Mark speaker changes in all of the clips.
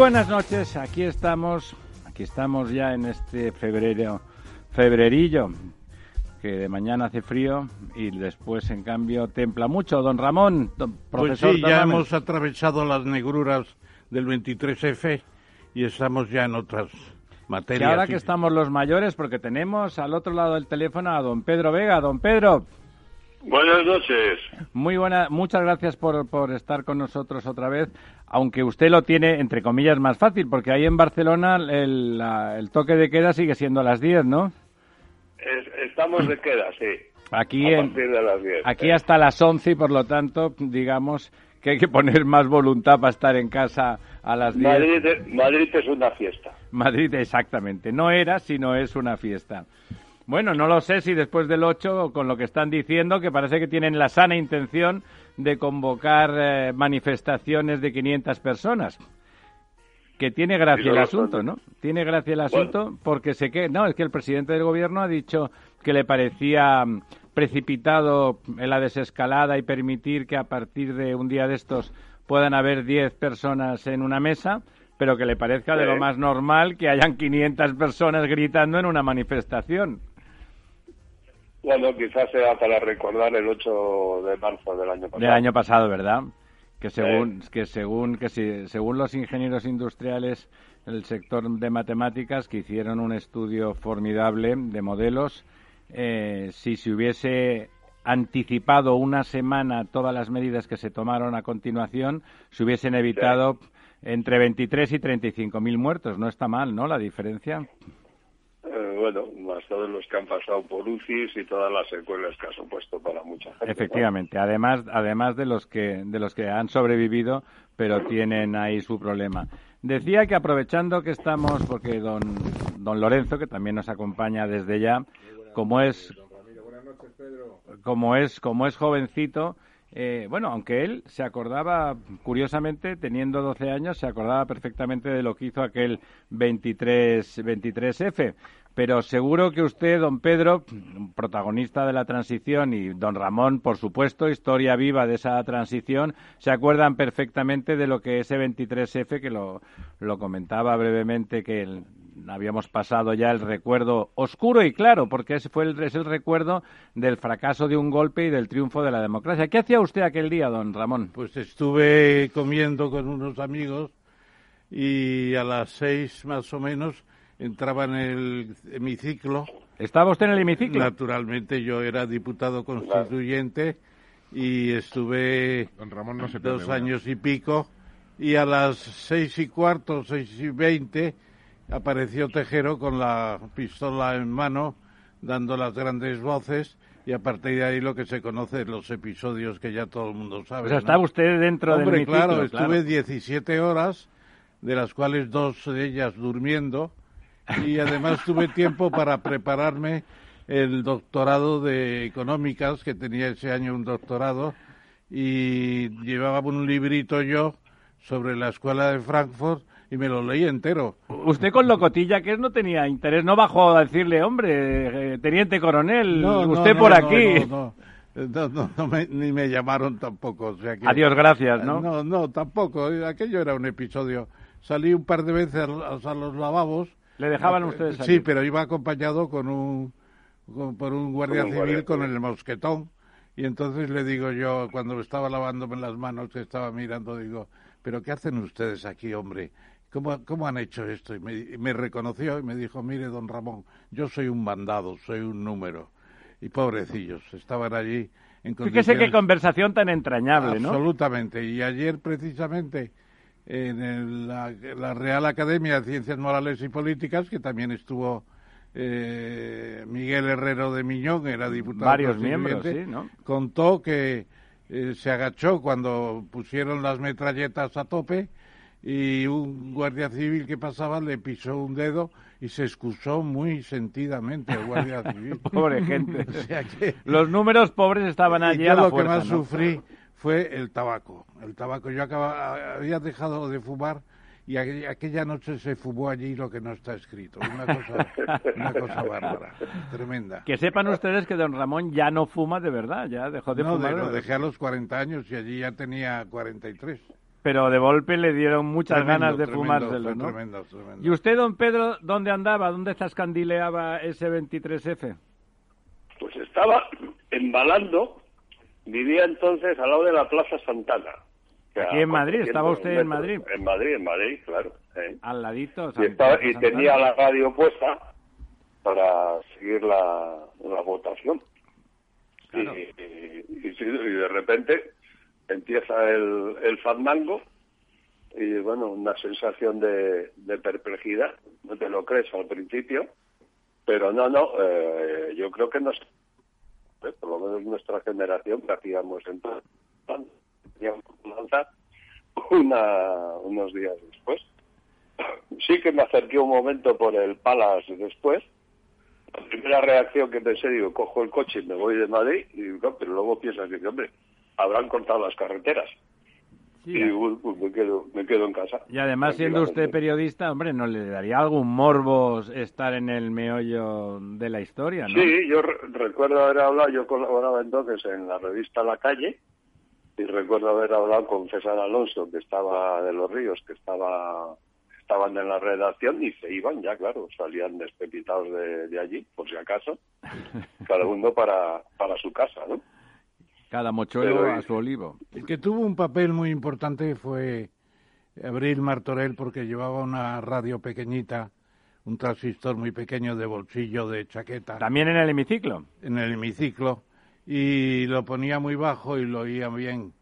Speaker 1: Buenas noches, aquí estamos, aquí estamos ya en este febrero, febrerillo, que de mañana hace frío y después en cambio templa mucho. Don Ramón, don
Speaker 2: pues
Speaker 1: profesor.
Speaker 2: sí, ya hemos atravesado las negruras del 23F y estamos ya en otras materias.
Speaker 1: Y ahora que estamos los mayores, porque tenemos al otro lado del teléfono a don Pedro Vega. Don Pedro.
Speaker 3: Buenas noches.
Speaker 1: Muy buena, muchas gracias por, por estar con nosotros otra vez, aunque usted lo tiene, entre comillas, más fácil, porque ahí en Barcelona el, la- el toque de queda sigue siendo a las 10, ¿no?
Speaker 3: Es- estamos de queda, sí.
Speaker 1: Aquí,
Speaker 3: a
Speaker 1: en,
Speaker 3: partir de las 10.
Speaker 1: aquí hasta las 11 y por lo tanto, digamos que hay que poner más voluntad para estar en casa a las 10.
Speaker 3: Madrid, Madrid es una fiesta.
Speaker 1: Madrid, exactamente. No era, sino es una fiesta. Bueno, no lo sé si después del 8, con lo que están diciendo, que parece que tienen la sana intención de convocar eh, manifestaciones de 500 personas. Que tiene gracia el asunto. ¿no? Tiene gracia el asunto porque sé que... No, es que el presidente del gobierno ha dicho que le parecía mm, precipitado en la desescalada y permitir que a partir de un día de estos puedan haber 10 personas en una mesa, pero que le parezca de lo más normal que hayan 500 personas gritando en una manifestación.
Speaker 3: Bueno, quizás sea para recordar el 8 de marzo del año pasado.
Speaker 1: Del año pasado, ¿verdad? Que según que según que si- según los ingenieros industriales del sector de matemáticas que hicieron un estudio formidable de modelos, eh, si se hubiese anticipado una semana todas las medidas que se tomaron a continuación, se hubiesen evitado entre 23 y 35 mil muertos. No está mal, ¿no? La diferencia.
Speaker 3: Eh, bueno, más todos los que han pasado por UCIs y todas las secuelas que ha supuesto para mucha gente.
Speaker 1: Efectivamente, además, además de los que de los que han sobrevivido, pero tienen ahí su problema. Decía que aprovechando que estamos, porque don don Lorenzo, que también nos acompaña desde ya, como es como es como es jovencito, eh, bueno, aunque él se acordaba, curiosamente, teniendo 12 años, se acordaba perfectamente de lo que hizo aquel 23, 23F. Pero seguro que usted, don Pedro, protagonista de la transición, y don Ramón, por supuesto, historia viva de esa transición, se acuerdan perfectamente de lo que ese 23F, que lo, comentaba brevemente, que el- habíamos pasado ya el recuerdo oscuro y claro, porque ese fue el, es el recuerdo del fracaso de un golpe y del triunfo de la democracia. ¿Qué hacía usted aquel día, don Ramón?
Speaker 2: Pues estuve comiendo con unos amigos y a las seis más o menos entraba en el hemiciclo.
Speaker 1: ¿Estaba usted en el hemiciclo?
Speaker 2: Naturalmente yo era diputado constituyente y estuve
Speaker 4: Don Ramón no se
Speaker 2: dos años y pico y a las seis y cuarto, seis y veinte apareció Tejero con la pistola en mano dando las grandes voces y a partir de ahí lo que se conoce los episodios que ya todo el mundo sabe.
Speaker 1: O sea,
Speaker 2: ¿no?
Speaker 1: estaba usted dentro
Speaker 2: Hombre,
Speaker 1: del hemiciclo.
Speaker 2: claro, estuve 17 horas, de las cuales dos de ellas durmiendo, y además tuve tiempo para prepararme el doctorado de económicas, que tenía ese año un doctorado, y llevaba un librito yo sobre la escuela de Frankfurt y me lo leí entero.
Speaker 1: Usted con lo cotilla que no tenía interés, no bajó a decirle, hombre, eh, teniente coronel,
Speaker 2: No, no,
Speaker 1: usted
Speaker 2: no,
Speaker 1: por
Speaker 2: no,
Speaker 1: aquí.
Speaker 2: No, no, no, no, no me- ni me llamaron tampoco. O sea que,
Speaker 1: Adiós, gracias, ¿no?
Speaker 2: No, no, tampoco. Aquello era un episodio. Salí un par de veces a, a los lavabos.
Speaker 1: Le dejaban ustedes
Speaker 2: Sí,
Speaker 1: salir.
Speaker 2: pero iba acompañado con un, con- por un guardia
Speaker 3: Con un
Speaker 2: civil
Speaker 3: guardia
Speaker 2: con el mosquetón. Y entonces le digo yo, cuando estaba lavándome las manos, que estaba mirando, digo, ¿pero qué hacen ustedes aquí, hombre? ¿Cómo, cómo han hecho esto? Y me, me reconoció y me dijo, mire, don Ramón, yo soy un bandado, soy un número. Y pobrecillos, estaban allí en
Speaker 1: Fíjese qué conversación tan entrañable,
Speaker 2: ¿no? Absolutamente. Y ayer, precisamente, en la, Real Academia de Ciencias Morales y Políticas, que también estuvo eh, Miguel Herrero de Miñón, era diputado.
Speaker 1: Varios miembros, sí, ¿no?
Speaker 2: Contó que eh, se agachó cuando pusieron las metralletas a tope y un guardia civil que pasaba le pisó un dedo y se excusó muy sentidamente el guardia civil.
Speaker 1: Pobre gente. Los números pobres estaban allí
Speaker 2: yo
Speaker 1: a la
Speaker 2: lo que más sufrí fue el tabaco. El tabaco. Yo acaba, había dejado de fumar y aquella noche se fumó allí lo que no está escrito. Una cosa, una cosa bárbara, tremenda.
Speaker 1: Que sepan ustedes que don Ramón ya no fuma de verdad, ya dejó de fumar.
Speaker 2: No, lo dejé a los 40 años y allí ya tenía 43.
Speaker 1: Pero de golpe le dieron muchas ganas de fumárselo, ¿no?
Speaker 2: Tremendo, tremendo.
Speaker 1: ¿Y usted, don Pedro, dónde andaba? ¿Dónde zascandileaba ese 23F?
Speaker 3: Pues estaba embalando, vivía entonces al lado de la Plaza Santana.
Speaker 1: Aquí en Madrid, ¿estaba usted en Madrid?
Speaker 3: En Madrid, en Madrid, claro.
Speaker 1: Al ladito.
Speaker 3: y, tenía la radio puesta para seguir la, votación. Y, de repente empieza el, el fandango y bueno, una sensación de, perplejidad, no te lo crees al principio, pero no, no, eh, yo creo que nos, eh, por lo menos nuestra generación que hacíamos en lanzar una, unos días después. Sí que me acerqué un momento por el Palace después. La primera reacción que pensé, digo, cojo el coche y me voy de Madrid, y digo, pero luego piensas que, hombre, habrán cortado las carreteras. y pues, me, quedo, me quedo en casa.
Speaker 1: Y además, siendo usted periodista, hombre, ¿no le daría algún morbo estar en el meollo de la historia, no?
Speaker 3: Sí, yo recuerdo haber hablado, yo colaboraba entonces en la revista La Calle, y recuerdo haber hablado con César Alonso, que estaba de los Ríos, que estaba estaban en la redacción y se iban ya, claro, salían despepitados de, de allí, por si acaso, cada uno para, para su casa, ¿no?
Speaker 1: Cada mochuelo a su olivo.
Speaker 2: El que tuvo un papel muy importante fue Abril Martorell porque llevaba una radio pequeñita, un transistor muy pequeño de bolsillo de chaqueta.
Speaker 1: ¿También en el hemiciclo?
Speaker 2: En el hemiciclo. Y lo ponía muy bajo y lo oía bien.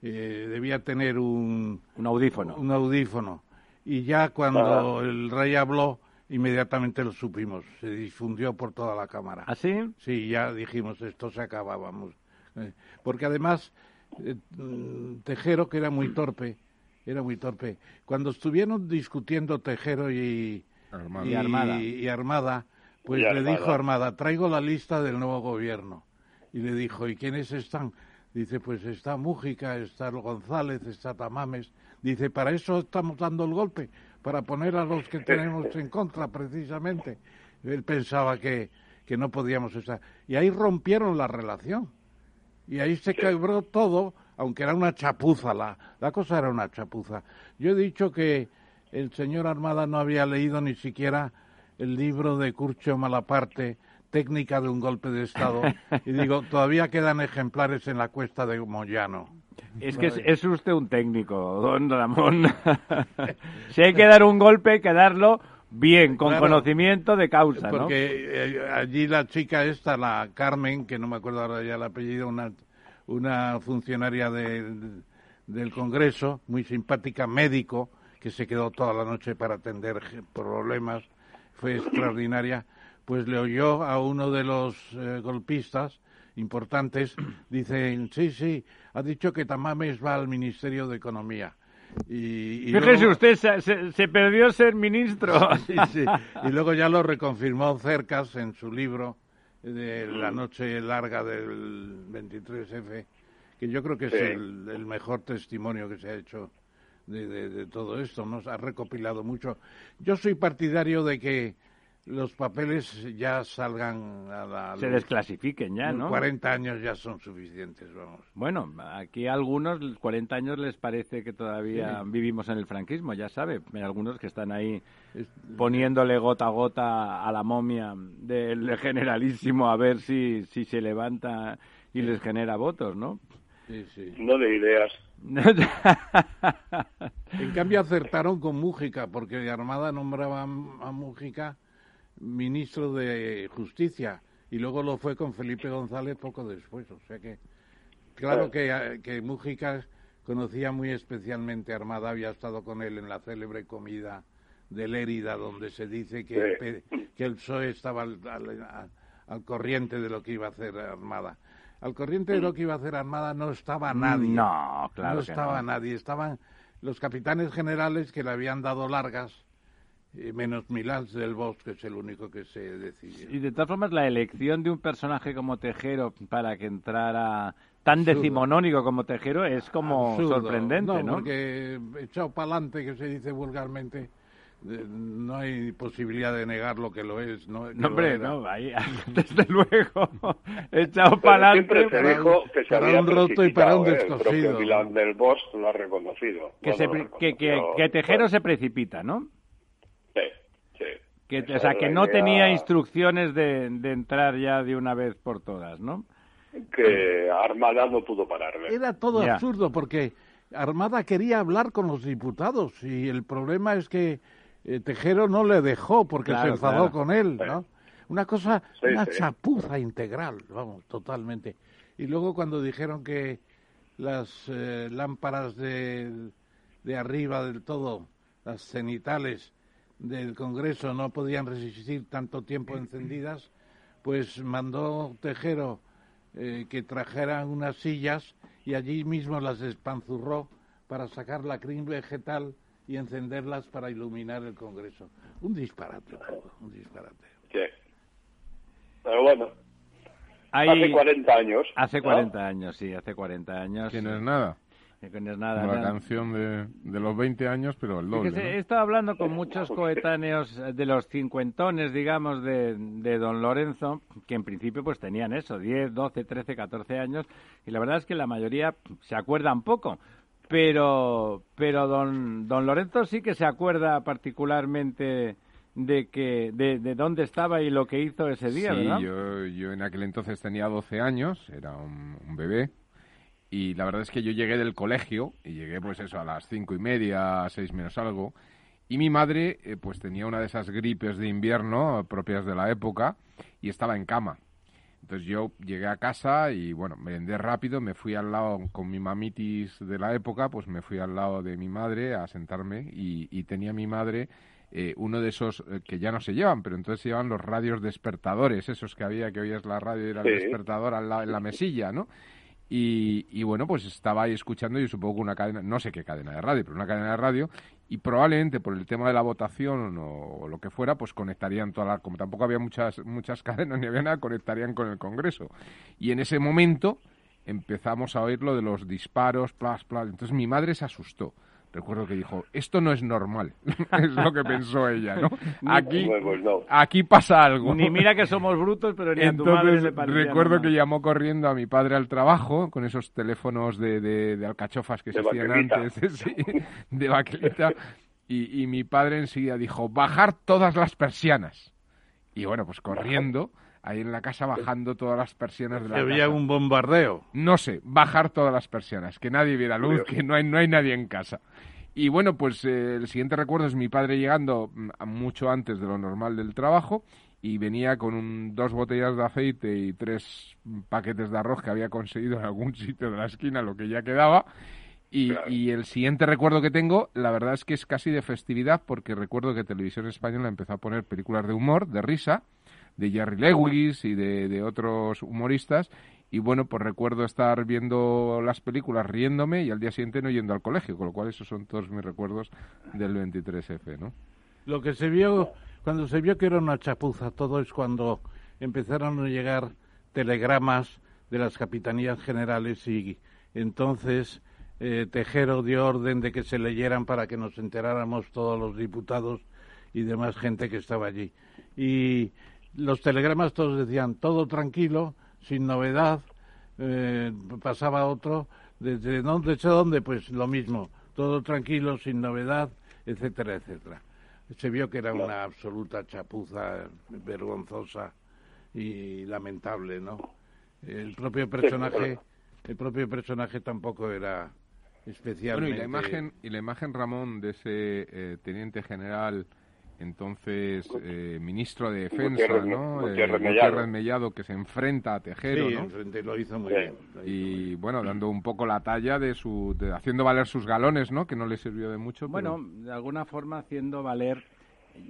Speaker 2: Eh, debía tener un...
Speaker 1: Un audífono.
Speaker 2: Un audífono. Y ya cuando el rey habló, inmediatamente lo supimos. Se difundió por toda la cámara.
Speaker 1: ¿Ah, sí?
Speaker 2: Sí, ya dijimos, esto se acabábamos. Eh, porque además eh, Tejero, que era muy torpe, era muy torpe. Cuando estuvieron discutiendo Tejero y,
Speaker 1: Armada.
Speaker 2: y, Armada. pues le dijo Armada, traigo la lista del nuevo gobierno. Y le dijo, ¿y quiénes están? Dice, pues está Mújica, está González, está Tamames. Dice, para eso estamos dando el golpe, para poner a los que tenemos en contra, precisamente. Él pensaba que, que no podíamos estar. Y ahí rompieron la relación. Y ahí se quebró todo, aunque era una chapuza, la, la cosa era una chapuza. Yo he dicho que el señor Armada no había leído ni siquiera el libro de Curcio Malaparte, Técnica de un golpe de Estado, y digo, todavía quedan ejemplares en la cuesta de Moyano.
Speaker 1: Es que es, usted un técnico, don Ramón. si hay que dar un golpe, hay que darlo Bien, con conocimiento de causa,
Speaker 2: ¿no? Porque eh, allí la chica esta, la Carmen, que no me acuerdo ahora ya el apellido, una, una funcionaria del Congreso, muy simpática, médico, que se quedó toda la noche para atender problemas, fue extraordinaria, pues le oyó a uno de los eh, golpistas importantes, dicen, sí, sí, ha dicho que Tamames va al Ministerio de Economía. Y,
Speaker 1: Fíjese usted, se, perdió ser ministro.
Speaker 2: Y luego ya lo reconfirmó Cercas en su libro de La Noche Larga del 23F, que yo creo que es el, mejor testimonio que se ha hecho de, de todo esto. Nos ha recopilado mucho. Yo soy partidario de que los papeles ya salgan a la...
Speaker 1: Se desclasifiquen ya, ¿no?
Speaker 2: 40 años ya son suficientes, vamos.
Speaker 1: Bueno, aquí a algunos 40 años les parece que todavía vivimos en el franquismo, ya sabe. Hay algunos que están ahí poniéndole gota a gota a la momia del generalísimo a ver si, si se levanta y les genera votos, ¿no?
Speaker 3: no de ideas.
Speaker 2: en cambio acertaron con Mújica, porque Armada nombraba a Mújica ministro de Justicia y luego lo fue con Felipe González poco después. O sea que, claro que, que Mújica conocía muy especialmente a Armada, había estado con él en la célebre comida de Lérida, donde se dice que, que el PSOE estaba al, al, corriente de lo que iba a hacer Armada. Al corriente de lo que iba a hacer Armada no estaba nadie.
Speaker 1: No, claro.
Speaker 2: No estaba nadie. Estaban los capitanes generales que le habían dado largas menos Milán del Bosque es el único que se decidió.
Speaker 1: Y de todas formas, la elección de un personaje como Tejero para que entrara tan decimonónico como Tejero es como sorprendente, ¿no?
Speaker 2: Porque echado para adelante, que se dice vulgarmente, no hay posibilidad de negar lo que lo es. No,
Speaker 1: no hombre, no, ahí, desde luego, echado para adelante.
Speaker 3: Siempre se dijo que se había
Speaker 2: un roto y para un
Speaker 3: ¿eh?
Speaker 2: descosido.
Speaker 3: Milán del Bosque lo ha reconocido.
Speaker 1: Que, que, que, que Tejero se precipita, ¿no? Que, o sea, que no tenía instrucciones de, entrar ya de una vez por todas, ¿no?
Speaker 3: Que Armada no pudo pararle.
Speaker 2: Era todo absurdo porque Armada quería hablar con los diputados y el problema es que eh, Tejero no le dejó porque se enfadó con él, ¿no? Una cosa, una chapuza integral, vamos, totalmente. Y luego cuando dijeron que las eh, lámparas de, de arriba del todo, las cenitales, del Congreso no podían resistir tanto tiempo encendidas, pues mandó Tejero eh, que trajeran unas sillas y allí mismo las espanzurró para sacar la crin vegetal y encenderlas para iluminar el Congreso. Un disparate, un disparate.
Speaker 3: Sí. Pero bueno, hace 40 años.
Speaker 1: Hace 40 años, sí, hace 40 años.
Speaker 4: Que no es nada.
Speaker 1: Nada,
Speaker 4: Una canción de, de, los 20 años, pero el doble.
Speaker 1: He estado hablando con muchos coetáneos de los cincuentones, digamos, de, de, don Lorenzo, que en principio pues tenían eso, 10, 12, 13, 14 años, y la verdad es que la mayoría se acuerdan poco. Pero, pero don, don Lorenzo sí que se acuerda particularmente de que de, de, dónde estaba y lo que hizo ese día,
Speaker 4: sí, Yo, yo en aquel entonces tenía 12 años, era un, un bebé, y la verdad es que yo llegué del colegio, y llegué pues eso a las cinco y media, seis menos algo, y mi madre eh, pues tenía una de esas gripes de invierno propias de la época y estaba en cama. Entonces yo llegué a casa y bueno, me vendé rápido, me fui al lado con mi mamitis de la época, pues me fui al lado de mi madre a sentarme y, tenía mi madre eh, uno de esos eh, que ya no se llevan, pero entonces se llevan los radios despertadores, esos que había que oías la radio y era el despertador al lado, en la mesilla, ¿no? Y, bueno, pues estaba ahí escuchando, yo supongo que una cadena, no sé qué cadena de radio, pero una cadena de radio, y probablemente por el tema de la votación o, lo que fuera, pues conectarían todas las, como tampoco había muchas, muchas cadenas ni había nada, conectarían con el Congreso. Y en ese momento empezamos a oír lo de los disparos, plas, plas. Entonces mi madre se asustó recuerdo que dijo, esto no es normal, es lo que pensó ella, ¿no? Aquí,
Speaker 3: pues
Speaker 4: aquí pasa algo.
Speaker 1: Ni mira que somos brutos, pero ni a tu madre le
Speaker 4: Recuerdo que llamó corriendo a mi padre al trabajo con esos teléfonos de, de, alcachofas que se hacían antes, de baquelita, y, y mi padre enseguida dijo, bajar todas las persianas. Y bueno, pues corriendo ahí en la casa bajando todas las persianas de la casa.
Speaker 2: Había un bombardeo.
Speaker 4: No sé, bajar todas las persianas, que nadie viera luz, que no hay, no hay nadie en casa. Y bueno, pues eh, el siguiente recuerdo es mi padre llegando mm, mucho antes de lo normal del trabajo y venía con dos botellas de aceite y tres paquetes de arroz que había conseguido en algún sitio de la esquina, lo que ya quedaba. Y, y, el siguiente recuerdo que tengo, la verdad es que es casi de festividad, porque recuerdo que Televisión Española empezó a poner películas de humor, de risa, de Jerry Lewis y de, otros humoristas. Y bueno, pues recuerdo estar viendo las películas riéndome y al día siguiente no yendo al colegio, con lo cual esos son todos mis recuerdos del 23F, ¿no?
Speaker 2: Lo que se vio, cuando se vio que era una chapuza, todo es cuando empezaron a llegar telegramas de las capitanías generales y entonces eh, Tejero dio orden de que se leyeran para que nos enteráramos todos los diputados y demás gente que estaba allí. Y los telegramas todos decían todo tranquilo, sin novedad, eh, pasaba otro, desde dónde, desde dónde, pues lo mismo, todo tranquilo, sin novedad, etcétera, etcétera. Se vio que era una absoluta chapuza vergonzosa y lamentable, ¿no? El propio personaje el propio personaje tampoco era especialmente...
Speaker 4: Bueno, y la imagen, y la imagen Ramón, de ese eh, teniente general entonces eh, ministro de Defensa, ¿no?
Speaker 3: Gutiérrez,
Speaker 4: Mellado. que se enfrenta a Tejero,
Speaker 2: sí,
Speaker 4: ¿no?
Speaker 2: lo hizo muy bien.
Speaker 4: y bueno, dando un poco la talla de su, haciendo valer sus galones, ¿no? Que no le sirvió de mucho.
Speaker 1: Bueno, de alguna forma haciendo valer,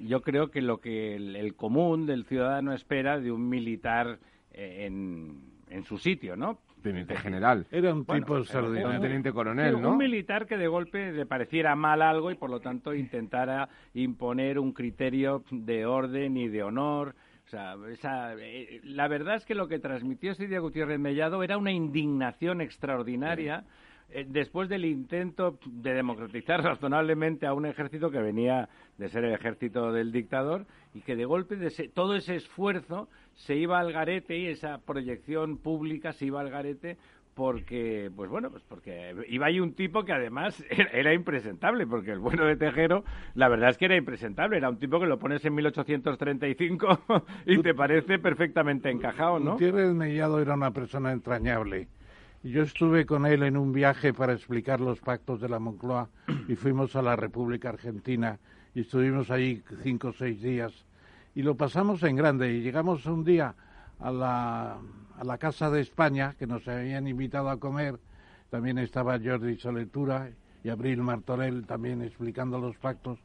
Speaker 1: yo creo que lo que el, común del ciudadano espera de un militar eh, en, en su sitio, ¿no?
Speaker 4: Teniente general.
Speaker 2: Era un tipo extraordinario.
Speaker 4: teniente coronel, ¿no?
Speaker 1: Un militar que de golpe le pareciera mal algo y por lo tanto intentara imponer un criterio de orden y de honor. O sea, esa, eh, la verdad es que lo que transmitió Sidia Gutiérrez Mellado era una indignación extraordinaria. Eh, después del intento de democratizar razonablemente a un ejército que venía de ser el ejército del dictador y que de golpe de todo ese esfuerzo se iba al garete y esa proyección pública se iba al garete porque, pues bueno, pues porque iba ahí un tipo que además era impresentable, porque el bueno de Tejero, la verdad es que era impresentable, era un tipo que lo pones en 1835 y te parece perfectamente encajado, ¿no?
Speaker 2: Gutiérrez Mellado era una persona entrañable. Yo estuve con él en un viaje para explicar los pactos de la Moncloa y fuimos a la República Argentina y estuvimos ahí cinco o seis días y lo pasamos en grande. Y llegamos un día a la, a la Casa de España que nos habían invitado a comer, también estaba Jordi Soletura y Abril Martorell también explicando los pactos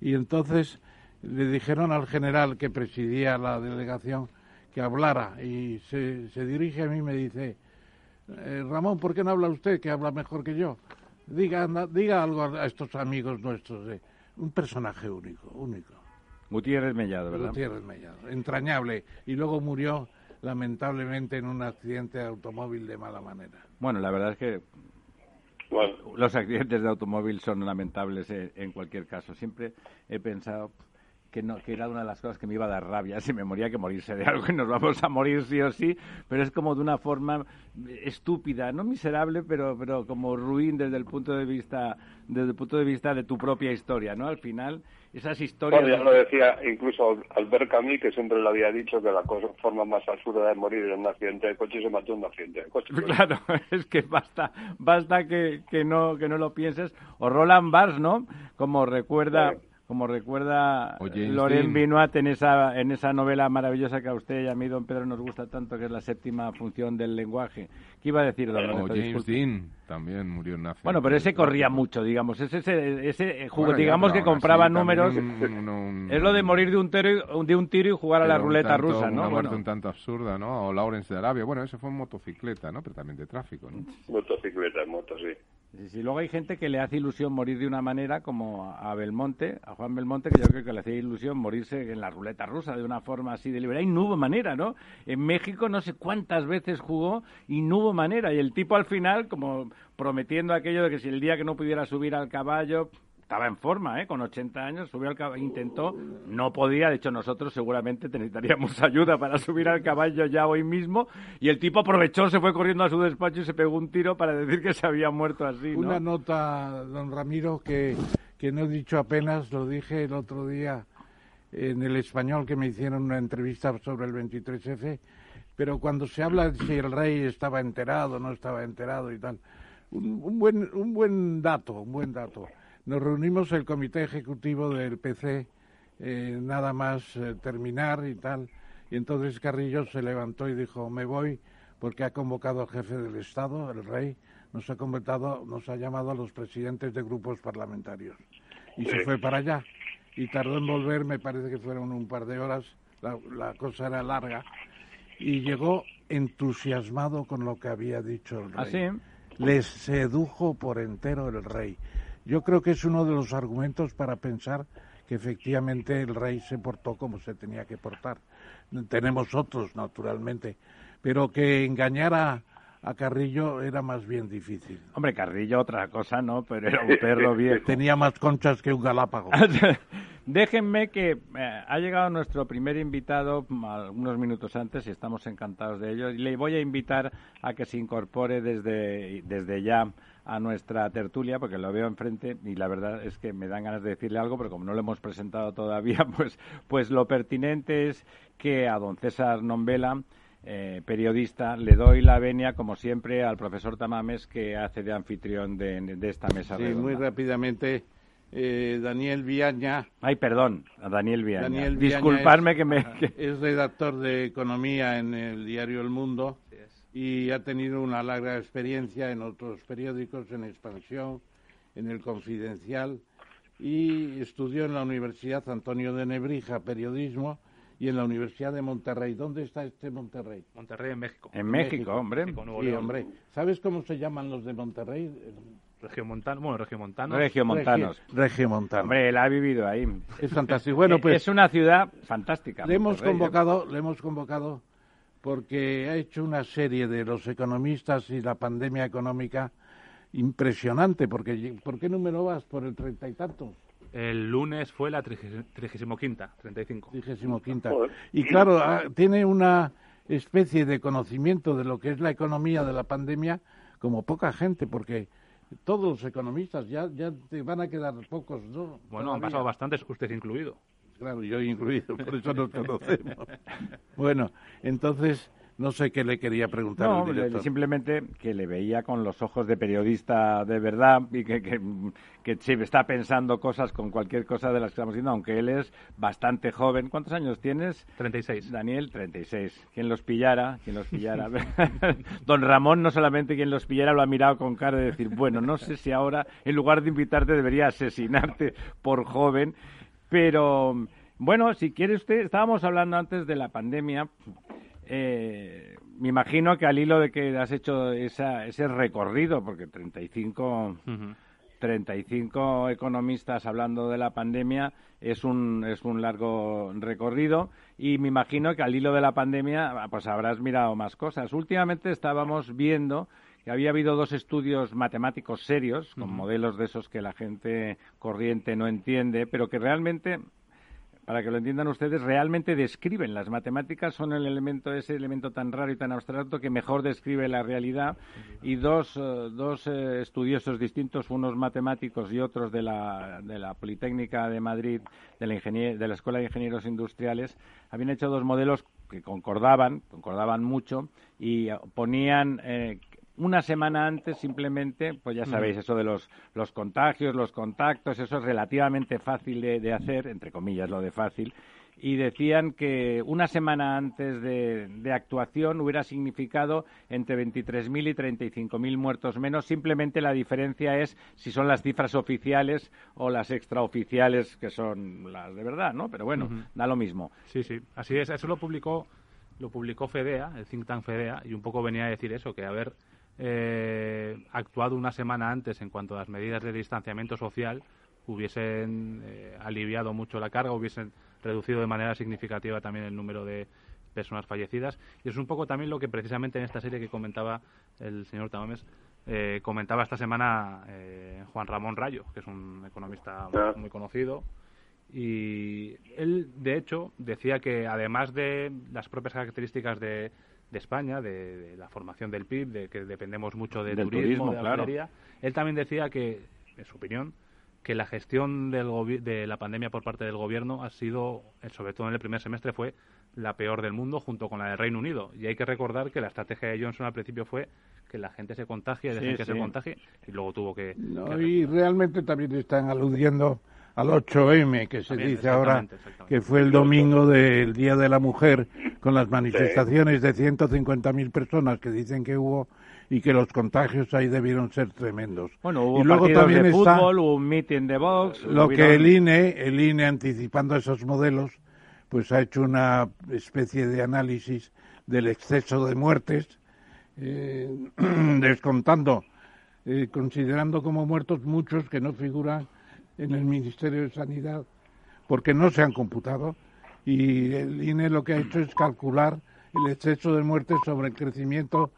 Speaker 2: y entonces le dijeron al general que presidía la delegación que hablara. Y se, se dirige a mí y me dice, eh, Ramón, ¿por qué no habla usted que habla mejor que yo? Diga, diga algo a estos amigos nuestros, de un personaje único, único.
Speaker 1: Gutiérrez Mellado, ¿verdad?
Speaker 2: Gutiérrez Mellado, entrañable. Y luego murió lamentablemente en un accidente de automóvil de mala manera.
Speaker 1: Bueno, la verdad es que los accidentes de automóvil son lamentables eh, en cualquier caso. Siempre he pensado que, no, que era una de las cosas que me iba a dar rabia, si me moría que morirse de algo y nos vamos a morir sí o sí, pero es como de una forma estúpida, no miserable, pero, pero como ruin desde el punto de vista desde el punto de vista de tu propia historia, ¿no? Al final, esas historias...
Speaker 3: Bueno, ya lo decía incluso Albert Camus, que siempre le había dicho que la cosa, forma más absurda de morir en un accidente de coche se mató en un accidente de coche.
Speaker 1: Claro, es que basta, basta que, que, no, que no lo pienses. O Roland Barthes, ¿no? Como recuerda como recuerda Loren Binoat en esa, en esa novela maravillosa que a usted y a mí, don Pedro, nos gusta tanto, que es la séptima función del lenguaje. ¿Qué iba a decir, don
Speaker 4: Lorenzo? James Dean también murió en.
Speaker 1: Bueno, pero ese corría mucho, digamos. Ese, ese, ese jugo, digamos que compraba números. Es lo de morir de un, tiro, de un tiro y jugar a la ruleta rusa, ¿no?
Speaker 4: Una muerte un tanto absurda, ¿no? O Lawrence de Arabia. Bueno, eso fue en motocicleta, ¿no? Pero también de tráfico, ¿no?
Speaker 3: Motocicleta, moto, sí.
Speaker 1: Sí, luego hay gente que le hace ilusión morir de una manera como a Belmonte, a Juan Belmonte, que yo creo que le hacía ilusión morirse en la ruleta rusa de una forma así deliberada y no hubo manera, ¿no? En México no sé cuántas veces jugó y no hubo manera y el tipo al final como prometiendo aquello de que si el día que no pudiera subir al caballo estaba en forma, ¿eh? con 80 años, subió al caballo, intentó, no podía, de hecho nosotros seguramente necesitaríamos ayuda para subir al caballo ya hoy mismo, y el tipo aprovechó, se fue corriendo a su despacho y se pegó un tiro para decir que se había muerto así.
Speaker 2: Una nota, don Ramiro, que, que no he dicho apenas, lo dije el otro día en el español que me hicieron una entrevista sobre el 23F, pero cuando se habla de si el rey estaba enterado, no estaba enterado y tal, un, un buen, un buen dato, un buen dato nos reunimos el comité ejecutivo del PC, eh, nada más eh, terminar y tal, y entonces Carrillo se levantó y dijo, me voy porque ha convocado al jefe del Estado, el rey, nos ha convocado, nos ha llamado a los presidentes de grupos parlamentarios. Y se fue para allá. Y tardó en volver, me parece que fueron un par de horas, la, cosa era larga, y llegó entusiasmado con lo que había dicho el rey.
Speaker 1: ¿Ah,
Speaker 2: Les sedujo por entero el rey. Yo creo que es uno de los argumentos para pensar que efectivamente el rey se portó como se tenía que portar. Tenemos otros, naturalmente, pero que engañara a Carrillo era más bien difícil.
Speaker 1: Hombre, Carrillo otra cosa, ¿no? Pero era un perro viejo.
Speaker 2: Tenía más conchas que un galápago.
Speaker 1: Déjenme que eh, ha llegado nuestro primer invitado unos minutos antes y estamos encantados de ello. Y le voy a invitar a que se incorpore desde, desde ya a nuestra tertulia porque lo veo enfrente y la verdad es que me dan ganas de decirle algo, pero como no lo hemos presentado todavía, pues, pues lo pertinente es que a don César Nombela eh, periodista, le doy la venia, como siempre, al profesor Tamames, que hace de anfitrión de, esta mesa
Speaker 2: sí, muy rápidamente. Eh, Daniel Viaña.
Speaker 1: Ay, perdón, a Daniel Viaña. Daniel Disculparme que me.
Speaker 2: Es redactor de Economía en el diario El Mundo y ha tenido una larga experiencia en otros periódicos, en Expansión, en El Confidencial, y estudió en la Universidad Antonio de Nebrija Periodismo y en la Universidad de Monterrey. ¿Dónde está este Monterrey?
Speaker 5: Monterrey, en México.
Speaker 1: En México, hombre.
Speaker 2: sí, hombre. ¿Sabes cómo se llaman los de Monterrey?
Speaker 5: Regiomontanos, bueno, regiomontanos.
Speaker 1: Regiomontanos.
Speaker 2: Regiomontanos.
Speaker 1: Hombre, él ha vivido ahí.
Speaker 2: Es fantástico. Bueno, pues...
Speaker 1: Es una ciudad fantástica.
Speaker 2: Le hemos ¿eh? convocado, le hemos convocado porque ha hecho una serie de los economistas y la pandemia económica impresionante, porque ¿por qué número vas? ¿Por el treinta y tantos?
Speaker 5: El lunes fue la trigésimo quinta, treinta y cinco.
Speaker 2: Trigésimo quinta. Y claro, ah, tiene una especie de conocimiento de lo que es la economía de la pandemia como poca gente, porque todos los economistas ya, ya te van a quedar pocos, ¿no?
Speaker 5: Bueno, han pasado bastantes, usted incluido.
Speaker 2: Claro, yo incluido, por eso nos conocemos. bueno, entonces no sé qué le quería preguntar.
Speaker 1: No, simplemente que le veía con los ojos de periodista de verdad y que, que, que está pensando cosas con cualquier cosa de las que estamos diciendo, aunque él es bastante joven. ¿Cuántos años tienes?
Speaker 5: 36.
Speaker 1: Daniel, 36. Quien los pillara, quien los pillara. Don Ramón no solamente quien los pillara lo ha mirado con cara de decir, bueno, no sé si ahora en lugar de invitarte debería asesinarte por joven, pero... Bueno, si quiere usted, estábamos hablando antes de la pandemia eh, me imagino que al hilo de que has hecho ese recorrido, porque 35, 35 economistas hablando de la pandemia es un, es un largo recorrido y me imagino que al hilo de la pandemia pues habrás mirado más cosas. Últimamente estábamos viendo había habido dos estudios matemáticos serios, con modelos de esos que la gente corriente no entiende, pero que realmente para que lo entiendan ustedes, realmente describen. Las matemáticas son el elemento, ese elemento tan raro y tan abstracto que mejor describe la realidad. Y dos, eh, dos eh, estudiosos distintos, unos matemáticos y otros de la, de la Politécnica de Madrid, de la, de la Escuela de Ingenieros Industriales, habían hecho dos modelos que concordaban, concordaban mucho y ponían eh, una semana antes simplemente, pues ya sabéis, eso de los, los contagios, los contactos, eso es relativamente fácil de, hacer, entre comillas lo de fácil, y decían que una semana antes de, de actuación hubiera significado entre 23.000 y 35.000 muertos menos. Simplemente la diferencia es si son las cifras oficiales o las extraoficiales, que son las de verdad, ¿no? Pero bueno, da lo mismo.
Speaker 5: Sí, sí, así es. Eso lo publicó, lo publicó FEDEA, el think tank FEDEA, y un poco venía a decir eso, que a ver eh, actuado una semana antes en cuanto a las medidas de distanciamiento social, hubiesen eh, aliviado mucho la carga, hubiesen reducido de manera significativa también el número de personas fallecidas. Y es un poco también lo que precisamente en esta serie que comentaba el señor Tamames, eh, comentaba esta semana Juan Ramón Rayo, que es un economista muy conocido. Y él, de hecho, decía que además de las propias características de, de España, de, la formación del PIB, de que dependemos mucho de turismo, de la Él también decía que, en su opinión, que la gestión del de la pandemia por parte del gobierno ha sido, eh, sobre todo en el primer semestre, fue la peor del mundo junto con la del Reino Unido. Y hay que recordar que la estrategia de Johnson al principio fue que la gente se contagie, dejen que se contagie, y luego tuvo que...
Speaker 2: y realmente también están aludiendo al 8M, que se dice ahora, que fue el domingo del Día de la Mujer, con las manifestaciones de 150.000 personas que dicen que hubo y que los contagios ahí debieron ser tremendos.
Speaker 1: Bueno, hubo y luego también de fútbol, hubo un meeting de box.
Speaker 2: Lo que el INE, el INE anticipando esos modelos, pues ha hecho una especie de análisis del exceso de muertes, eh, descontando, eh, considerando como muertos muchos que no figuran en el Ministerio de Sanidad porque no se han computado y el INE lo que ha hecho es calcular el exceso de muertes sobre el crecimiento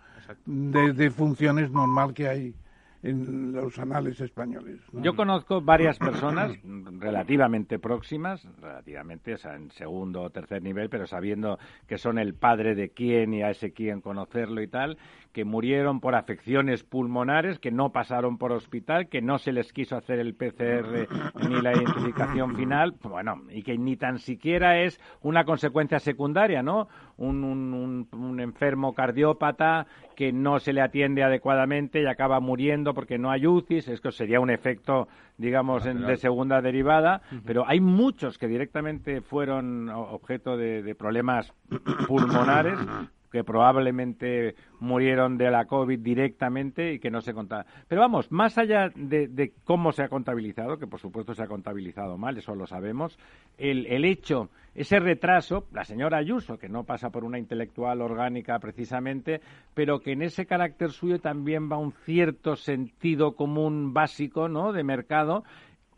Speaker 2: de, funciones normal que hay en los anales españoles.
Speaker 1: Yo conozco varias personas relativamente próximas, relativamente, o sea, en segundo o tercer nivel, pero sabiendo que son el padre de quién y a ese quién conocerlo y tal, que murieron por afecciones pulmonares, que no pasaron por hospital, que no se les quiso hacer el PCR ni la identificación final, bueno, y que ni tan siquiera es una consecuencia secundaria, ¿no? Un, un, un enfermo cardiópata que no se le atiende adecuadamente y acaba muriendo porque no hay UCIs, esto sería un efecto, digamos, de segunda derivada, pero hay muchos que directamente fueron objeto de, de problemas pulmonares que probablemente murieron de la COVID directamente y que no se contaba. Pero vamos, más allá de, cómo se ha contabilizado, que por supuesto se ha contabilizado mal, eso lo sabemos, el, el hecho, ese retraso, la señora Ayuso, que no pasa por una intelectual orgánica precisamente, pero que en ese carácter suyo también va un cierto sentido común básico, ¿no?, de mercado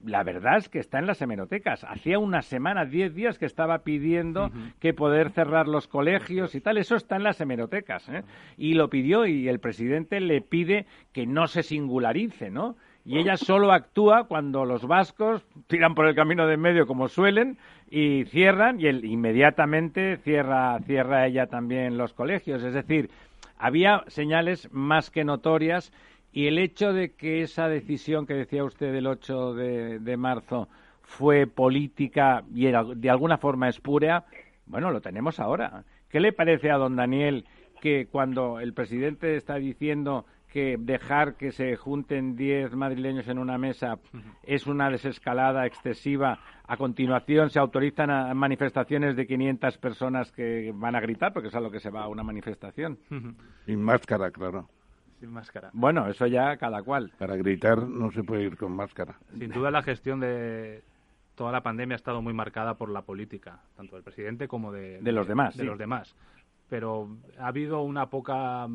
Speaker 1: la verdad es que está en las hemerotecas. Hacía una semana, diez días que estaba pidiendo que poder cerrar los colegios y tal. Eso está en las hemerotecas. ¿eh? Y lo pidió y el presidente le pide que no se singularice, ¿no? Y ella solo actúa cuando los vascos tiran por el camino de en medio como suelen y cierran y él inmediatamente cierra, cierra ella también los colegios. Es decir, había señales más que notorias y el hecho de que esa decisión que decía usted del 8 de, marzo fue política y era de alguna forma espúrea, bueno, lo tenemos ahora. ¿Qué le parece a don Daniel que cuando el presidente está diciendo que dejar que se junten 10 madrileños en una mesa es una desescalada excesiva. A continuación se autorizan manifestaciones de 500 personas que van a gritar, porque es a lo que se va a una manifestación.
Speaker 2: Sin máscara, claro
Speaker 5: máscara.
Speaker 1: Bueno, eso ya cada cual.
Speaker 2: Para gritar no se puede ir con máscara.
Speaker 5: Sin duda la gestión de toda la pandemia ha estado muy marcada por la política, tanto del presidente como de,
Speaker 1: de los demás.
Speaker 5: De los demás. Pero ha habido una poca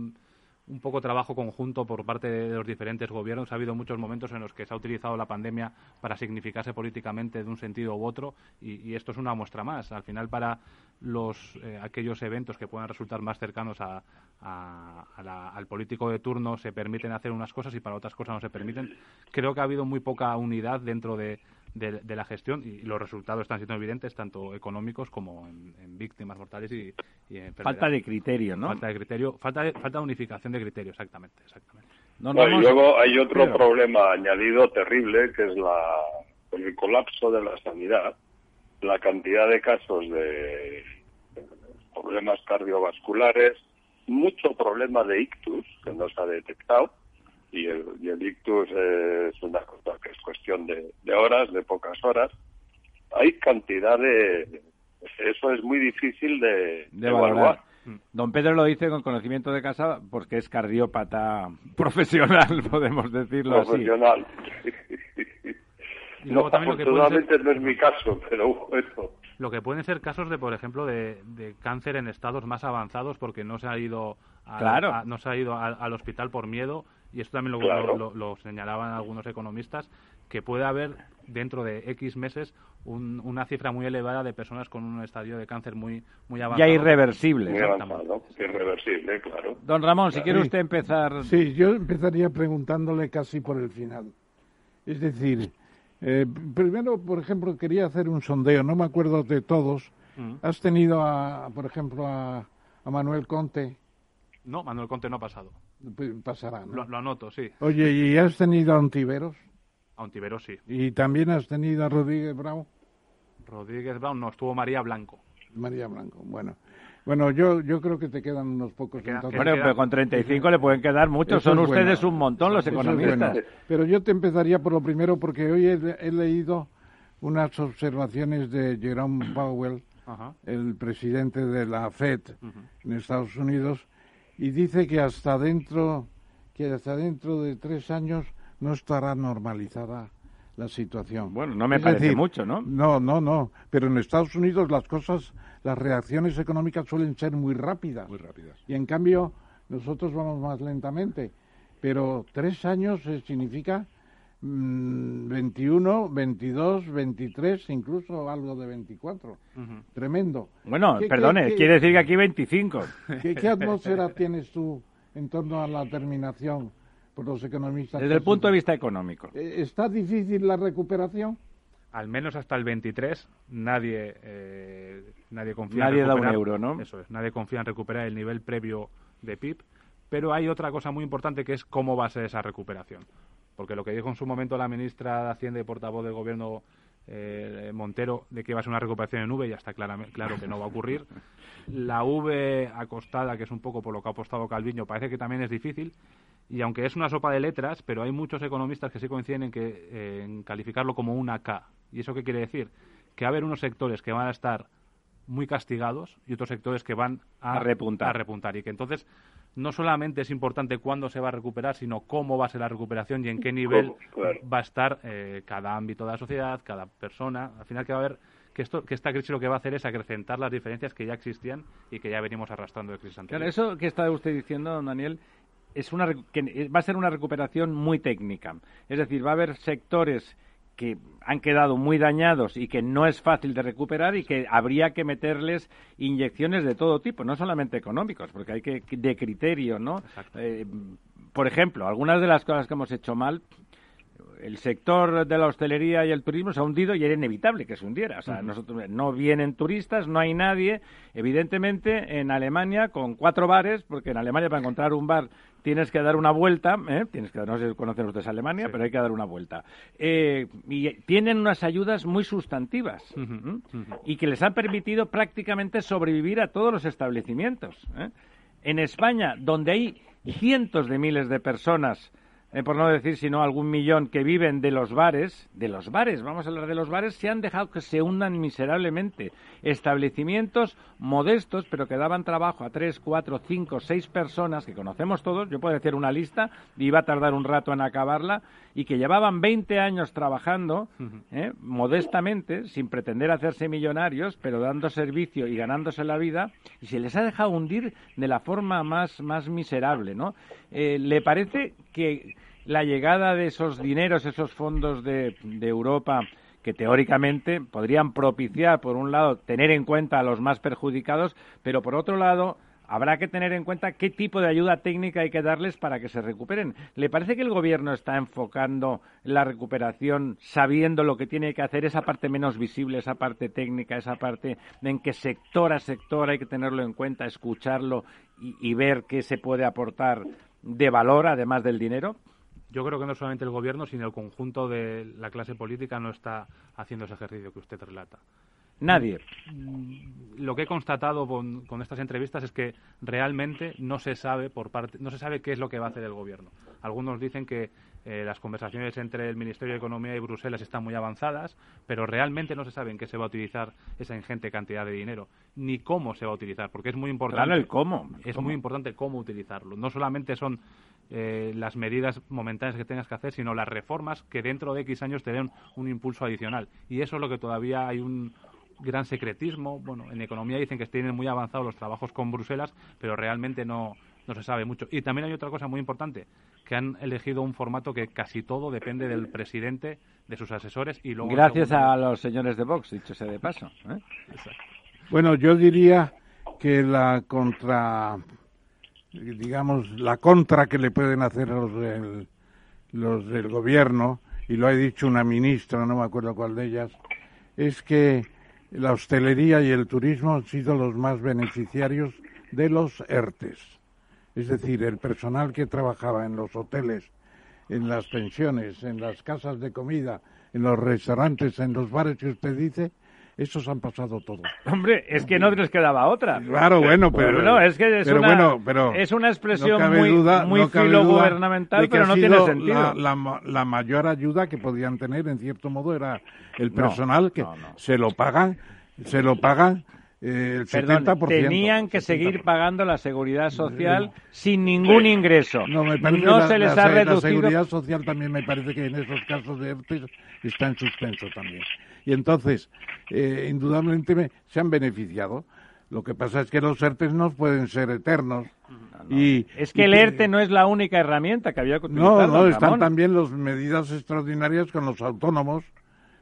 Speaker 5: un poco trabajo conjunto por parte de los diferentes gobiernos. Ha habido muchos momentos en los que se ha utilizado la pandemia para significarse políticamente de un sentido u otro y, esto es una muestra más. Al final, para los eh, aquellos eventos que puedan resultar más cercanos a, al político de turno se permiten hacer unas cosas y para otras cosas no se permiten. Creo que ha habido muy poca unidad dentro de, de, la gestión y los resultados están siendo evidentes tanto económicos como en, víctimas mortales y, en
Speaker 1: falta de criterio no
Speaker 5: falta de criterio falta de, falta de unificación de criterio exactamente exactamente.
Speaker 3: Y luego hay otro problema añadido terrible que es la el colapso de la sanidad la cantidad de casos de problemas cardiovasculares mucho problema de ictus que no se ha detectado y el, y el ictus es una cosa que es cuestión de, horas, de pocas horas. Hay cantidad de... Eso es muy difícil de, evaluar.
Speaker 1: Don Pedro lo dice con conocimiento de casa porque es cardiópata profesional, podemos decirlo
Speaker 3: profesional.
Speaker 5: así. Y luego también afortunadamente
Speaker 3: no es mi caso, pero bueno.
Speaker 5: Lo que pueden ser casos de, por ejemplo, de, de cáncer en estados más avanzados porque no se ha ido,
Speaker 1: al,
Speaker 5: no se ha ido al, hospital por miedo y esto también lo, lo, señalaban algunos economistas, que puede haber dentro de X meses una cifra muy elevada de personas con un estadio de cáncer muy, muy avanzado.
Speaker 1: Ya irreversible.
Speaker 3: irreversible, claro.
Speaker 1: Don Ramón, si quiere usted empezar.
Speaker 2: Sí, yo empezaría preguntándole casi por el final. Es decir, eh, primero, por ejemplo, quería hacer un sondeo, no me acuerdo de todos. Mm. ¿Has tenido, a, por ejemplo, a, a Manuel Conte?
Speaker 5: No, Manuel Conte no ha pasado.
Speaker 2: Pasará,
Speaker 5: ¿no? Lo, anoto, sí.
Speaker 2: Oye, ¿y has tenido a Ontiveros?
Speaker 5: A Ontiveros, sí.
Speaker 2: ¿Y también has tenido a Rodríguez Brown?
Speaker 5: Rodríguez Brown no, estuvo María Blanco.
Speaker 2: María Blanco, bueno. Bueno, yo, yo creo que te quedan unos pocos.
Speaker 1: bueno, pero con 35 le pueden quedar muchos. Son ustedes un montón los economistas.
Speaker 2: Pero yo te empezaría por lo primero porque hoy he, leído unas observaciones de Jerome Powell, el presidente de la FED en Estados Unidos, y dice que hasta dentro que hasta dentro de tres años no estará normalizada la situación.
Speaker 1: Bueno, no me parece mucho, ¿no?
Speaker 2: No, no, no. Pero en Estados Unidos las cosas, las reacciones económicas suelen ser muy rápidas.
Speaker 4: Muy rápidas.
Speaker 2: Y en cambio nosotros vamos más lentamente. Pero tres años significa 21, 22, 23, incluso algo de 24. Tremendo.
Speaker 1: Bueno, perdone, quiere decir que aquí 25.
Speaker 2: ¿Qué, atmósfera tienes tú en torno a la terminación por los economistas?
Speaker 1: Desde el punto de vista económico.
Speaker 2: Eh, ¿Está difícil la recuperación?
Speaker 5: Al menos hasta el 23 nadie eh, nadie confía
Speaker 1: nadie da un euro, ¿no?
Speaker 5: Eso es, nadie confía en recuperar el nivel previo de PIB Pero hay otra cosa muy importante que es cómo va a ser esa recuperación. Porque lo que dijo en su momento la ministra de Hacienda y portavoz del Gobierno eh, Montero de que va a ser una recuperación en V, ya está claro que no va a ocurrir. La V acostada, que es un poco por lo que ha apostado Calviño, parece que también es difícil. Y aunque es una sopa de letras, pero hay muchos economistas que sí coinciden en, que, eh, en calificarlo como una K. ¿Y eso qué quiere decir? Que va a haber unos sectores que van a estar muy castigados y otros sectores que van a,
Speaker 1: repuntar.
Speaker 5: a repuntar. Y que entonces no solamente es importante cuándo se va a recuperar, sino cómo va a ser la recuperación y en qué nivel va a estar eh, cada ámbito de la sociedad, cada persona. Al final que va a haber que esto que esta crisis lo que va a hacer es acrecentar las diferencias que ya existían y que ya venimos arrastrando de crisis anteriores.
Speaker 1: Claro, eso que está usted diciendo, don Daniel, es una que va a ser una recuperación muy técnica. Es decir, va a haber sectores que han quedado muy dañados y que no es fácil de recuperar y que habría que meterles inyecciones de todo tipo, no solamente económicos, porque hay que de criterio, ¿no? Eh, por ejemplo, algunas de las cosas que hemos hecho mal el sector de la hostelería y el turismo se ha hundido y era inevitable que se hundiera. O sea, nosotros, no vienen turistas, no hay nadie. Evidentemente, en Alemania, con cuatro bares, porque en Alemania para encontrar un bar tienes que dar una vuelta, ¿eh? tienes que, no sé si conocen ustedes Alemania, pero hay que dar una vuelta. Eh, y tienen unas ayudas muy sustantivas y que les han permitido prácticamente sobrevivir a todos los establecimientos. ¿eh? En España, donde hay cientos de miles de personas eh, por no decir sino algún millón que viven de los bares, de los bares, vamos a hablar de los bares, se han dejado que se hundan miserablemente. Establecimientos modestos, pero que daban trabajo a tres, cuatro, cinco, seis personas, que conocemos todos, yo puedo decir una lista, y iba a tardar un rato en acabarla, y que llevaban 20 años trabajando, eh, modestamente, sin pretender hacerse millonarios, pero dando servicio y ganándose la vida, y se les ha dejado hundir de la forma más, más miserable, ¿no? Eh, ¿Le parece que la llegada de esos dineros, esos fondos de, Europa, que teóricamente podrían propiciar, por un lado, tener en cuenta a los más perjudicados, pero por otro lado, habrá que tener en cuenta qué tipo de ayuda técnica hay que darles para que se recuperen. ¿Le parece que el Gobierno está enfocando la recuperación sabiendo lo que tiene que hacer, esa parte menos visible, esa parte técnica, esa parte en que sector a sector hay que tenerlo en cuenta, escucharlo y ver qué se puede aportar de valor además del dinero?
Speaker 5: Yo creo que no solamente el gobierno, sino el conjunto de la clase política no está haciendo ese ejercicio que usted relata.
Speaker 1: Nadie.
Speaker 5: Mm, lo que he constatado con, estas entrevistas es que realmente no se sabe por parte, no se sabe qué es lo que va a hacer el gobierno. Algunos dicen que eh, las conversaciones entre el Ministerio de Economía y Bruselas están muy avanzadas, pero realmente no se sabe en qué se va a utilizar esa ingente cantidad de dinero, ni cómo se va a utilizar, porque es muy importante.
Speaker 1: Claro, el cómo.
Speaker 5: Es muy importante cómo utilizarlo. No solamente son eh, las medidas momentáneas que tengas que hacer, sino las reformas que dentro de X años te den un impulso adicional. Y eso es lo que todavía hay un, gran secretismo. Bueno, en economía dicen que tienen muy avanzados los trabajos con Bruselas, pero realmente no, no se sabe mucho. Y también hay otra cosa muy importante, que han elegido un formato que casi todo depende del presidente, de sus asesores y luego...
Speaker 1: Gracias a los señores de Vox, dicho sea de paso. ¿eh?
Speaker 2: Bueno, yo diría que la contra, digamos, la contra que le pueden hacer los del, gobierno, y lo ha dicho una ministra, no me acuerdo cuál de ellas, es que la hostelería y el turismo han sido los más beneficiarios de los ERTES. Es decir, el personal que trabajaba en los hoteles, en las pensiones, en las casas de comida, en los restaurantes, en los bares que usted dice, esos han pasado todos.
Speaker 1: Hombre, es que no les quedaba otra.
Speaker 2: Claro, bueno, pero...
Speaker 1: no, es que es, una, es una expresión muy, muy filogubernamental, pero no tiene sentido.
Speaker 2: La, la, mayor ayuda que podían tener, en cierto modo, era el personal que se lo pagan, se lo pagan eh, el 70%.
Speaker 1: tenían que seguir pagando la seguridad social sin ningún ingreso. No, me parece no se les ha reducido. La
Speaker 2: seguridad social también me parece que en esos casos de ERTE está en suspenso también y entonces, eh, indudablemente, se han beneficiado. Lo que pasa es que los ERTES no pueden ser eternos. Y,
Speaker 1: es que el ERTE no es la única herramienta que había que utilizar.
Speaker 2: No, no, están también las medidas extraordinarias con los autónomos,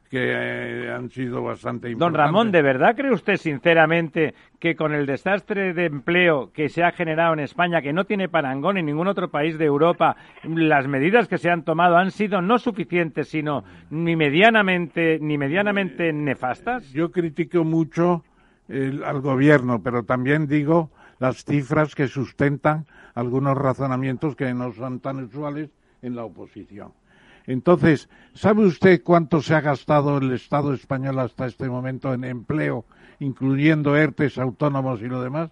Speaker 2: que eh, han sido bastante importantes.
Speaker 1: Don Ramón, ¿de verdad cree usted sinceramente que con el desastre de empleo que se ha generado en España, que no tiene parangón en ningún otro país de Europa, las medidas que se han tomado han sido no suficientes, sino ni medianamente, ni medianamente nefastas?
Speaker 2: Yo critico mucho al gobierno, pero también digo las cifras que sustentan algunos razonamientos que no son tan usuales en la oposición. Entonces, ¿sabe usted cuánto se ha gastado el Estado español hasta este momento en empleo, incluyendo ERTES, autónomos y lo demás?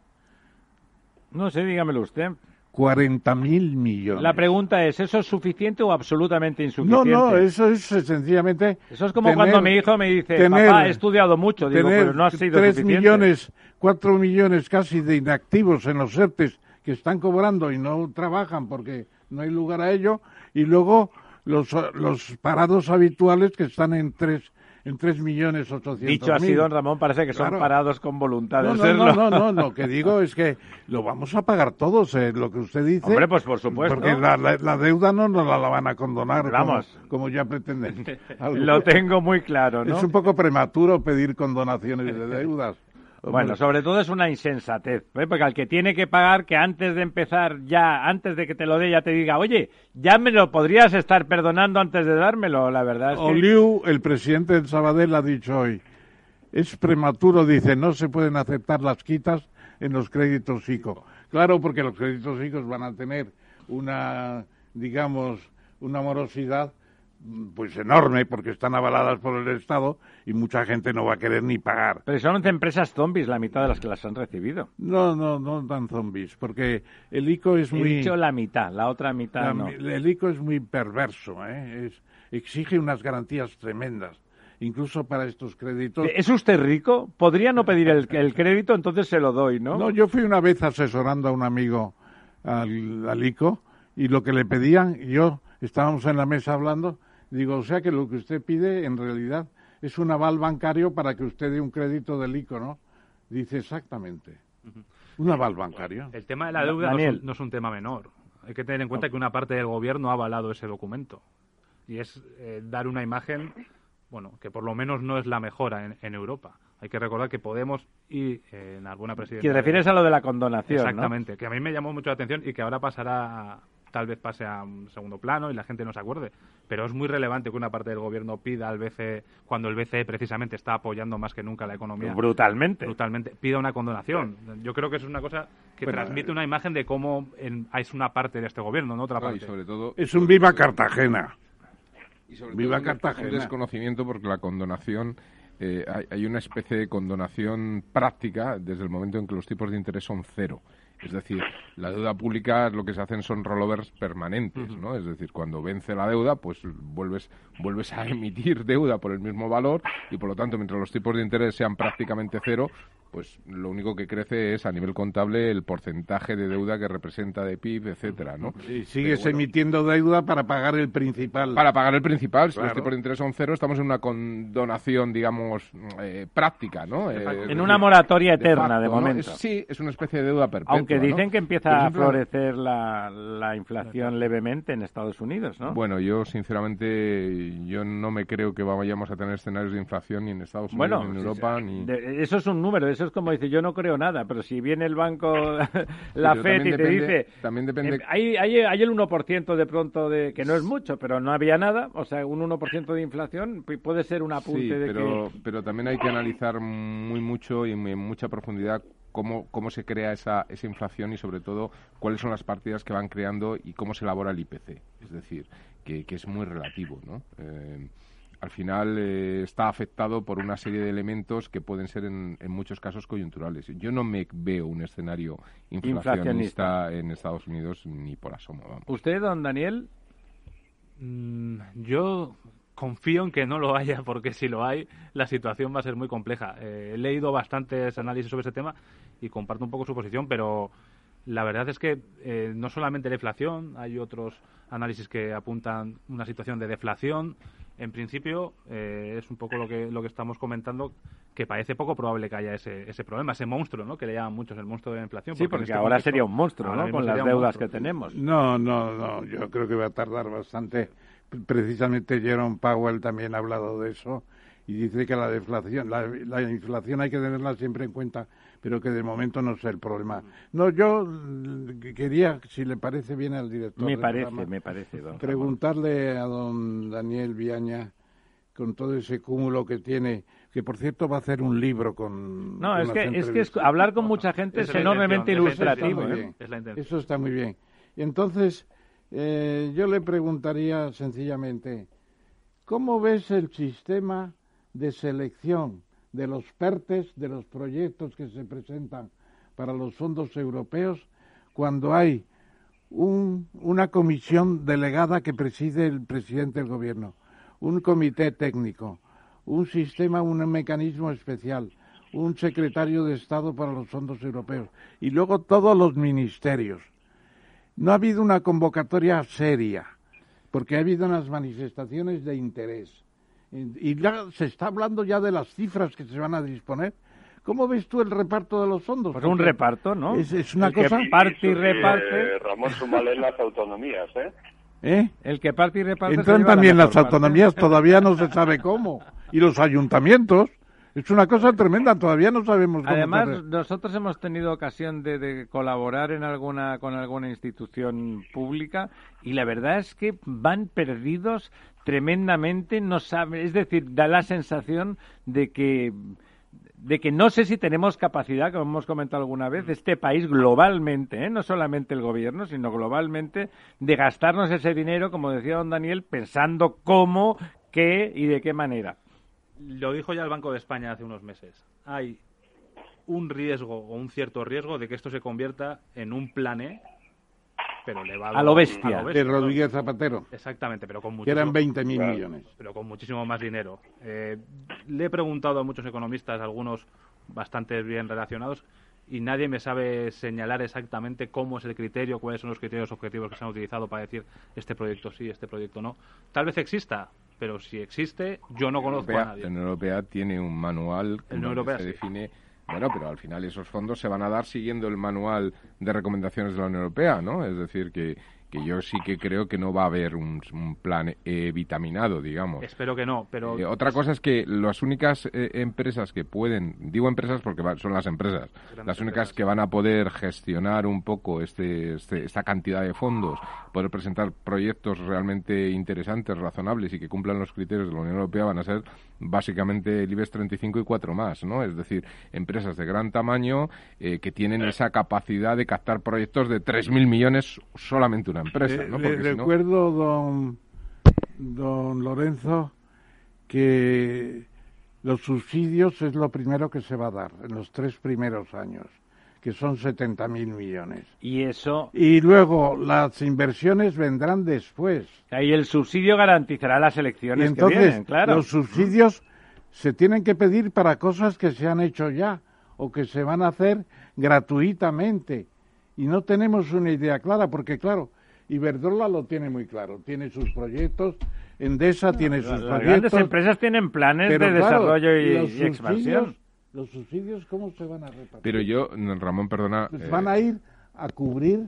Speaker 1: No sé, dígamelo usted.
Speaker 2: 40.000 millones.
Speaker 1: La pregunta es, ¿eso es suficiente o absolutamente insuficiente?
Speaker 2: No, no, eso es sencillamente...
Speaker 1: Eso es como cuando mi hijo me dice, papá, he estudiado mucho. Digo, pero no ha sido
Speaker 2: 3 millones, 4 millones casi de inactivos en los ERTES que están cobrando y no trabajan porque no hay lugar a ello. Y luego los, los parados habituales que están en tres en tres millones ochocientos
Speaker 1: Dicho así, don Ramón, parece que son parados con voluntad de
Speaker 2: no,
Speaker 1: serlo.
Speaker 2: No, no, no, lo que digo es que lo vamos a pagar todos, eh, lo que usted dice.
Speaker 1: Hombre, pues por supuesto.
Speaker 2: Porque la, la, deuda no nos la, van a condonar
Speaker 1: Vamos.
Speaker 2: Como, ya pretenden.
Speaker 1: lo tengo muy claro, ¿no?
Speaker 2: Es un poco prematuro pedir condonaciones de deudas.
Speaker 1: Bueno, sobre todo es una insensatez, ¿eh? porque al que tiene que pagar, que antes de empezar ya, antes de que te lo dé, ya te diga, oye, ya me lo podrías estar perdonando antes de dármelo, la verdad es que...
Speaker 2: Oliu, el presidente del Sabadell, ha dicho hoy, es prematuro, dice, no se pueden aceptar las quitas en los créditos ICO. Claro, porque los créditos ICO van a tener una, digamos, una morosidad pues enorme porque están avaladas por el Estado y mucha gente no va a querer ni pagar.
Speaker 1: Pero son empresas zombies la mitad de las que las han recibido.
Speaker 2: No, no, no tan zombies, porque el ICO es muy...
Speaker 1: He dicho la mitad, la otra mitad no.
Speaker 2: El ICO es muy perverso, ¿eh? es, exige unas garantías tremendas incluso para estos créditos.
Speaker 1: ¿Es usted rico? ¿Podría no pedir el, el, crédito? Entonces se lo doy, ¿no?
Speaker 2: No, yo fui una vez asesorando a un amigo al, al ICO y lo que le pedían, yo estábamos en la mesa hablando, Digo, o sea que lo que usted pide en realidad es un aval bancario para que usted dé un crédito del ICO, ¿no? Dice exactamente. Un aval bancario.
Speaker 5: El tema de la deuda no es, un, tema menor. Hay que tener en cuenta que una parte del gobierno ha avalado ese documento. Y es eh, dar una imagen, bueno, que por lo menos no es la mejora en, Europa. Hay que recordar que Podemos y eh, en alguna presidencia...
Speaker 1: Que refieres a lo de la condonación,
Speaker 5: Exactamente, que a mí me llamó mucho la atención y que ahora pasará tal vez pase a un segundo plano y la gente no se acuerde. Pero es muy relevante que una parte del gobierno pida al BCE, cuando el BCE precisamente está apoyando más que nunca la economía.
Speaker 1: Brutalmente.
Speaker 5: Brutalmente. Pida una condonación. Yo creo que es una cosa que transmite una imagen de cómo es una parte de este gobierno, no otra parte.
Speaker 4: sobre todo,
Speaker 2: es un viva Cartagena.
Speaker 4: Y sobre viva Cartagena. Un desconocimiento porque la condonación eh, hay, una especie de condonación práctica desde el momento en que los tipos de interés son cero. Es decir, la deuda pública lo que se hacen son rollovers permanentes, ¿no? Es decir, cuando vence la deuda, pues vuelves, vuelves a emitir deuda por el mismo valor y por lo tanto, mientras los tipos de interés sean prácticamente cero, pues lo único que crece es a nivel contable el porcentaje de deuda que representa de PIB, etcétera, ¿no?
Speaker 2: Y sigues emitiendo deuda para pagar el principal.
Speaker 4: Para pagar el principal, si los tipos de interés son cero, estamos en una condonación, digamos, eh, práctica, ¿no?
Speaker 1: Eh, en una moratoria eterna, de, momento.
Speaker 4: sí, es una especie de deuda perpetua.
Speaker 1: Aunque dicen que empieza a florecer la, la inflación levemente en Estados Unidos, ¿no?
Speaker 4: Bueno, yo sinceramente yo no me creo que vayamos a tener escenarios de inflación ni en Estados Unidos ni en Europa ni.
Speaker 1: eso es un número, eso es como dice, yo no creo nada, pero si viene el banco, la FED y te dice,
Speaker 4: también depende...
Speaker 1: Eh, hay, hay, hay el 1% de pronto de, que no es mucho, pero no había nada, o sea, un 1% de inflación puede ser un apunte de
Speaker 4: pero, pero también hay que analizar muy mucho y en mucha profundidad Cómo, cómo, se crea esa, esa inflación y sobre todo cuáles son las partidas que van creando y cómo se elabora el IPC. Es decir, que, que es muy relativo, ¿no? Eh, al final eh, está afectado por una serie de elementos que pueden ser en, muchos casos coyunturales. Yo no me veo un escenario inflacionista, en Estados Unidos ni por asomo.
Speaker 1: ¿Usted, don Daniel?
Speaker 5: Mm, yo confío en que no lo haya, porque si lo hay, la situación va a ser muy compleja. Eh, he leído bastantes análisis sobre ese tema y comparto un poco su posición, pero la verdad es que eh, no solamente la inflación, hay otros análisis que apuntan una situación de deflación, en principio eh, es un poco lo que, lo que estamos comentando, que parece poco probable que haya ese, ese problema, ese monstruo, ¿no? Que le llaman muchos el monstruo de la inflación.
Speaker 1: Sí, porque, este ahora sería un monstruo, ¿no? Con las deudas que tenemos.
Speaker 2: No, no, no. Yo creo que va a tardar bastante. Precisamente Jerome Powell también ha hablado de eso y dice que la deflación, la, la inflación hay que tenerla siempre en cuenta pero que de momento no es el problema. No, yo quería, si le parece bien al director.
Speaker 1: Me parece, me parece.
Speaker 2: preguntarle a don Daniel Viaña con todo ese cúmulo que tiene, que por cierto va a hacer un libro con.
Speaker 1: No,
Speaker 2: con
Speaker 1: es que, es que es- hablar con mucha gente es enormemente ilustrativo.
Speaker 2: Está
Speaker 1: ¿eh?
Speaker 2: Eso está muy bien. Y entonces, eh, yo le preguntaría sencillamente, ¿cómo ves el sistema de selección de los PERTES, de los proyectos que se presentan para los fondos europeos, cuando hay un- una comisión delegada que preside el presidente del gobierno, un comité técnico, un sistema, un mecanismo especial, un secretario de Estado para los fondos europeos y luego todos los ministerios. No ha habido una convocatoria seria, porque ha habido unas manifestaciones de interés. Y ya se está hablando ya de las cifras que se van a disponer. ¿Cómo ves tú el reparto de los fondos?
Speaker 1: Pues un reparto, ¿no?
Speaker 2: Es, es una
Speaker 1: El que
Speaker 2: cosa...
Speaker 1: parte y
Speaker 3: sí,
Speaker 1: reparte.
Speaker 3: eh, Ramón, las autonomías, ¿eh?
Speaker 2: ¿eh?
Speaker 1: El que parte y reparte.
Speaker 2: Entran también las
Speaker 1: parte.
Speaker 2: autonomías, todavía no se sabe cómo. Y los ayuntamientos. Es una cosa tremenda, todavía no sabemos cómo.
Speaker 1: Además, nosotros hemos tenido ocasión de, de colaborar en alguna con alguna institución pública y la verdad es que van perdidos tremendamente, no saben, es decir, da la sensación de que de que no sé si tenemos capacidad, como hemos comentado alguna vez, este país globalmente, ¿eh? no solamente el gobierno, sino globalmente, de gastarnos ese dinero, como decía don Daniel, pensando cómo, qué y de qué manera.
Speaker 5: Lo dijo ya el Banco de España hace unos meses. Hay un riesgo o un cierto riesgo de que esto se convierta en un plan E, pero elevado
Speaker 1: A lo bestia.
Speaker 2: de Rodríguez Zapatero,
Speaker 5: Exactamente, pero con
Speaker 2: que eran
Speaker 5: muchísimo,
Speaker 2: 20.000
Speaker 3: Claro.
Speaker 2: millones.
Speaker 5: pero con muchísimo más dinero. Eh, le he preguntado a muchos economistas, algunos bastante bien relacionados, y nadie me sabe señalar exactamente cómo es el criterio, cuáles son los criterios objetivos que se han utilizado para decir este proyecto sí, este proyecto no. Tal vez exista, pero si existe, yo no conozco a nadie.
Speaker 4: La Unión Europea tiene un manual
Speaker 5: Europea,
Speaker 4: se
Speaker 5: sí.
Speaker 4: define. Bueno, pero al final esos fondos se van a dar siguiendo el manual de recomendaciones de la Unión Europea, ¿no? Es decir, que, que yo sí que creo que no va a haber un, un plan eh, vitaminado, digamos.
Speaker 5: Espero que no, pero
Speaker 4: Eh, otra cosa es que las únicas eh, empresas que pueden, digo empresas porque va- son las empresas, las únicas
Speaker 5: empresas.
Speaker 4: que van a poder gestionar un poco este, este- esta cantidad de fondos, poder presentar proyectos realmente interesantes, razonables y que cumplan los criterios de la Unión Europea van a ser básicamente el IBEX 35 y cuatro más, ¿no? Es decir, empresas de gran tamaño eh, que tienen esa capacidad de captar proyectos de 3.000 millones solamente una empresa,
Speaker 2: Le-
Speaker 4: ¿no?
Speaker 2: le
Speaker 4: Porque no-
Speaker 2: recuerdo, don, don Lorenzo, que los subsidios es lo primero que se va a dar en los tres primeros años, que son 70.000 millones.
Speaker 1: Y eso,
Speaker 2: Y luego las inversiones vendrán después.
Speaker 1: ahí el subsidio garantizará las
Speaker 2: Y
Speaker 1: elecciones
Speaker 2: entonces
Speaker 1: que vienen, claro.
Speaker 2: los subsidios se tienen que pedir para cosas que se han hecho ya o que se van a hacer gratuitamente. Y no tenemos una idea clara, porque claro, Iberdrola lo tiene muy claro, tiene sus proyectos, Endesa tiene sus
Speaker 1: Las
Speaker 2: proyectos.
Speaker 1: grandes empresas tienen planes
Speaker 2: pero
Speaker 1: de
Speaker 2: claro,
Speaker 1: desarrollo y,
Speaker 2: los
Speaker 1: y expansión.
Speaker 2: los subsidios, ¿cómo se van a repartir?
Speaker 4: Pero yo, Ramón, perdona...
Speaker 2: Pues
Speaker 4: eh,
Speaker 2: van a ir a cubrir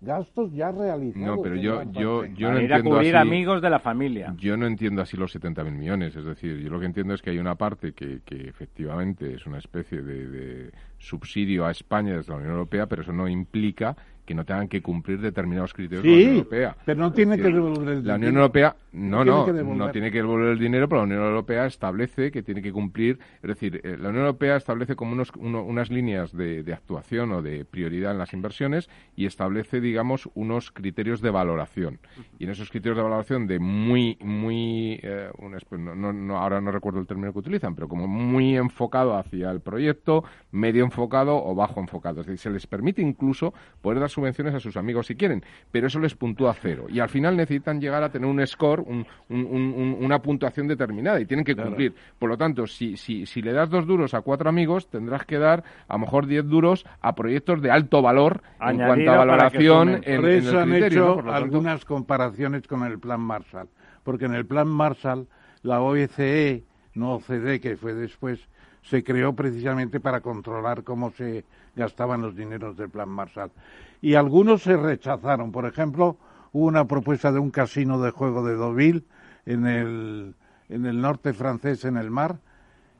Speaker 2: gastos ya realizados.
Speaker 4: No, pero yo, yo, yo no
Speaker 1: a ir a
Speaker 4: entiendo
Speaker 1: cubrir
Speaker 4: así.
Speaker 1: amigos de la familia.
Speaker 4: Yo no entiendo así los 70.000 millones. Es decir, yo lo que entiendo es que hay una parte que, que efectivamente es una especie de, de subsidio a España desde la Unión Europea, pero eso no implica que no tengan que cumplir determinados criterios de la Unión
Speaker 2: Sí,
Speaker 4: Europea.
Speaker 2: pero no tiene que el
Speaker 4: La Unión. Europea, no,
Speaker 2: No tiene
Speaker 4: no, tiene que devolver el dinero, pero la Unión Europea establece que tiene que cumplir, es decir, eh, la Unión Europea establece como unos, uno- unas líneas de, de actuación o de prioridad en las inversiones y establece, digamos, unos criterios de valoración. Y en esos criterios de valoración de muy, muy, eh, un no- no- ahora no recuerdo el término que utilizan, pero como muy enfocado hacia el proyecto, medio enfocado o bajo enfocado. Es decir, se les permite incluso poder dar subvenciones a sus amigos si quieren, pero eso les puntúa cero. Y al final necesitan llegar a tener un score, un- un- un- un- una puntuación determinada y tienen que cumplir. Por lo tanto, si, si, si le das dos duros a cuatro amigos, tendrás que dar a lo mejor diez duros a proyectos de alto valor en cuanto a valoración en,
Speaker 2: Por
Speaker 4: en el
Speaker 2: han
Speaker 4: criterio,
Speaker 2: hecho
Speaker 4: ¿no? Por lo tanto-
Speaker 2: algunas comparaciones con el Plan Marshall, porque en el Plan Marshall la OECE, no OCDE, que fue después, se creó precisamente para controlar cómo se gastaban los dineros del Plan Marshall. Y algunos se rechazaron. Por ejemplo, hubo una propuesta de un casino de juego de Deauville en el, en el norte francés, en el mar,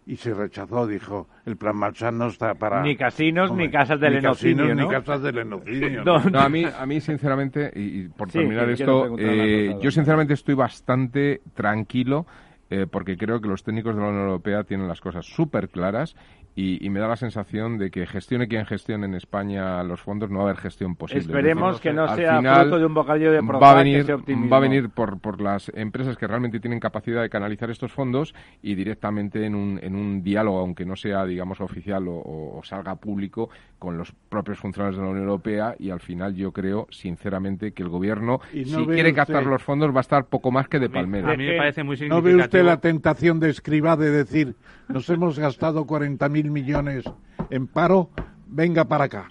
Speaker 2: y se rechazó, dijo, el Plan Marshall no está para...
Speaker 1: Ni casinos,
Speaker 2: Hombre,
Speaker 1: ni casas del ¿no?
Speaker 2: Ni casas del genocidio, ¿no?
Speaker 1: No,
Speaker 4: No, a mí, a mí sinceramente, y, y por
Speaker 1: Sí,
Speaker 4: terminar esto, eh, yo sinceramente estoy bastante tranquilo eh, porque creo que los técnicos de la Unión Europea tienen las cosas súper claras y, me da la sensación de que gestione quien gestione en España los fondos, no va a haber gestión posible.
Speaker 1: Esperemos que no sea fruto de un bocadillo de
Speaker 4: va a venir, va a venir por, por las empresas que realmente tienen capacidad de canalizar estos fondos y directamente en un, en un diálogo, aunque no sea, digamos, oficial o, salga público, con los propios funcionarios de la Unión Europea y al final yo creo, sinceramente, que el gobierno, si quiere gastar los fondos, va a estar poco más que de palmera.
Speaker 5: A mí me parece muy
Speaker 2: ¿No ve usted la tentación de escriba de decir, nos hemos gastado 40.000 millones en paro, venga para acá.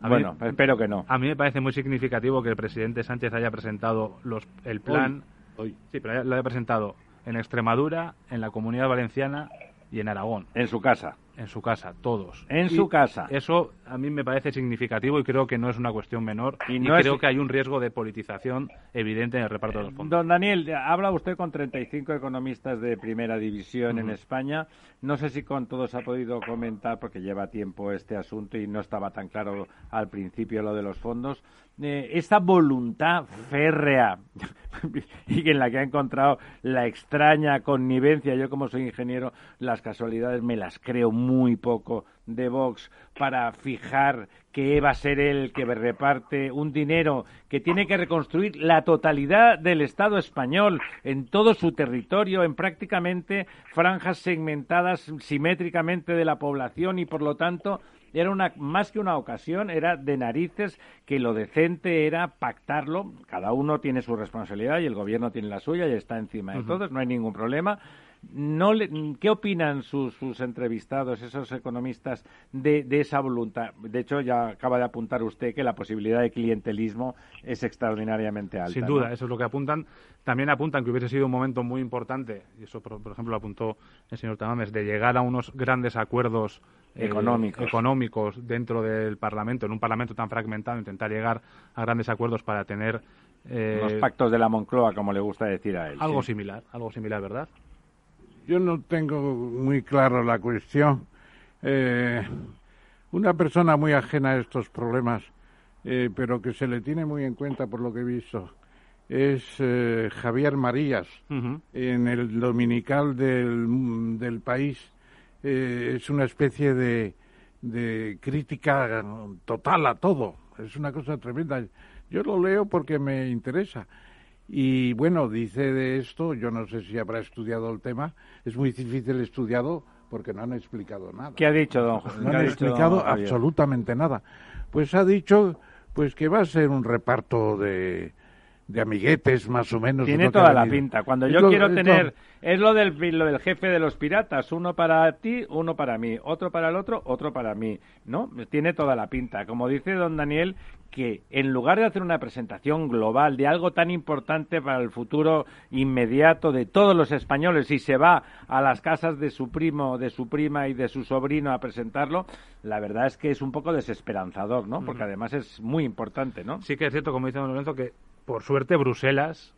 Speaker 1: bueno, espero que no.
Speaker 5: A mí me parece muy significativo que el presidente Sánchez haya presentado los, el plan.
Speaker 2: Hoy,
Speaker 5: Sí, pero lo haya presentado en Extremadura, en la Comunidad Valenciana y en Aragón.
Speaker 1: En su casa
Speaker 5: en su casa, todos.
Speaker 1: En su casa.
Speaker 5: Eso a mí me parece significativo y creo que no es una cuestión menor. Y, no creo que hay un riesgo de politización evidente en el reparto de los fondos.
Speaker 1: Don Daniel, habla usted con 35 economistas de primera división en España. No sé si con todos ha podido comentar, porque lleva tiempo este asunto y no estaba tan claro al principio lo de los fondos. Eh, esta voluntad férrea y en la que ha encontrado la extraña connivencia, yo como soy ingeniero, las casualidades me las creo muy poco de Vox para fijar que va a ser él que reparte un dinero que tiene que reconstruir la totalidad del Estado español en todo su territorio, en prácticamente franjas segmentadas simétricamente de la población y por lo tanto era una más que una ocasión, era de narices que lo decente era pactarlo, cada uno tiene su responsabilidad y el gobierno tiene la suya y está encima de todos, no hay ningún problema no ¿Qué opinan sus, entrevistados, esos economistas, de, esa voluntad? De hecho, ya acaba de apuntar usted que la posibilidad de clientelismo es extraordinariamente alta.
Speaker 5: Sin duda, eso es lo que apuntan. También apuntan que hubiese sido un momento muy importante, y eso, por, ejemplo, lo apuntó el señor Tamames, de llegar a unos grandes acuerdos
Speaker 1: eh,
Speaker 5: económicos. dentro del Parlamento, en un Parlamento tan fragmentado, intentar llegar a grandes acuerdos para tener...
Speaker 1: Eh, Los pactos de la Moncloa, como le gusta decir a él.
Speaker 5: Algo similar, algo similar, ¿verdad?
Speaker 2: Yo no tengo muy claro la cuestión. Eh, una persona muy ajena a estos problemas, eh, pero que se le tiene muy en cuenta por lo que he visto, es eh, Javier Marías, en el dominical del, del país. Es una especie de, de crítica total a todo. Es una cosa tremenda. Yo lo leo porque me interesa. Y bueno, dice de esto, yo no sé si habrá estudiado el tema, es muy difícil estudiado porque no han explicado nada.
Speaker 1: ¿Qué ha dicho don
Speaker 2: No han explicado absolutamente nada. Pues ha dicho pues que va a ser un reparto de, de amiguetes más o menos.
Speaker 1: Tiene toda la pinta. Cuando yo quiero tener es lo del, lo del jefe de los piratas, uno para ti, uno para mí, otro para el otro, otro para mí, ¿no? Tiene toda la pinta. Como dice don Daniel, que en lugar de hacer una presentación global de algo tan importante para el futuro inmediato de todos los españoles y se va a las casas de su primo, de su prima y de su sobrino a presentarlo, la verdad es que es un poco desesperanzador, ¿no? Porque además es muy importante, ¿no?
Speaker 5: Sí que es cierto, como dice don Lorenzo, que por suerte Bruselas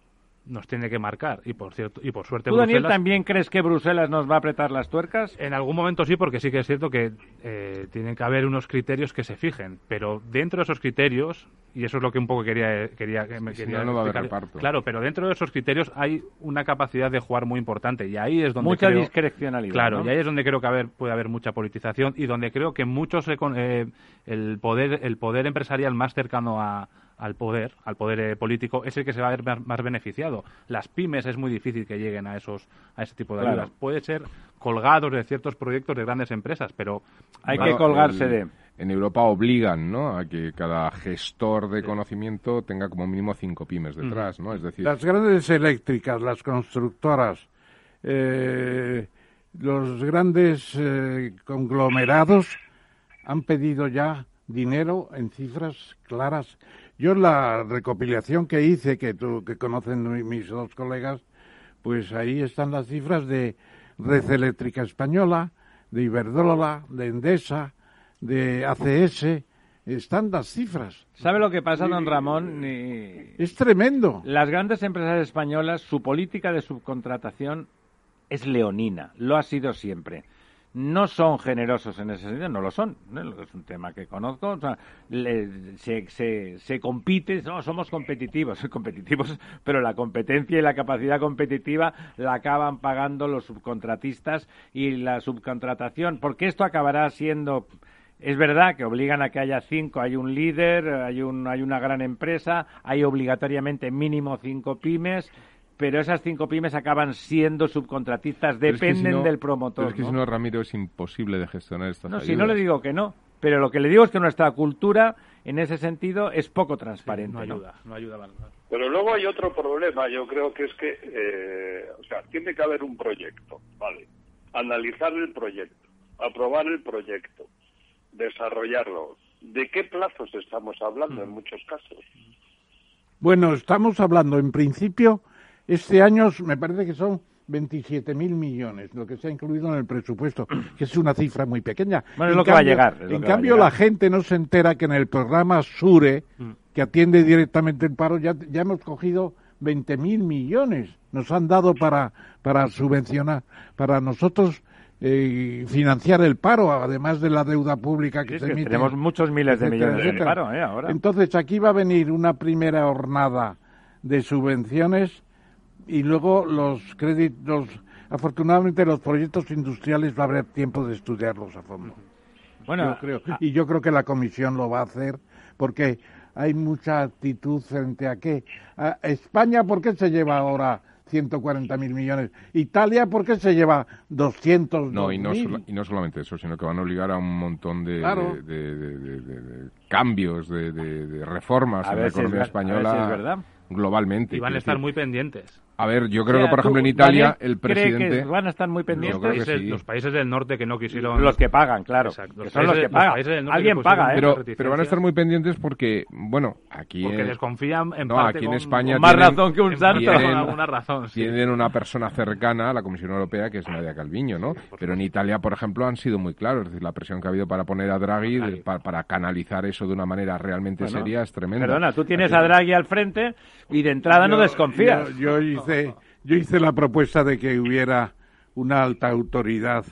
Speaker 5: nos tiene que marcar. Y por cierto y por suerte
Speaker 1: ¿Tú Daniel también crees que Bruselas nos va a apretar las tuercas?
Speaker 5: En algún momento sí porque sí que es cierto que eh, tienen que haber unos criterios que se fijen. Pero dentro de esos criterios y eso es lo que un poco quería quería que me quería
Speaker 4: no, reparto.
Speaker 5: claro pero dentro de esos criterios hay una capacidad de jugar muy importante. Y ahí es donde
Speaker 1: mucha discrecionalidad
Speaker 5: claro y ahí es donde creo que haber, puede haber mucha politización y donde creo que muchos eh, el poder el poder empresarial más cercano a al poder, al poder eh, político, es el que se va a ver más, beneficiado. Las pymes es muy difícil que lleguen a esos a ese tipo de ayudas. Puede ser colgados de ciertos proyectos de grandes empresas, pero
Speaker 1: hay que colgarse de
Speaker 4: en Europa obligan ¿no? a que cada gestor de conocimiento tenga como mínimo cinco pymes detrás, ¿no? Es decir,
Speaker 2: las grandes eléctricas, las constructoras, eh, los grandes eh, conglomerados han pedido ya dinero en cifras claras yo la recopilación que hice, que, tú, que conocen mis dos colegas, pues ahí están las cifras de Red Eléctrica Española, de Iberdrola, de Endesa, de ACS, están las cifras.
Speaker 1: ¿Sabe lo que pasa, don Ramón?
Speaker 2: Es tremendo.
Speaker 1: Las grandes empresas españolas, su política de subcontratación es leonina, lo ha sido siempre no son generosos en ese sentido, no lo son. Es un tema que conozco. se, se, se, compite, no, somos competitivos, competitivos, pero la competencia y la capacidad competitiva la acaban pagando los subcontratistas y la subcontratación, porque esto acabará siendo es verdad que obligan a que haya cinco, hay un líder, hay, un, hay una gran empresa, hay obligatoriamente mínimo cinco pymes, pero esas cinco pymes acaban siendo subcontratistas, dependen del promotor.
Speaker 4: Pero es que si no, Ramiro, es imposible de gestionar estas
Speaker 1: No, si no le digo que no, pero lo que le digo es que nuestra cultura, en ese sentido, es poco transparente.
Speaker 5: no ayuda, no, ayuda.
Speaker 3: Pero luego hay otro problema, yo creo que es que, eh, o sea, tiene que haber un proyecto, ¿vale? Analizar el proyecto, aprobar el proyecto, desarrollarlo. ¿De qué plazos estamos hablando en mm. muchos casos?
Speaker 2: Bueno, estamos hablando en principio, este año me parece que son 27 mil millones, lo que se ha incluido en el presupuesto, que es una cifra muy pequeña.
Speaker 1: Bueno, es lo que va a llegar.
Speaker 2: En cambio, la gente no se entera que en el programa SURE, mm. que atiende directamente el paro, ya, ya hemos cogido 20 mil millones. Nos han dado para, para subvencionar. Para nosotros eh, financiar el paro, además de la deuda pública que se emite.
Speaker 1: Tenemos muchos miles de millones de paro, ¿eh? Ahora.
Speaker 2: Entonces, aquí va a venir una primera hornada de subvenciones y luego los créditos. Afortunadamente, los proyectos industriales va a haber tiempo de estudiarlos a fondo. Bueno, creo. Ah. Y yo creo que la comisión lo va a hacer porque hay mucha actitud frente a qué. A España, ¿por qué se lleva ahora 140 mil millones. Italia, ¿por qué se lleva 200
Speaker 4: No, y no, y no solamente eso, sino que van a obligar a un montón de, cambios, de, reformas en la economía española globalmente.
Speaker 5: Y van a estar muy pendientes.
Speaker 4: A ver, yo creo que, por ejemplo, en Italia el presidente...
Speaker 1: que van a estar muy pendientes?
Speaker 5: Los países del norte que no quisieron...
Speaker 1: Los que pagan, claro. Exacto. son los que pagan. Alguien paga, ¿eh?
Speaker 4: Pero, pero, van a estar muy pendientes porque, bueno, aquí...
Speaker 5: Porque desconfían en
Speaker 4: no,
Speaker 5: parte
Speaker 4: aquí en España
Speaker 1: más razón que un santo.
Speaker 5: Tienen, alguna razón,
Speaker 4: tienen una persona cercana a la Comisión Europea que es Nadia Calviño, ¿no? Pero en Italia, por ejemplo, han sido muy claros. Es decir, la presión que ha habido para poner a Draghi, para, canalizar eso de una manera realmente seria es tremenda.
Speaker 1: Perdona, tú tienes a Draghi al frente y de entrada no desconfías.
Speaker 2: yo hice yo hice la propuesta de que hubiera una alta autoridad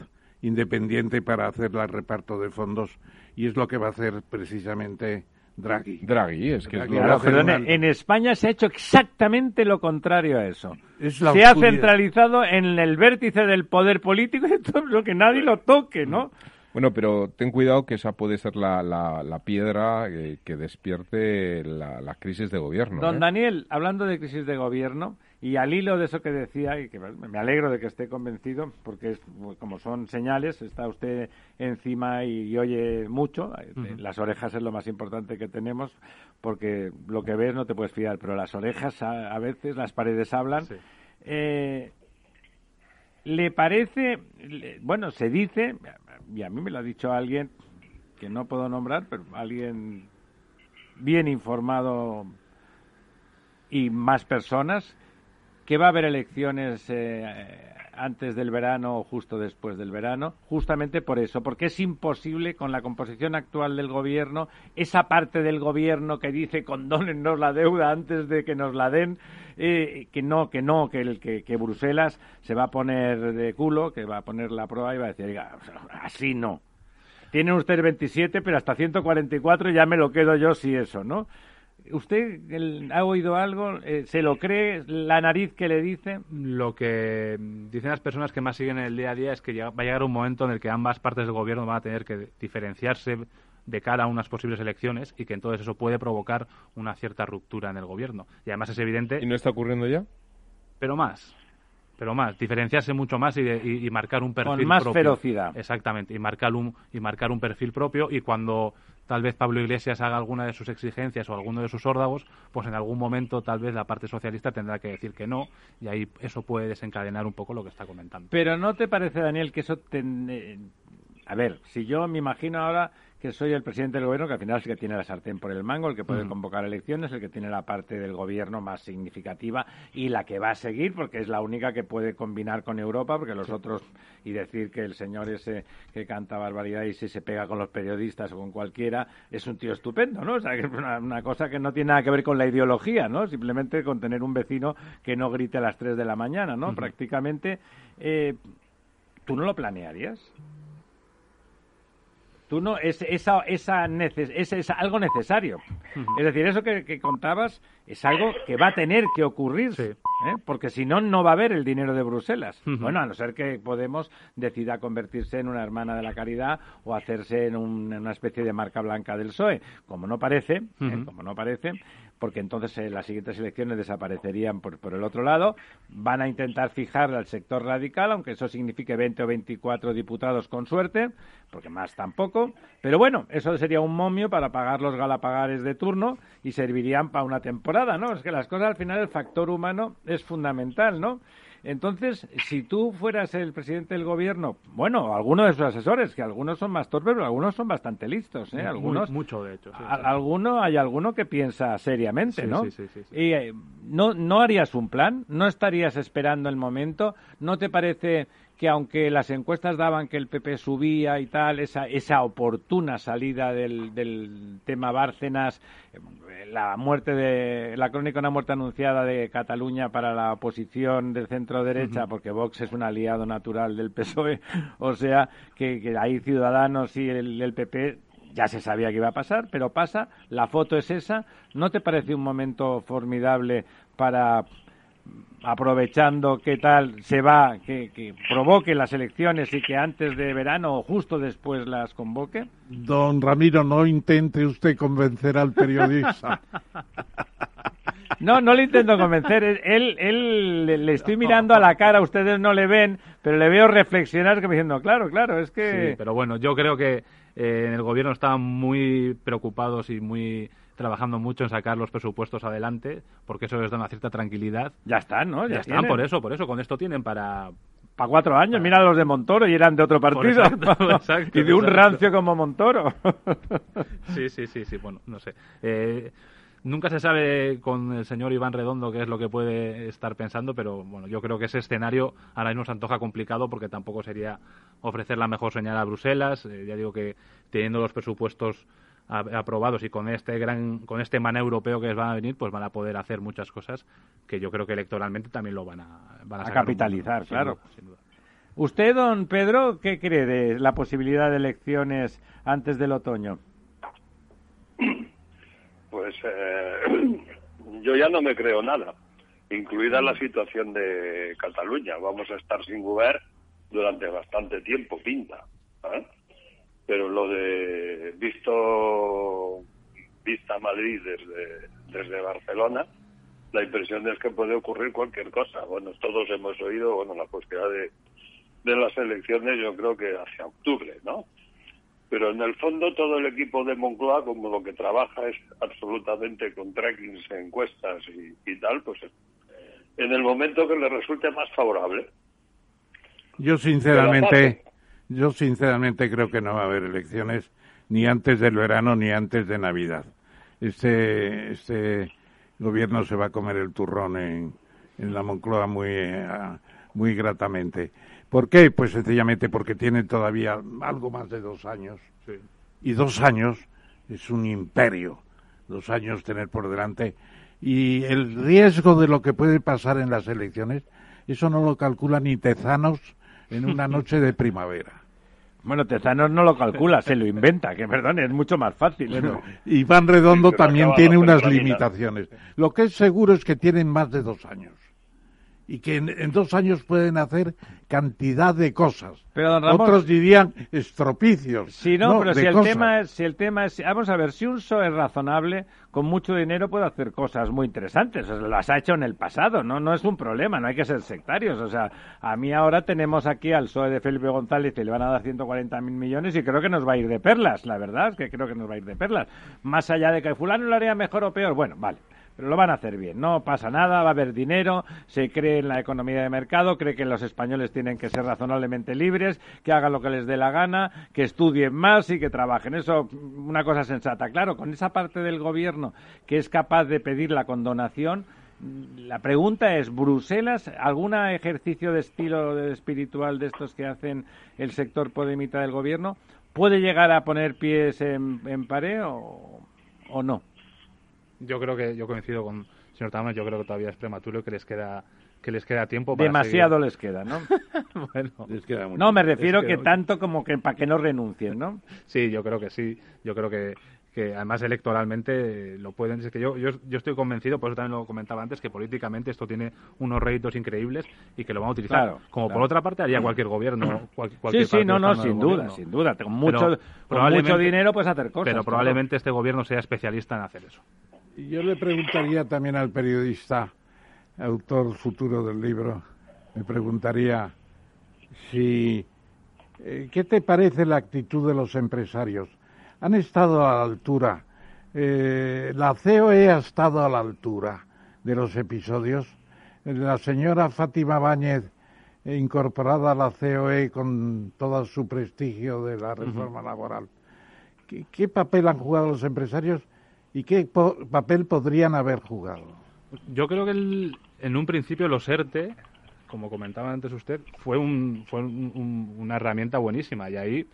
Speaker 2: independiente para hacer el reparto de fondos y es lo que va a hacer precisamente Draghi.
Speaker 4: Draghi, es que
Speaker 1: en España se ha hecho exactamente lo contrario a eso. se ha centralizado en el vértice del poder político y todo lo que nadie lo toque, ¿no?
Speaker 4: Bueno, pero ten cuidado que esa puede ser la, la, piedra eh, que despierte la, crisis de gobierno.
Speaker 1: Don
Speaker 4: ¿eh?
Speaker 1: Daniel, hablando de crisis de gobierno, y al hilo de eso que decía, y que me alegro de que esté convencido, porque es, como son señales, está usted encima y, oye mucho. Eh, las orejas es lo más importante que tenemos, porque lo que ves no te puedes fiar, pero las orejas a, veces, las paredes hablan. Eh, ¿Le parece, bueno, se dice, y a mí me lo ha dicho alguien que no puedo nombrar, pero alguien bien informado y más personas, que va a haber elecciones eh, antes del verano o justo después del verano, justamente por eso, porque es imposible con la composición actual del gobierno, esa parte del gobierno que dice condónennos la deuda antes de que nos la den, eh, que no, que no, que, el, que, que, Bruselas se va a poner de culo, que va a poner la prueba y va a decir, así no. Tienen ustedes 27, pero hasta 144 ya me lo quedo yo si eso, ¿no? ¿Usted ha oído algo? Eh, ¿Se lo cree? ¿La nariz que le dice?
Speaker 5: Lo que dicen las personas que más siguen en el día a día es que va a llegar un momento en el que ambas partes del gobierno van a tener que diferenciarse de cara a unas posibles elecciones y que entonces eso puede provocar una cierta ruptura en el gobierno. Y además es evidente.
Speaker 4: ¿Y no está ocurriendo ya?
Speaker 5: Pero más pero más, diferenciarse mucho más y, marcar un perfil
Speaker 1: Con más ferocidad.
Speaker 5: Exactamente, y marcar un y marcar un perfil propio y cuando tal vez Pablo Iglesias haga alguna de sus exigencias o alguno de sus órdagos, pues en algún momento tal vez la parte socialista tendrá que decir que no y ahí eso puede desencadenar un poco lo que está comentando.
Speaker 1: Pero ¿no te parece, Daniel, que eso... Eh, a ver, si yo me imagino ahora que soy el presidente del gobierno, que al final es el que tiene la sartén por el mango, el que puede convocar elecciones, el que tiene la parte del gobierno más significativa y la que va a seguir, porque es la única que puede combinar con Europa, porque los otros, y decir que el señor ese que canta barbaridad y si se pega con los periodistas o con cualquiera, es un tío estupendo, ¿no? O sea, que es una, cosa que no tiene nada que ver con la ideología, ¿no? Simplemente con tener un vecino que no grite a las 3 de la mañana, ¿no? Prácticamente, eh, ¿tú no lo planearías? Tú no, es, esa, esa es, es, algo necesario. Es decir, eso que, contabas es algo que va a tener que ocurrir, ¿eh? porque si no, no va a haber el dinero de Bruselas. Bueno, a no ser que Podemos decida convertirse en una hermana de la caridad o hacerse en, una especie de marca blanca del PSOE. Como no parece, ¿eh? como no parece, porque entonces eh, las siguientes elecciones desaparecerían por, por, el otro lado. Van a intentar fijar al sector radical, aunque eso signifique 20 o 24 diputados con suerte, porque más tampoco. Pero bueno, eso sería un momio para pagar los galapagares de turno y servirían para una temporada, ¿no? Es que las cosas al final, el factor humano es fundamental, ¿no? Entonces, si tú fueras el presidente del gobierno, bueno, alguno de sus asesores, que algunos son más torpes, pero algunos son bastante listos, ¿eh? Algunos,
Speaker 5: mucho, de hecho.
Speaker 1: alguno, hay alguno que piensa seriamente, ¿no? Sí, sí, sí, y eh, no, no harías un plan, no estarías esperando el momento, ¿no te parece que aunque las encuestas daban que el PP subía y tal, esa, esa oportuna salida del, del tema Bárcenas, la muerte de la crónica de una muerte anunciada de Cataluña para la oposición del centro derecha, porque Vox es un aliado natural del PSOE, o sea que, que hay Ciudadanos y el, el PP ya se sabía que iba a pasar, pero pasa, la foto es esa. ¿No te parece un momento formidable para aprovechando que tal se va, que, provoque las elecciones y que antes de verano o justo después las convoque?
Speaker 2: Don Ramiro, no intente usted convencer al periodista.
Speaker 1: No, no le intento convencer. Él, él, le estoy mirando a la cara, ustedes no le ven, pero le veo reflexionar diciendo, claro, claro, es que...
Speaker 5: Sí, pero bueno, yo creo que eh, en el gobierno estaban muy preocupados y muy trabajando mucho en sacar los presupuestos adelante, porque eso les da una cierta tranquilidad.
Speaker 1: Ya están, ¿no?
Speaker 5: Ya, están, por eso, por eso, con esto tienen para...
Speaker 1: Para cuatro años, mira los de Montoro y eran de otro partido. y de un rancio como Montoro.
Speaker 5: sí, sí, sí, sí, bueno, no sé. Eh, nunca se sabe con el señor Iván Redondo qué es lo que puede estar pensando, pero bueno, yo creo que ese escenario ahora mismo se antoja complicado porque tampoco sería ofrecer la mejor señal a Bruselas. Eh, ya digo que teniendo los presupuestos aprobados y con este gran con este maná europeo que les van a venir pues van a poder hacer muchas cosas que yo creo que electoralmente también lo van a van
Speaker 1: a, capitalizar claro. usted don Pedro qué cree de la posibilidad de elecciones antes del otoño
Speaker 3: pues eh, yo ya no me creo nada incluida la situación de Cataluña. Vamos a estar sin gobierno durante bastante tiempo pinta. Pero lo de visto vista Madrid desde, desde Barcelona, la impresión es que puede ocurrir cualquier cosa. Bueno, todos hemos oído, bueno, la posibilidad de, de las elecciones yo creo que hacia octubre, ¿no? Pero en el fondo todo el equipo de Moncloa, como lo que trabaja es absolutamente con trackings, encuestas y, y tal, pues en el momento que le resulte más favorable.
Speaker 2: Yo sinceramente yo sinceramente creo que no va a haber elecciones ni antes del verano ni antes de Navidad. Este, este gobierno se va a comer el turrón en, en la Moncloa muy, eh, muy gratamente. ¿Por qué? Pues sencillamente porque tiene todavía algo más de dos años. Y dos años es un imperio. Dos años tener por delante. Y el riesgo de lo que puede pasar en las elecciones, eso no lo calcula ni Tezanos en una noche de primavera.
Speaker 1: Bueno, Tezanos no lo calcula, se lo inventa, que perdón, es mucho más fácil.
Speaker 2: Bueno, Iván Redondo también tiene unas limitaciones. Lo que es seguro es que tienen más de dos años y que en, dos años pueden hacer cantidad de cosas. Pero, Otros dirían estropicios.
Speaker 1: Sí, no, pero si el, tema es, si el tema es... Vamos a ver, si un PSOE es razonable, con mucho dinero puede hacer cosas muy interesantes. las ha hecho en el pasado, ¿no? No es un problema, no hay que ser sectarios. O sea, a mí ahora tenemos aquí al PSOE de Felipe González y le van a dar 140.000 millones y creo que nos va a ir de perlas, la verdad es que creo que nos va a ir de perlas. Más allá de que fulano lo haría mejor o peor, bueno, vale lo van a hacer bien. No pasa nada, va a haber dinero, se cree en la economía de mercado, cree que los españoles tienen que ser razonablemente libres, que hagan lo que les dé la gana, que estudien más y que trabajen. Eso, una cosa sensata. Claro, con esa parte del gobierno que es capaz de pedir la condonación, la pregunta es, ¿Bruselas, algún ejercicio de estilo espiritual de estos que hacen el sector podemita del gobierno, puede llegar a poner pies en, en pared o no?
Speaker 5: Yo creo que yo coincido con el señor Tamames, yo creo que todavía es prematuro y que les queda que les queda tiempo para
Speaker 1: Demasiado les queda, ¿no?
Speaker 5: bueno,
Speaker 2: Les queda mucho.
Speaker 1: No, me refiero que- tanto como que para que no renuncien, ¿no?
Speaker 5: Sí, yo creo que sí. Yo creo que, que además electoralmente eh, lo pueden. Es que yo, yo, yo estoy convencido, por eso también lo comentaba antes, que políticamente esto tiene unos réditos increíbles y que lo van a utilizar.
Speaker 1: Claro,
Speaker 5: Como
Speaker 1: claro.
Speaker 5: por otra parte haría cualquier gobierno. cual-
Speaker 1: Sí,
Speaker 5: cualquier
Speaker 1: sí, no, no, sin duda,
Speaker 5: gobierno.
Speaker 1: sin duda. Con mucho, con mucho dinero puedes hacer cosas.
Speaker 5: Pero
Speaker 1: claro.
Speaker 5: probablemente este gobierno sea especialista en hacer eso.
Speaker 2: Y Yo le preguntaría también al periodista, autor futuro del libro, me preguntaría si eh, ¿qué te parece la actitud de los empresarios? ¿Han estado a la altura? Eh, ¿La COE ha estado a la altura de los episodios? La señora Fátima Báñez, eh, incorporada a la COE con todo su prestigio de la reforma laboral, ¿qué, qué papel han jugado los empresarios y qué po- papel podrían haber jugado?
Speaker 5: Yo creo que el- en un principio los ERTE, como comentaba antes usted, fue, un, fue un- un- una herramienta buenísima y ahí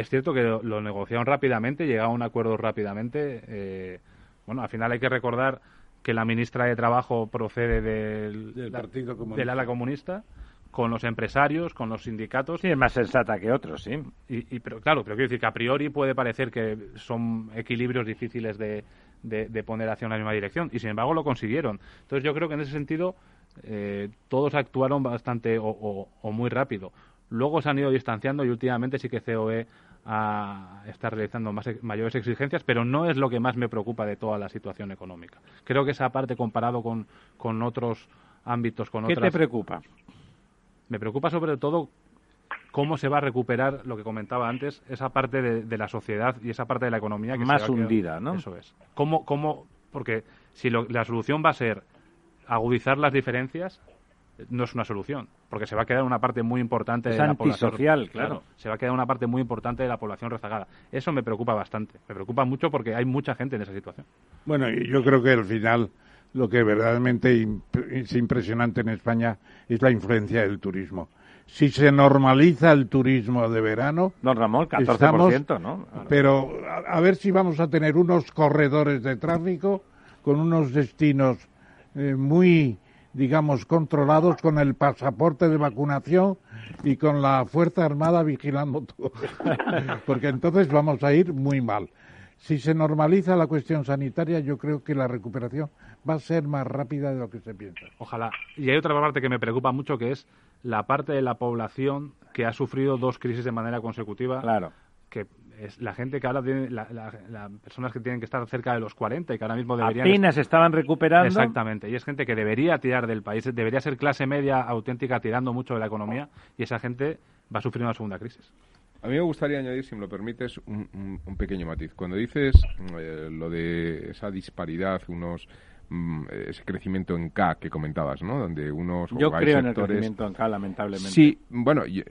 Speaker 5: es cierto que lo, lo negociaron rápidamente, llegaron a un acuerdo rápidamente. eh, bueno, al final hay que recordar que la ministra de Trabajo procede del,
Speaker 2: Del
Speaker 5: la-
Speaker 2: Partido Comunista.
Speaker 5: del ala comunista, con los empresarios, con los sindicatos.
Speaker 1: Sí, es más sensata que otros, sí.
Speaker 5: Y, y- pero claro, pero quiero decir que a priori puede parecer que son equilibrios difíciles de, de- de poner hacia una misma dirección y sin embargo lo consiguieron. Entonces yo creo que en ese sentido eh, todos actuaron bastante o, o- o muy rápido. Luego se han ido distanciando y últimamente sí que COE a está realizando más, mayores exigencias, pero no es lo que más me preocupa de toda la situación económica. Creo que esa parte comparado con, con otros ámbitos, con
Speaker 1: ¿Qué
Speaker 5: otras...
Speaker 1: te preocupa?
Speaker 5: Me preocupa sobre todo cómo se va a recuperar lo que comentaba antes, esa parte de, de la sociedad y esa parte de la economía que se
Speaker 1: Más
Speaker 5: va a quedar-
Speaker 1: hundida, ¿no?
Speaker 5: Eso es. ¿Cómo, cómo, porque si lo- la solución va a ser agudizar las diferencias, no es una solución, porque se va a quedar una parte muy importante
Speaker 1: Es
Speaker 5: de la población.
Speaker 1: antisocial, claro.
Speaker 5: Se va a quedar una parte muy importante de la población rezagada. Eso me preocupa bastante. Me preocupa mucho porque hay mucha gente en esa situación.
Speaker 2: Bueno, y yo creo que al final lo que verdaderamente imp- es impresionante en España es la influencia del turismo. Si se normaliza el turismo de verano,
Speaker 1: Don Ramón, 14%,
Speaker 2: Estamos-
Speaker 1: ¿no?
Speaker 2: pero a, a ver si vamos a tener unos corredores de tráfico con unos destinos eh, muy, digamos, controlados con el pasaporte de vacunación y con la Fuerza Armada vigilando todo. Porque entonces vamos a ir muy mal. Si se normaliza la cuestión sanitaria, yo creo que la recuperación va a ser más rápida de lo que se piensa.
Speaker 5: Ojalá. Y hay otra parte que me preocupa mucho, que es la parte de la población que ha sufrido dos crisis de manera consecutiva.
Speaker 1: Claro.
Speaker 5: Que es la gente que ahora tiene, la- la- las personas que tienen que estar cerca de los 40 y que ahora mismo deberían.
Speaker 1: Apenas estaban recuperando.
Speaker 5: Exactamente. Y es gente que debería tirar del país, debería ser clase media auténtica tirando mucho de la economía y esa gente va a sufrir una segunda crisis.
Speaker 4: A mí me gustaría añadir, si me lo permites, un, un- un pequeño matiz. Cuando dices eh, lo de esa disparidad, unos mm, ese crecimiento en K que comentabas, ¿no? Donde unos
Speaker 1: Yo creo en el crecimiento en K, lamentablemente.
Speaker 4: Sí, bueno, eh,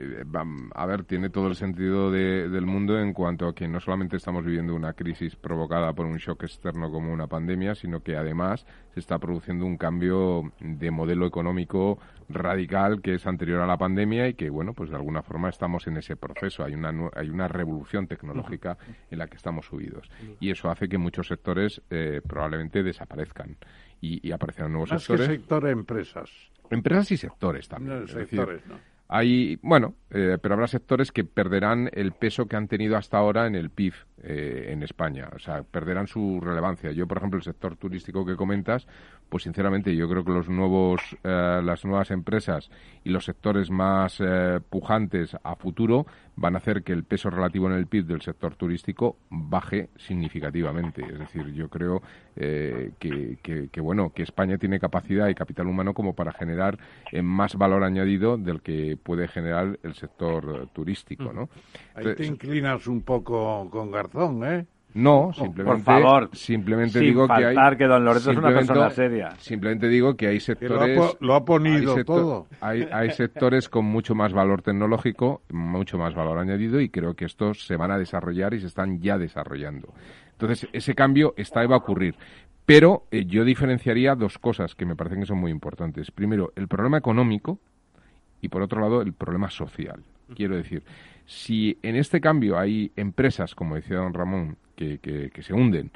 Speaker 4: a ver, tiene todo el sentido de- del mundo en cuanto a que no solamente estamos viviendo una crisis provocada por un shock externo como una pandemia, sino que además se está produciendo un cambio de modelo económico radical que es anterior a la pandemia y que, bueno, pues de alguna forma estamos en ese proceso. Hay una, hay una revolución tecnológica en la que estamos subidos. Y eso hace que muchos sectores eh, probablemente desaparezcan. Y, y aparecerán nuevos
Speaker 2: Más que
Speaker 4: sectores.
Speaker 2: sector empresas.
Speaker 4: Empresas y sectores también.
Speaker 2: No,
Speaker 4: es decir,
Speaker 2: sectores, ¿no?
Speaker 4: hay, bueno, eh, pero habrá sectores que perderán el peso que han tenido hasta ahora en el PIB eh, en España. O sea, perderán su relevancia. Yo, por ejemplo, el sector turístico que comentas, pues sinceramente yo creo que los nuevos, eh, las nuevas empresas y los sectores más eh, pujantes a futuro van a hacer que el peso relativo en el PIB del sector turístico baje significativamente. Es decir, yo creo eh, que, que- que, bueno, que España tiene capacidad y capital humano como para generar eh, más valor añadido del que puede generar el sector turístico, ¿no?
Speaker 2: Ahí te inclinas un poco con Garzón, ¿eh?
Speaker 4: No, simplemente,
Speaker 1: por favor,
Speaker 4: simplemente
Speaker 1: sin
Speaker 4: digo que hay,
Speaker 1: faltar que don Lorenzo es una
Speaker 4: simplemente-
Speaker 1: persona seria.
Speaker 4: Simplemente digo que hay
Speaker 2: Que lo ha,
Speaker 4: sectores
Speaker 2: lo ha ponido
Speaker 4: hay, sector-
Speaker 2: todo.
Speaker 4: hay, hay sectores con mucho más valor tecnológico, mucho más valor añadido y creo que estos se van a desarrollar y se están ya desarrollando. Entonces, ese cambio está y va a ocurrir. Pero eh, yo diferenciaría dos cosas que me parecen que son muy importantes. Primero, el problema económico y por otro lado el problema social. Quiero decir, si en este cambio hay empresas, como decía don Ramón, que, que- se hunden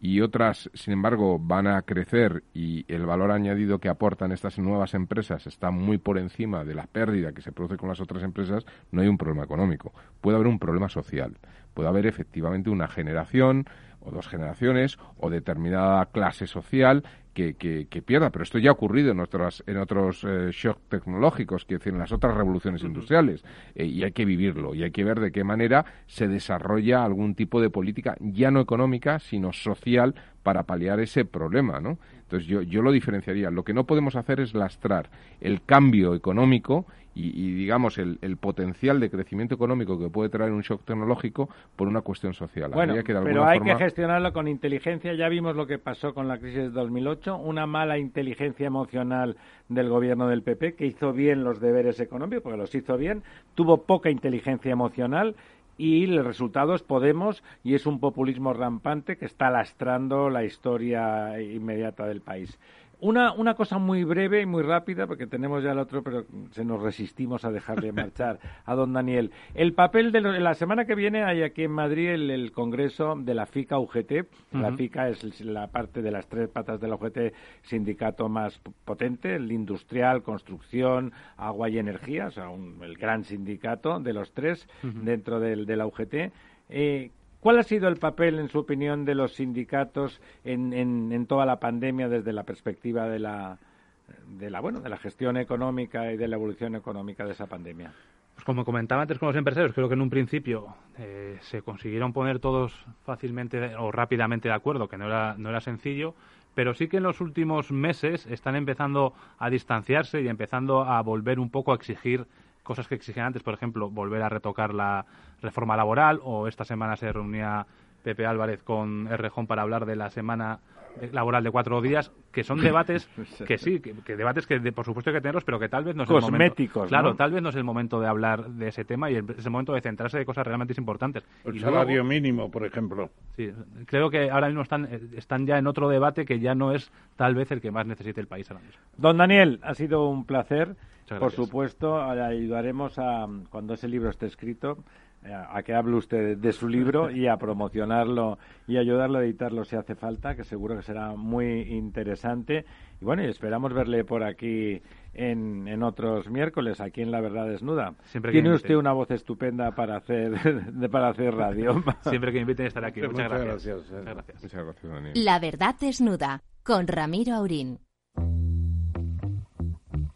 Speaker 4: y otras, sin embargo, van a crecer y el valor añadido que aportan estas nuevas empresas está muy por encima de la pérdida que se produce con las otras empresas, no hay un problema económico. Puede haber un problema social. Puede haber efectivamente una generación o dos generaciones o determinada clase social que, que, pierda. Pero esto ya ha ocurrido en, otras, en otros eh, shocks tecnológicos, que decir, en las otras revoluciones industriales. Eh, y hay que vivirlo y hay que ver de qué manera se desarrolla algún tipo de política, ya no económica, sino social, para paliar ese problema, ¿no? Entonces yo, yo lo diferenciaría. Lo que no podemos hacer es lastrar el cambio económico y, digamos, el, potencial de crecimiento económico que puede traer un shock tecnológico por una cuestión social.
Speaker 1: Bueno, pero hay que gestionarlo con inteligencia. Ya vimos lo que pasó con la crisis de 2008, una mala inteligencia emocional del gobierno del PP, que hizo bien los deberes económicos, porque los hizo bien, tuvo poca inteligencia emocional y el resultado es Podemos y es un populismo rampante que está lastrando la historia inmediata del país. Una, una cosa muy breve y muy rápida, porque tenemos ya el otro, pero se nos resistimos a dejarle marchar a don Daniel. El papel de la semana que viene hay aquí en Madrid el, congreso de la FICA UGT. La FICA es la parte de las tres patas de la UGT sindicato más potente, el industrial, construcción, agua y energía, o sea, el gran sindicato de los tres dentro del, de la UGT. Eh, ¿Cuál ha sido el papel, en su opinión, de los sindicatos en, en, toda la pandemia desde la perspectiva de la, de la, bueno, de la gestión económica y de la evolución económica de esa pandemia?
Speaker 5: Pues como comentaba antes con los empresarios, creo que en un principio eh, se consiguieron poner todos fácilmente o rápidamente de acuerdo, que no era, no era sencillo, pero sí que en los últimos meses están empezando a distanciarse y empezando a volver un poco a exigir cosas que exigían antes, por ejemplo, volver a retocar la reforma laboral o esta semana se reunía Pepe Álvarez con Errejón para hablar de la semana laboral de cuatro días, que son debates que sí, que, debates que por supuesto hay que tenerlos, pero que tal vez no es el momento. Claro, tal vez no es el momento de hablar de ese tema y es el momento de centrarse de cosas realmente importantes.
Speaker 2: El salario mínimo, por ejemplo.
Speaker 5: Sí, creo que ahora mismo están, están ya en otro debate que ya no es tal vez el que más necesite el país ahora mismo.
Speaker 1: Don Daniel, ha sido un placer. Por supuesto, ayudaremos a, cuando ese libro esté escrito, a que hable usted de su libro y a promocionarlo y ayudarlo a editarlo si hace falta, que seguro que será muy interesante. Y bueno, y esperamos verle por aquí en, en otros miércoles, aquí en La Verdad Desnuda. Tiene usted una voz estupenda para hacer, para hacer radio.
Speaker 5: Siempre que me inviten estar aquí. Muchas, gracias.
Speaker 4: Muchas gracias.
Speaker 6: La Verdad Desnuda, con Ramiro Aurín.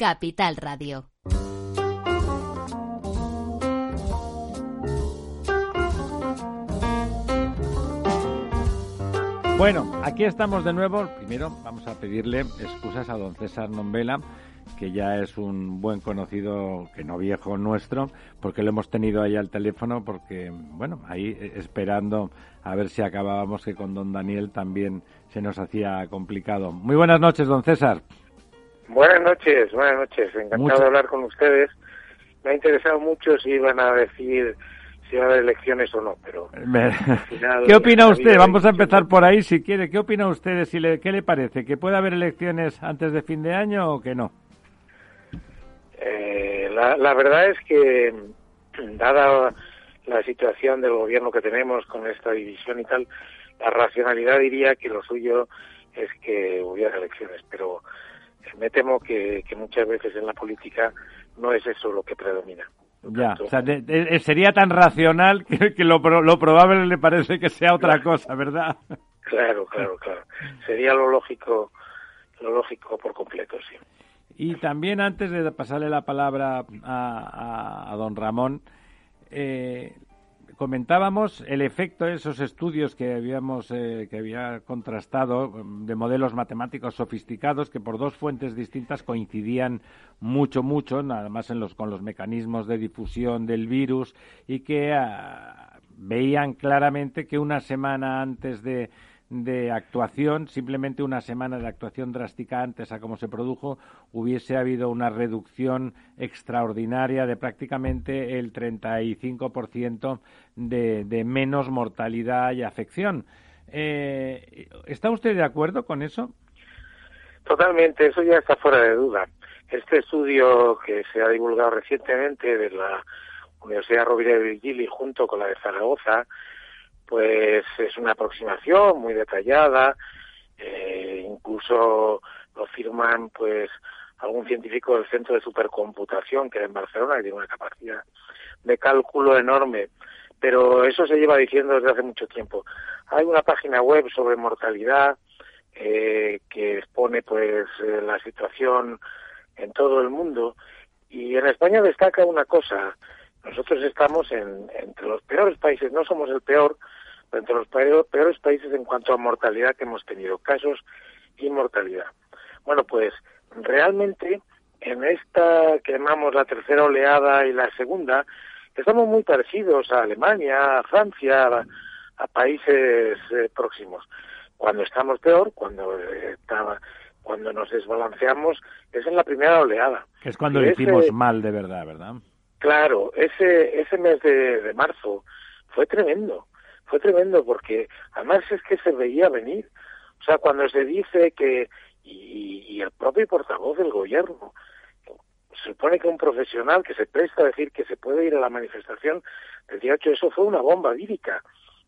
Speaker 6: Capital Radio.
Speaker 1: Bueno, aquí estamos de nuevo. Primero vamos a pedirle excusas a don César Nombela, que ya es un buen conocido, que no viejo nuestro, porque lo hemos tenido ahí al teléfono, porque, bueno, ahí eh, esperando a ver si acabábamos, que con don Daniel también se nos hacía complicado. Muy buenas noches, don César.
Speaker 7: Buenas noches, buenas noches. Encantado de hablar con ustedes. Me ha interesado mucho si iban a decir si va a haber elecciones o no, pero...
Speaker 1: ¿Qué opina usted? Vamos a empezar por ahí, si quiere. ¿Qué opina usted? Si le, ¿Qué le parece? ¿Que puede haber elecciones antes de fin de año o que no?
Speaker 7: Eh, la, la verdad es que, dada la situación del gobierno que tenemos con esta división y tal, la racionalidad diría que lo suyo es que hubiera elecciones, pero me temo que, que muchas veces en la política no es eso lo que predomina.
Speaker 1: Ya, o sea, sería tan racional que, lo, lo, probable le parece que sea otra cosa, ¿verdad?
Speaker 7: Claro, claro, claro. Sería lo lógico, lo lógico por completo, sí.
Speaker 1: Y también antes de pasarle la palabra a, a, don Ramón, eh, comentábamos el efecto de esos estudios que habíamos eh, que había contrastado de modelos matemáticos sofisticados que por dos fuentes distintas coincidían mucho mucho nada más en los con los mecanismos de difusión del virus y que ah, veían claramente que una semana antes de de actuación, simplemente una semana de actuación drástica antes a como se produjo, hubiese habido una reducción extraordinaria de prácticamente el 35% de, de menos mortalidad y afección. Eh, ¿Está usted de acuerdo con eso?
Speaker 7: Totalmente, eso ya está fuera de duda. Este estudio que se ha divulgado recientemente de la Universidad Rovira de Virgili junto con la de Zaragoza, pues es una aproximación muy detallada, eh, incluso lo firman pues algún científico del Centro de Supercomputación que era en Barcelona, que tiene una capacidad de cálculo enorme, pero eso se lleva diciendo desde hace mucho tiempo. Hay una página web sobre mortalidad eh, que expone pues eh, la situación en todo el mundo y en España destaca una cosa, nosotros estamos en, entre los peores países, no somos el peor, entre los peores países en cuanto a mortalidad que hemos tenido, casos y mortalidad. Bueno, pues realmente en esta que llamamos la tercera oleada y la segunda, estamos muy parecidos a Alemania, a Francia, a, países eh, próximos. Cuando estamos peor, cuando eh, estaba, cuando nos desbalanceamos, es en la primera oleada.
Speaker 1: es cuando le hicimos mal de verdad, ¿verdad?
Speaker 7: Claro, ese, ese mes de marzo fue tremendo fue tremendo porque además es que se veía venir. O sea, cuando se dice que, y, el propio portavoz del gobierno, se supone que un profesional que se presta a decir que se puede ir a la manifestación del día 8, eso fue una bomba vírica.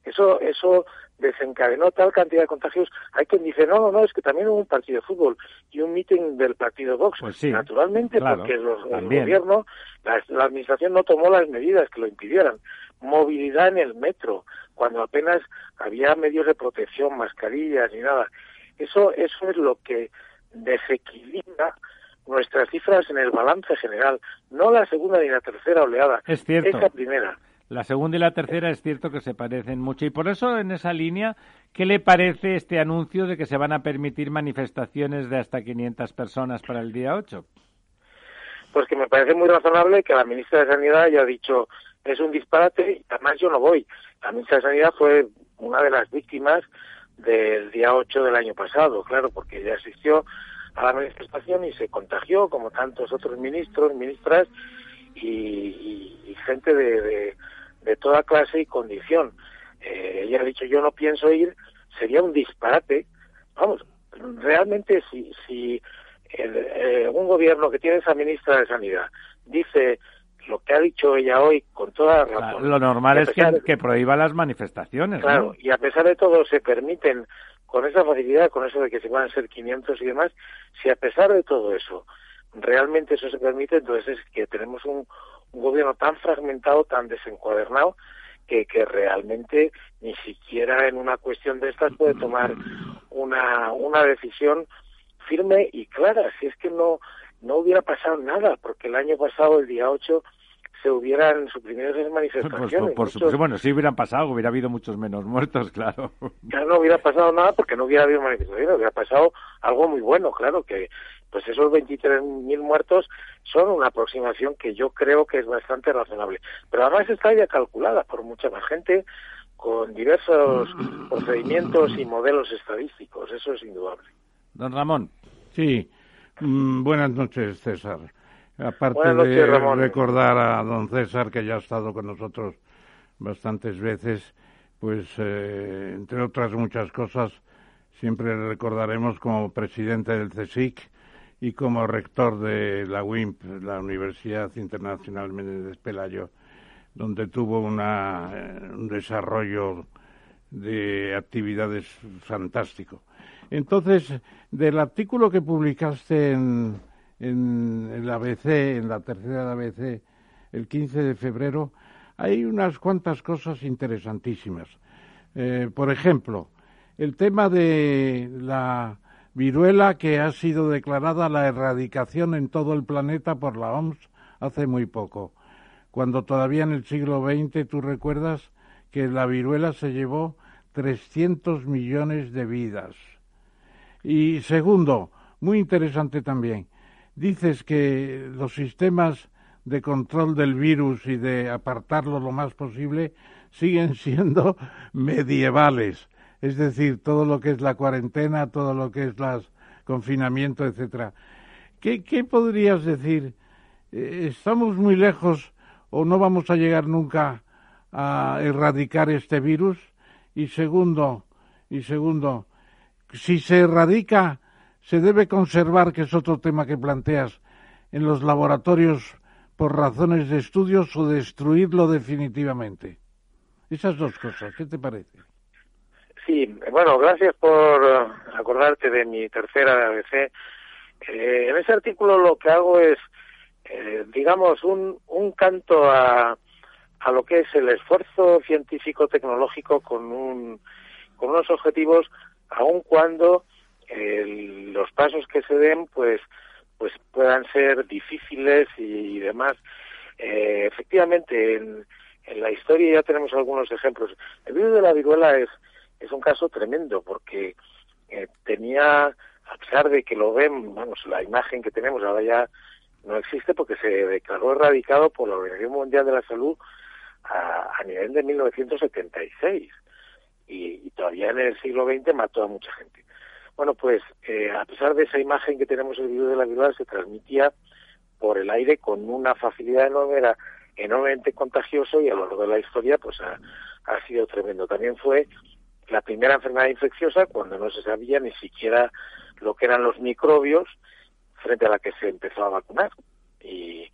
Speaker 7: Eso, eso desencadenó tal cantidad de contagios. Hay quien dice, no, no, no, es que también hubo un partido de fútbol y un meeting del partido Vox.
Speaker 1: Pues
Speaker 7: Naturalmente, porque el gobierno, la, la, administración no tomó las medidas que lo impidieran. Movilidad en el metro, cuando apenas había medios de protección, mascarillas ni nada. Eso, eso es lo que desequilibra nuestras cifras en el balance general, no la segunda ni la tercera oleada,
Speaker 1: es cierto.
Speaker 7: esa primera.
Speaker 1: La segunda y la tercera es cierto que se parecen mucho y por eso en esa línea, ¿qué le parece este anuncio de que se van a permitir manifestaciones de hasta 500 personas para el día 8?
Speaker 7: Pues que me parece muy razonable que la ministra de Sanidad haya dicho es un disparate y además yo no voy. La ministra de Sanidad fue una de las víctimas del día 8 del año pasado, claro, porque ella asistió a la manifestación y se contagió como tantos otros ministros, ministras y, gente de, de, toda clase y condición. Eh, ella ha dicho yo no pienso ir, sería un disparate. Vamos, realmente si, si eh, un gobierno que tiene esa ministra de Sanidad dice lo que ha dicho ella hoy con toda razón.
Speaker 1: lo normal es que, que, prohíba las manifestaciones.
Speaker 7: Claro, y a pesar de todo se permiten con esa facilidad, con eso de que se van a ser 500 y demás, si a pesar de todo eso realmente eso se permite, entonces es que tenemos un, gobierno tan fragmentado, tan desencuadernado, que, que realmente ni siquiera en una cuestión de estas puede tomar una, una decisión firme y clara. Si es que no, no hubiera pasado nada, porque el año pasado, el día 8, se hubieran suprimido esas manifestaciones.
Speaker 1: por, supuesto, bueno, sí hubieran pasado, hubiera habido muchos menos muertos, claro.
Speaker 7: Claro, no hubiera pasado nada porque no hubiera habido manifestaciones, hubiera pasado algo muy bueno, claro, que pues esos 23.000 muertos son una aproximación que yo creo que es bastante razonable. Pero además está ya calculada por mucha más gente con diversos procedimientos y modelos estadísticos, eso es indudable.
Speaker 1: Don Ramón.
Speaker 2: Sí, Mm, buenas noches, César. Aparte de recordar a don César, que ya ha estado con nosotros bastantes veces, pues eh, entre otras muchas cosas, siempre le recordaremos como presidente del CSIC y como rector de la WIMP, la Universidad Internacional Menéndez Pelayo, donde tuvo una, eh, un desarrollo de actividades fantástico. Entonces, del artículo que publicaste en, en ABC, en la tercera ABC, el 15 de febrero, hay unas cuantas cosas interesantísimas. Eh, por ejemplo, el tema de la viruela que ha sido declarada la erradicación en todo el planeta por la OMS hace muy poco, cuando todavía en el siglo XX tú recuerdas que la viruela se llevó 300 millones de vidas. Y segundo, muy interesante también, dices que los sistemas de control del virus y de apartarlo lo más posible siguen siendo medievales es decir, todo lo que es la cuarentena, todo lo que es el confinamiento, etcétera. ¿Qué, podrías decir? Eh, ¿Estamos muy lejos o no vamos a llegar nunca a erradicar este virus? Y segundo, y segundo, si se erradica, se debe conservar, que es otro tema que planteas, en los laboratorios por razones de estudios o destruirlo definitivamente. Esas dos cosas, ¿qué te parece?
Speaker 7: Sí, bueno, gracias por eh, acordarte de mi tercera ABC. Eh, en ese artículo lo que hago es, eh, digamos, un, un canto a, a lo que es el esfuerzo científico-tecnológico con, un, con unos objetivos, aun cuando los pasos que se den, pues, pues puedan ser difíciles y, demás. efectivamente, en, en la historia ya tenemos algunos ejemplos. El virus de la viruela es es un caso tremendo porque eh, tenía, a pesar de que lo ven, vamos, la imagen que tenemos ahora ya no existe porque se declaró erradicado por la Organización Mundial de la Salud a, nivel de 1976 y, todavía en el siglo XX mató a mucha gente. Bueno, pues eh, a pesar de esa imagen que tenemos el virus de la viruela se transmitía por el aire con una facilidad enorme, era enormemente contagioso y a lo largo de la historia pues ha, ha sido tremendo. También fue la primera enfermedad infecciosa cuando no se sabía ni siquiera lo que eran los microbios frente a la que se empezó a vacunar. Y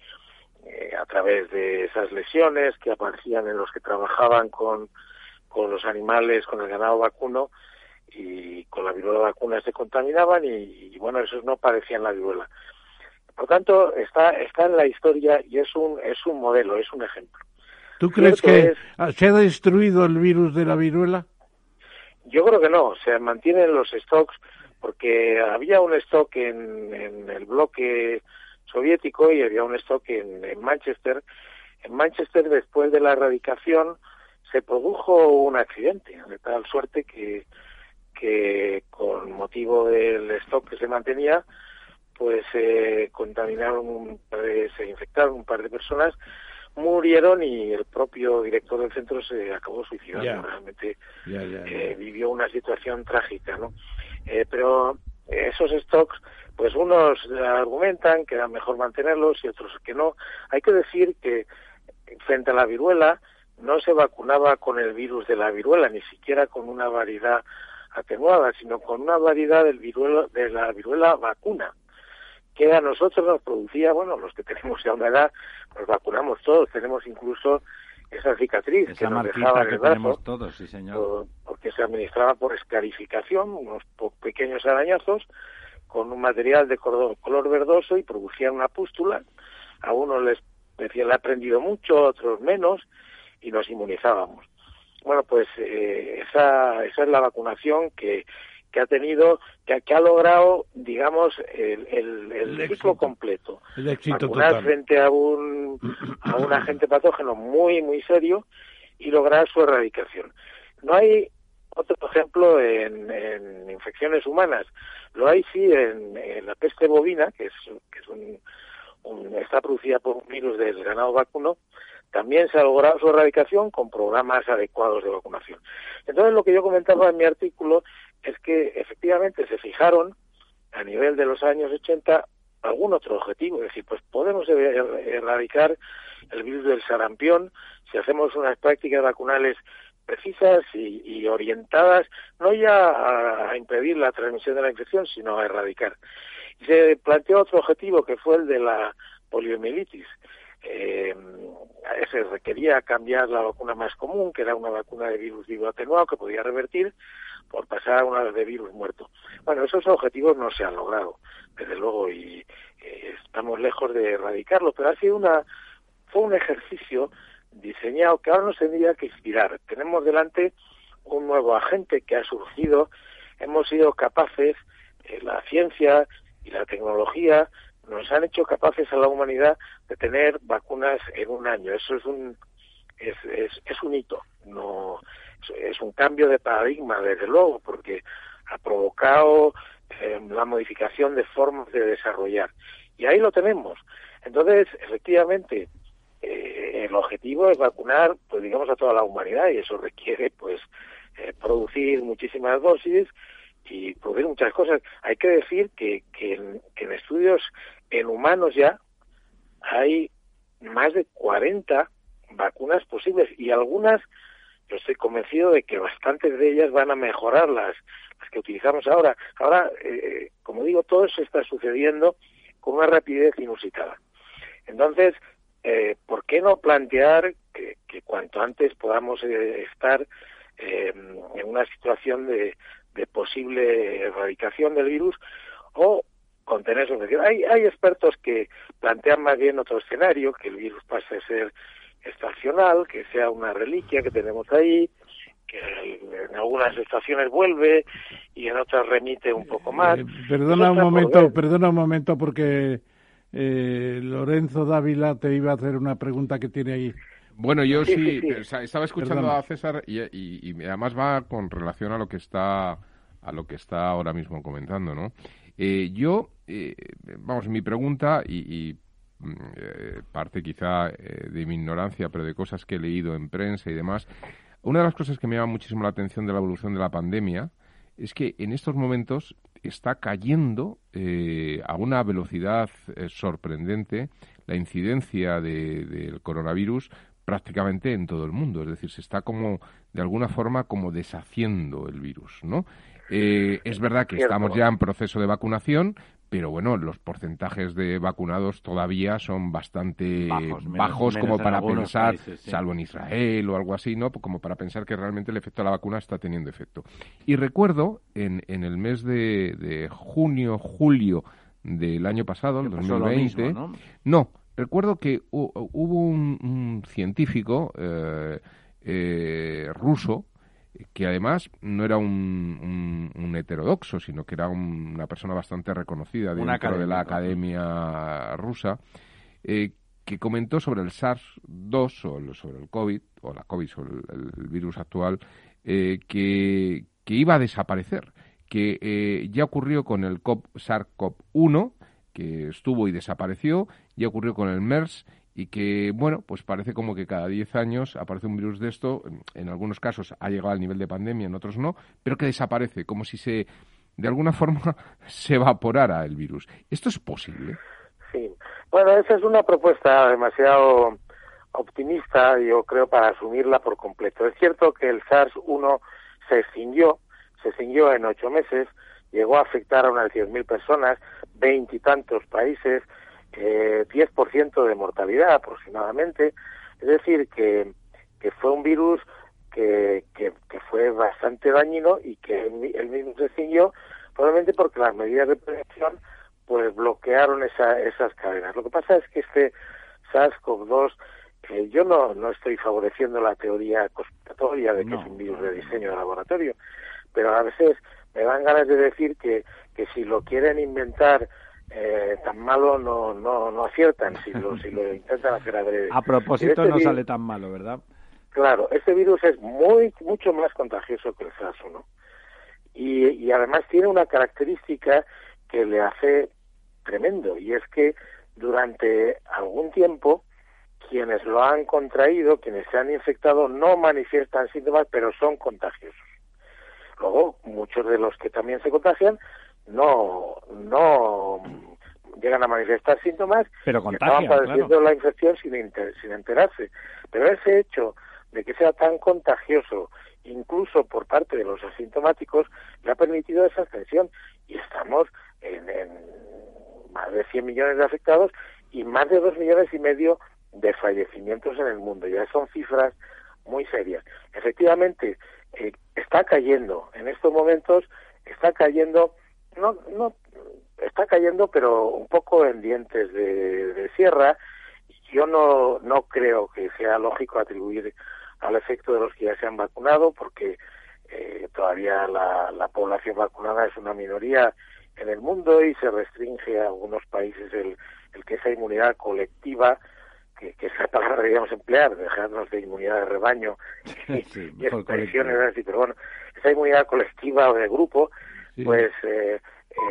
Speaker 7: eh, a través de esas lesiones que aparecían en los que trabajaban con, con los animales, con el ganado vacuno, y con la viruela vacuna se contaminaban y, bueno, esos no padecían la viruela. Por tanto, está, está en la historia y es un, es un modelo, es un ejemplo.
Speaker 2: ¿Tú crees que se ha destruido el virus de la viruela?
Speaker 7: Yo creo que no, se mantienen los stocks porque había un stock en, en el bloque soviético y había un stock en, en, Manchester. En Manchester, después de la erradicación, se produjo un accidente, de tal suerte que, que con motivo del stock que se mantenía, pues se contaminaron un par de, se infectaron un par de personas murieron y el propio director del centro se acabó suicidando. Realmente eh, vivió una situación trágica, ¿no? Eh, pero esos stocks, pues unos argumentan que era mejor mantenerlos y otros que no. Hay que decir que frente a la viruela no se vacunaba con el virus de la viruela, ni siquiera con una variedad atenuada, sino con una variedad del viruela, de la viruela vacuna que a nosotros nos producía, bueno, los que tenemos ya una edad, nos vacunamos todos, tenemos incluso esa cicatriz que nos dejaba en el brazo,
Speaker 1: todos, sí, señor.
Speaker 7: porque se administraba por escarificación, unos pequeños arañazos, con un material de color, verdoso y producían una pústula. A unos les decía, le ha aprendido mucho, a otros menos, y nos inmunizábamos. Bueno, pues eh, esa, esa es la vacunación que que ha tenido, que, que ha logrado, digamos, el, el, ciclo completo.
Speaker 2: El éxito
Speaker 7: Vacunar frente a un, a un agente patógeno muy, muy serio y lograr su erradicación. No hay otro ejemplo en, en infecciones humanas. Lo hay sí en, la peste bovina, que es, que es un, un, está producida por un virus del ganado vacuno, también se ha logrado su erradicación con programas adecuados de vacunación. Entonces, lo que yo comentaba en mi artículo es que efectivamente se fijaron a nivel de los años 80 algún otro objetivo, es decir, pues podemos er-, er-, erradicar el virus del sarampión si hacemos unas prácticas vacunales precisas y, orientadas no ya a, impedir la transmisión de la infección, sino a erradicar. Y se planteó otro objetivo que fue el de la poliomielitis. Eh, se requería cambiar la vacuna más común, que era una vacuna de virus vivo atenuado que podía revertir, por pasar a una de virus muerto. Bueno, esos objetivos no se han logrado, desde luego, y eh, estamos lejos de erradicarlo, pero ha sido una, fue un ejercicio diseñado que ahora nos tendría que inspirar. Tenemos delante un nuevo agente que ha surgido. Hemos sido capaces, eh, la ciencia y la tecnología nos han hecho capaces a la humanidad de tener vacunas en un año. Eso es un es, es, es un hito, no es un cambio de paradigma, desde luego, porque ha provocado eh, la modificación de formas de desarrollar. Y ahí lo tenemos. Entonces, efectivamente, eh, el objetivo es vacunar, pues digamos, a toda la humanidad y eso requiere, pues, eh, producir muchísimas dosis y producir muchas cosas. Hay que decir que, que, en, estudios en humanos ya hay más de 40 vacunas posibles y algunas yo estoy convencido de que bastantes de ellas van a mejorar las, las que utilizamos ahora. Ahora, eh, como digo, todo eso está sucediendo con una rapidez inusitada. Entonces, eh, ¿por qué no plantear que, cuanto antes podamos eh, estar en una situación de, de, posible erradicación del virus o contener su? Hay, hay expertos que plantean más bien otro escenario, que el virus pase a ser estacional, que sea una reliquia que tenemos ahí, que en algunas estaciones vuelve y en otras remite un poco más.
Speaker 2: Eh, perdona un momento, perdona un momento porque eh, Lorenzo Dávila te iba a hacer una pregunta que tiene ahí.
Speaker 4: Bueno, yo sí, sí, sí. sí. estaba escuchando Perdona. a César y, y, y, además va con relación a lo que está a lo que está ahora mismo comentando, ¿no? Eh, yo, eh, vamos, mi pregunta y, y eh, parte quizá eh, de mi ignorancia, pero de cosas que he leído en prensa y demás. Una de las cosas que me llama muchísimo la atención de la evolución de la pandemia es que en estos momentos está cayendo eh, a una velocidad sorprendente la incidencia del de, coronavirus prácticamente en todo el mundo. Es decir, se está como, de alguna forma, como deshaciendo el virus, ¿no? Eh, es verdad que estamos ya en proceso de vacunación, pero bueno, los porcentajes de vacunados todavía son bastante bajos, menos, bajos como para pensar, países, sí. salvo en Israel o algo así, ¿no? Como para pensar que realmente el efecto de la vacuna está teniendo efecto. Y recuerdo en, en el mes de, de junio, julio del año pasado, el 2020, mismo, ¿no? no, recuerdo que hubo un, un científico eh, eh, ruso que además no era un, un, un heterodoxo, sino que era un, una persona bastante reconocida dentro de la academia rusa, eh, que comentó sobre el SARS-2 o el, sobre el COVID, o la COVID, sobre el, el virus actual, que, que, iba a desaparecer, que ya ocurrió con el SARS-CoV-1, que estuvo y desapareció, ya ocurrió con el MERS y que, bueno, pues parece como que cada 10 años aparece un virus de esto, en algunos casos ha llegado al nivel de pandemia, en otros no, pero que desaparece, como si se, de alguna forma, se evaporara el virus. ¿Esto es posible?
Speaker 7: Sí. Bueno, esa es una propuesta demasiado optimista, yo creo, para asumirla por completo. Es cierto que el SARS-1 se extinguió, se extinguió en ocho meses, llegó a afectar a unas 10.000 personas, veintitantos países, eh, 10% de mortalidad aproximadamente. Es decir, que, que fue un virus que, que, que, fue bastante dañino y que el, mismo se extinguió probablemente porque las medidas de prevención pues bloquearon esa, esas cadenas. Lo que pasa es que este SARS-CoV-2, eh, yo no, no estoy favoreciendo la teoría conspiratoria de que no. es un virus de diseño de laboratorio, pero a veces me dan ganas de decir que, que si lo quieren inventar eh, tan malo no, no, no aciertan si lo, si lo intentan hacer adrede.
Speaker 1: A propósito este no sale tan malo, ¿verdad?
Speaker 7: Claro, este virus es muy mucho más contagioso que el SARS-1 y, y además tiene una característica que le hace tremendo y es que durante algún tiempo quienes lo han contraído, quienes se han infectado, no manifiestan síntomas, pero son contagiosos. Luego, muchos de los que también se contagian no, no llegan a manifestar síntomas
Speaker 1: pero contagian,
Speaker 7: estaban padeciendo
Speaker 1: claro.
Speaker 7: la infección sin, inter, sin enterarse. Pero ese hecho de que sea tan contagioso, incluso por parte de los asintomáticos, le ha permitido esa extensión. Y estamos en, en más de 100 millones de afectados y más de 2 millones y medio de fallecimientos en el mundo. Ya son cifras muy serias. Efectivamente, eh, está cayendo, en estos momentos está cayendo no, no está cayendo, pero un poco en dientes de, de sierra. Yo no, no creo que sea lógico atribuir al efecto de los que ya se han vacunado, porque eh, todavía la, la población vacunada es una minoría en el mundo y se restringe a algunos países el, el que esa inmunidad colectiva que, que esa palabra deberíamos emplear, dejarnos de inmunidad de rebaño y,
Speaker 1: Sí,
Speaker 7: y expresiones así, pero bueno, esa inmunidad colectiva o de grupo,
Speaker 2: Sí.
Speaker 7: pues eh,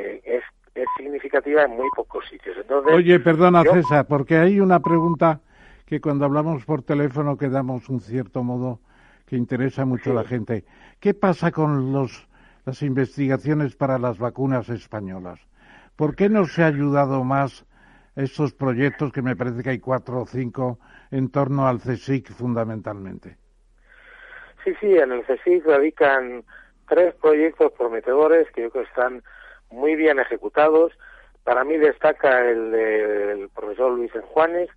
Speaker 7: eh, es, es significativa en muy pocos sitios. Entonces,
Speaker 2: Oye, perdona
Speaker 7: yo-
Speaker 2: César, porque hay una pregunta que cuando hablamos por teléfono quedamos un cierto modo que interesa mucho a la gente. ¿Qué pasa con los, las investigaciones para las vacunas españolas? ¿Por qué no se ha ayudado más estos proyectos, que me parece que hay cuatro o cinco, en torno al CSIC fundamentalmente?
Speaker 7: Sí, sí, en el CSIC radican tres proyectos prometedores que yo creo que están muy bien ejecutados. Para mí destaca el del profesor Luis Enjuanes,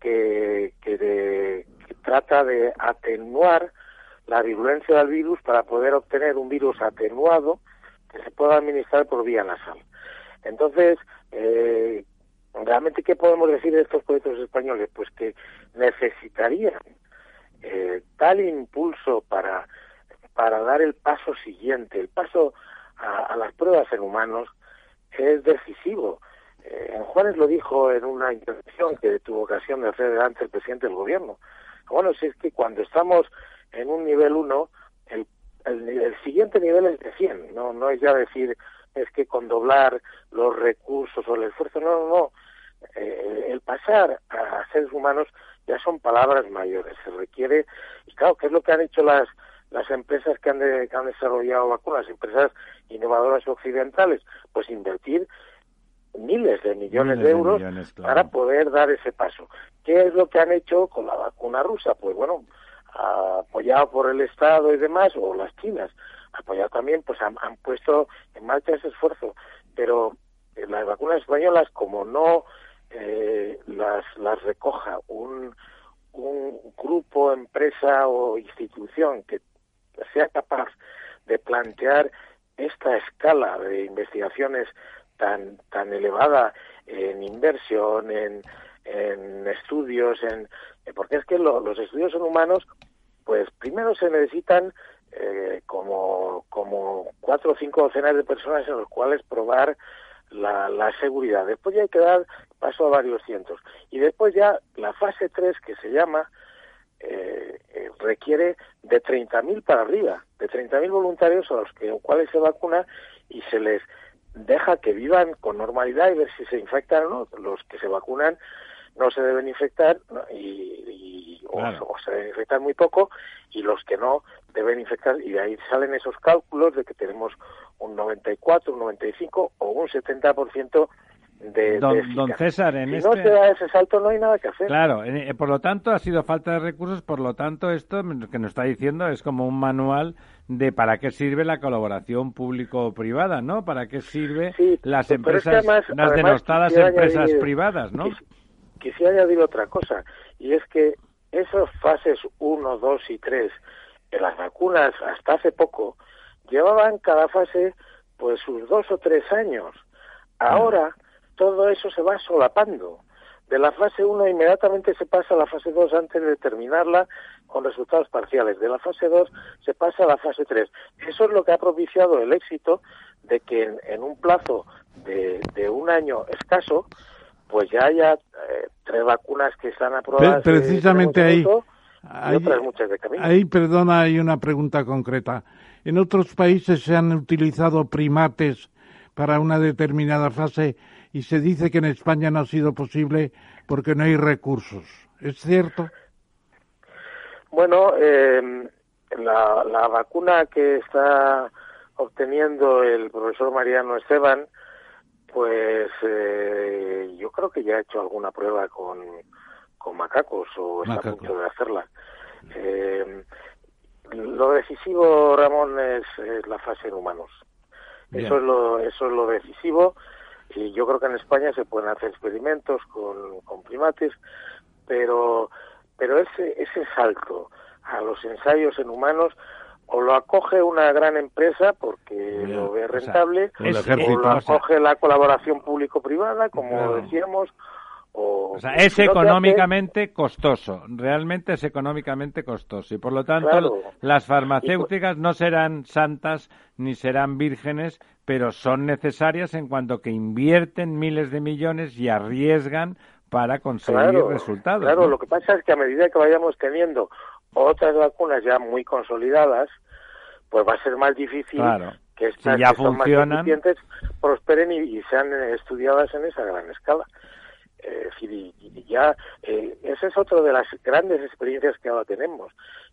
Speaker 7: que, que, de- que trata de atenuar la virulencia del virus para poder obtener un virus atenuado que se pueda administrar por vía nasal. Entonces, eh, realmente, ¿qué podemos decir de estos proyectos españoles? Pues que necesitarían eh, tal impulso para, para dar el paso siguiente, el paso a, a las pruebas en humanos es decisivo. Eh, Juárez lo dijo en una intervención que tuvo ocasión de hacer delante el presidente del gobierno. Bueno, si es que cuando estamos en un nivel 1, el, el, el siguiente nivel es de 100, no, no es ya decir es que con doblar los recursos o el esfuerzo, no, no, no. Eh, el pasar a seres humanos ya son palabras mayores. Se requiere, y claro, ¿qué es lo que han hecho las las empresas que han, de- que han desarrollado vacunas, empresas innovadoras occidentales? Pues invertir miles de millones
Speaker 1: Miles
Speaker 7: de
Speaker 1: de
Speaker 7: euros
Speaker 1: millones, claro.
Speaker 7: para poder dar ese paso. ¿Qué es lo que han hecho con la vacuna rusa? Pues bueno, apoyado por el Estado y demás, o las chinas, apoyado también, pues han, han puesto en marcha ese esfuerzo. Pero eh, las vacunas españolas, como no eh, las, las recoja un, un grupo, empresa o institución que sea capaz de plantear esta escala de investigaciones tan tan elevada en inversión, en, en estudios, en eh, porque es que lo- los estudios en humanos, pues primero se necesitan eh, como como cuatro o cinco docenas de personas en los cuales probar la, la seguridad. Después ya hay que dar paso a varios cientos. Y después ya la fase 3, que se llama, eh, eh, requiere de 30.000 para arriba, de 30.000 voluntarios a los que, cuales se vacuna y se les deja que vivan con normalidad y ver si se infectan o no. Los que se vacunan no se deben infectar ¿no? y, y- o-
Speaker 1: Claro.
Speaker 7: o, se deben infectar muy poco y los que no deben infectar y de ahí salen esos cálculos de que tenemos un 94, un 95 o un 70% de,
Speaker 1: Don-
Speaker 7: de
Speaker 1: don. César, en
Speaker 7: si
Speaker 1: este-
Speaker 7: no se da ese salto no hay nada que hacer.
Speaker 1: Claro, eh, por lo tanto ha sido falta de recursos, por lo tanto esto que nos está diciendo es como un manual de para qué sirve la colaboración público-privada, ¿no? ¿Para qué sirve
Speaker 7: Sí,
Speaker 1: las
Speaker 7: pero es que
Speaker 1: empresas,
Speaker 7: además-
Speaker 1: las
Speaker 7: además
Speaker 1: denostadas empresas
Speaker 7: añadir-
Speaker 1: privadas, ¿no?
Speaker 7: quis- quisiera añadir otra cosa, y es que esas fases 1, 2 y 3 de las vacunas hasta hace poco llevaban cada fase pues sus dos o tres años. Ahora todo eso se va solapando. De la fase 1 inmediatamente se pasa a la fase 2 antes de terminarla con resultados parciales. De la fase 2 se pasa a la fase 3. Eso es lo que ha propiciado el éxito de que en, en un plazo de, de un año escaso, pues ya haya eh, tres vacunas que están aprobadas.
Speaker 2: Pre- precisamente ahí-
Speaker 7: y
Speaker 2: ahí-
Speaker 7: otras muchas de camino.
Speaker 2: Ahí, perdona, hay una pregunta concreta. ¿En otros países se han utilizado primates para una determinada fase y se dice que en España no ha sido posible porque no hay recursos? ¿Es cierto?
Speaker 7: Bueno, eh, la, la vacuna que está obteniendo el profesor Mariano Esteban, pues eh, yo creo que ya ha hecho alguna prueba con, con macacos o está
Speaker 2: Macacos.
Speaker 7: a punto de hacerla. Eh, lo decisivo, Ramón, es, es la fase en humanos.
Speaker 2: Bien.
Speaker 7: Eso es lo eso es lo decisivo y yo creo que en España se pueden hacer experimentos con, con primates, pero pero ese ese salto a los ensayos en humanos o lo acoge una gran empresa porque
Speaker 1: Bien,
Speaker 7: lo ve
Speaker 1: o sea,
Speaker 7: rentable o lo
Speaker 1: sea,
Speaker 7: acoge la colaboración público-privada como
Speaker 2: Claro.
Speaker 7: decíamos
Speaker 1: O, sea, es económicamente costoso, realmente es económicamente costoso y por lo tanto las farmacéuticas no serán santas ni serán vírgenes, pero son necesarias en cuanto que invierten miles de millones y arriesgan para conseguir resultados.
Speaker 7: Claro, lo que pasa es que a medida que vayamos teniendo otras vacunas ya muy consolidadas, pues va a ser más difícil que estas
Speaker 1: ya
Speaker 7: que. Son más prosperen y, sean estudiadas en esa gran escala. Eh, y, ya, eh, esa es otra de las grandes experiencias que ahora tenemos,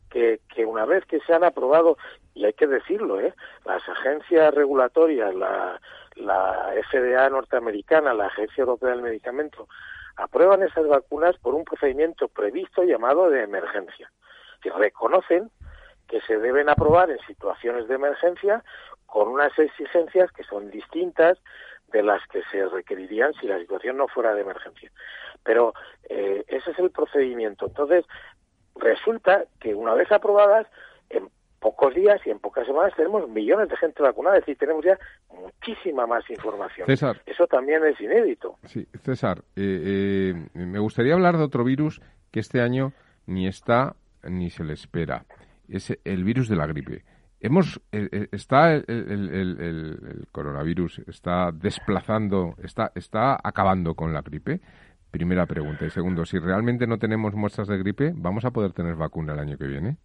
Speaker 7: que, una vez que se han aprobado, y hay que decirlo, ¿eh? las agencias regulatorias, la, la FDA norteamericana, la Agencia Europea del Medicamento, aprueban esas vacunas por un procedimiento previsto llamado de emergencia, que reconocen que se deben aprobar en situaciones de emergencia con unas exigencias que son distintas de las que se requerirían si la situación no fuera de emergencia. Pero eh, ese es el procedimiento. Entonces, resulta que una vez aprobadas, en pocos días y en pocas semanas tenemos millones de gente vacunada, es decir, tenemos ya muchísima más información.
Speaker 4: César.
Speaker 7: Eso también es inédito.
Speaker 4: Sí, César, eh, eh, me gustaría hablar de otro virus que este año ni está ni se le espera. Es el virus de la gripe. Hemos, eh, está el, coronavirus, está desplazando, está, está acabando con la gripe. Primera pregunta. Y segundo, si realmente no tenemos muestras de gripe, ¿vamos a poder tener vacuna el año que viene?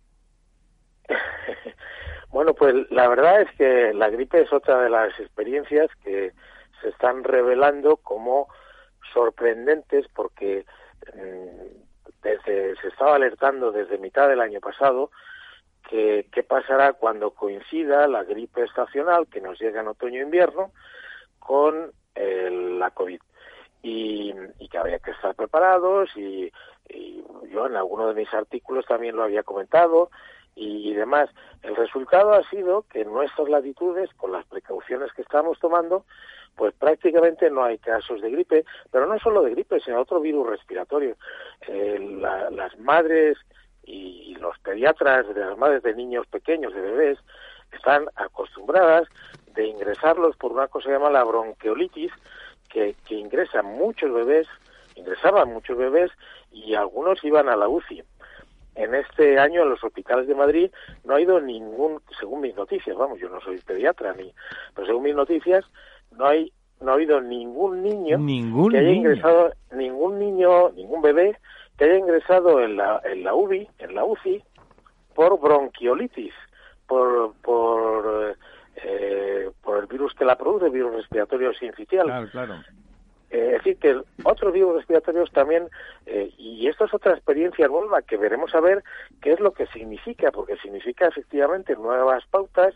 Speaker 7: Bueno, pues la verdad es que la gripe es otra de las experiencias que se están revelando como sorprendentes porque mm, desde, se estaba alertando desde mitad del año pasado que qué pasará cuando coincida la gripe estacional que nos llega en otoño-invierno con la COVID. Y, que había que estar preparados y, y, yo en alguno de mis artículos también lo había comentado y demás. El resultado ha sido que en nuestras latitudes, con las precauciones que estamos tomando, pues prácticamente no hay casos de gripe, pero no solo de gripe, sino otro virus respiratorio. Eh, las madres y los pediatras de las madres de niños pequeños, de bebés, están acostumbradas de ingresarlos por una cosa que se llama la bronquiolitis, que, que ingresan muchos bebés, ingresaban muchos bebés y algunos iban a la UCI en este año en los hospitales de Madrid no ha ido ningún, según mis noticias, vamos, yo no soy pediatra ni, pero según mis noticias no hay no ha habido ningún niño que haya ingresado, ningún niño, ningún bebé que haya ingresado en la en la UBI, en la UCI por bronquiolitis, por por eh, por el virus que la produce, el virus respiratorio sincitial.
Speaker 1: Claro, claro.
Speaker 7: Eh, es decir, que otros virus respiratorios también, eh, y esto es otra experiencia nueva que veremos a ver qué es lo que significa, porque significa efectivamente nuevas pautas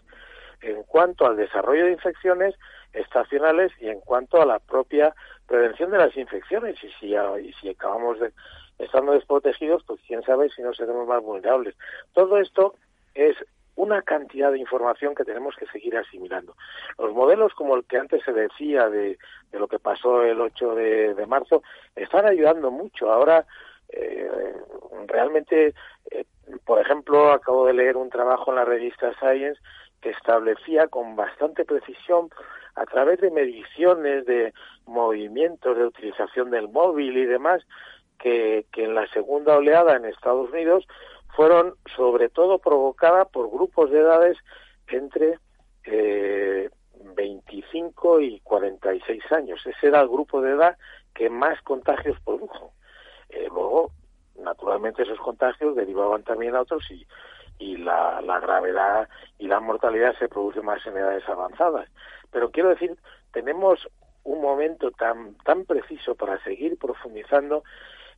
Speaker 7: en cuanto al desarrollo de infecciones estacionales y en cuanto a la propia prevención de las infecciones. Y si, y si acabamos de, estando desprotegidos, pues quién sabe si no seremos más vulnerables. Todo esto es una cantidad de información que tenemos que seguir asimilando. Los modelos como el que antes se decía de, de lo que pasó el 8 de, marzo están ayudando mucho. Ahora, eh, realmente, eh, por ejemplo, acabo de leer un trabajo en la revista Science que establecía con bastante precisión a través de mediciones de movimientos, de utilización del móvil y demás, que, en la segunda oleada en Estados Unidos fueron sobre todo provocadas por grupos de edades entre eh, 25 y 46 años. Ese era el grupo de edad que más contagios produjo. Eh, luego, naturalmente, esos contagios derivaban también a otros y, y la, la gravedad y la mortalidad se produce más en edades avanzadas. Pero quiero decir, tenemos un momento tan, tan preciso para seguir profundizando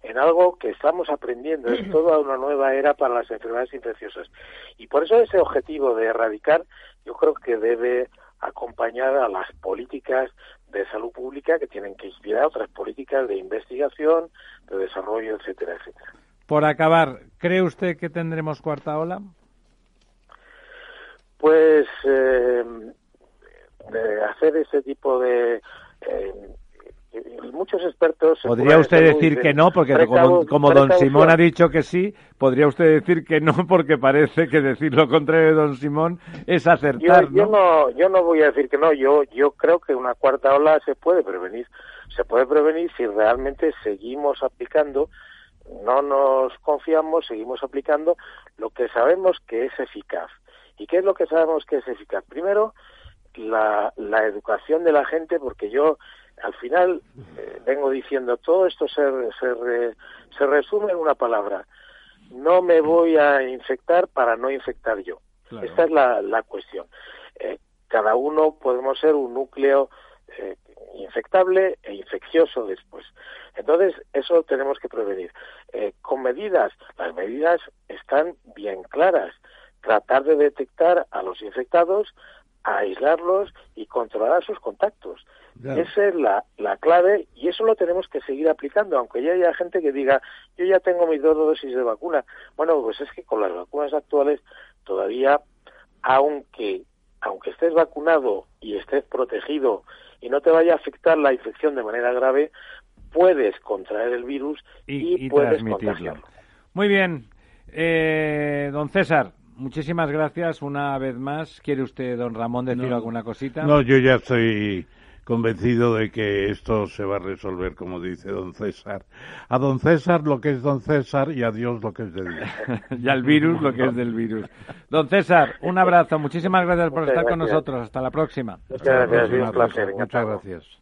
Speaker 7: en algo que estamos aprendiendo, es toda una nueva era para las enfermedades infecciosas. Y por eso ese objetivo de erradicar yo creo que debe acompañar a las políticas de salud pública que tienen que inspirar otras políticas de investigación, de desarrollo, etcétera, etcétera.
Speaker 1: Por acabar, ¿cree usted que tendremos cuarta ola?
Speaker 7: Pues eh, hacer ese tipo de eh, muchos expertos...
Speaker 1: Podría usted decir que no, porque como, don Simón ha dicho que sí, podría usted decir que no, porque parece que decir lo contrario de don Simón es acertar,
Speaker 7: yo, ¿no? No, yo no voy a decir que no, yo, yo creo que una cuarta ola se puede prevenir, se puede prevenir si realmente seguimos aplicando, no nos confiamos, seguimos aplicando lo que sabemos que es eficaz. ¿Y qué es lo que sabemos que es eficaz? Primero, la, la educación de la gente, porque yo al final eh, vengo diciendo todo esto se, se, se resume en una palabra. No me voy a infectar para no infectar yo. Esta es la, la cuestión. Eh, cada uno podemos ser un núcleo eh, infectable e infeccioso después. Entonces, eso tenemos que prevenir. Con medidas, las medidas están bien claras. Tratar de detectar a los infectados, aislarlos y controlar sus contactos. Esa es la, la clave y eso lo tenemos que seguir aplicando, aunque ya haya gente que diga, yo ya tengo mis dos dosis de vacuna. Bueno, pues es que con las vacunas actuales todavía, aunque, aunque estés vacunado y estés protegido y no te vaya a afectar la infección de manera grave, puedes contraer el virus y, puedes contagiarlo.
Speaker 1: Muy bien. Eh, don César, muchísimas gracias una vez más. ¿Quiere usted, don Ramón, decir alguna cosita?
Speaker 2: No, yo ya estoy convencido de que esto se va a resolver, como dice don César. A don César lo que es don César y a Dios lo que es de Dios.
Speaker 1: y al virus lo que es del virus. Don César, un abrazo. Muchísimas gracias por estar con nosotros. Hasta la próxima.
Speaker 7: Muchas gracias.
Speaker 2: Muchas gracias.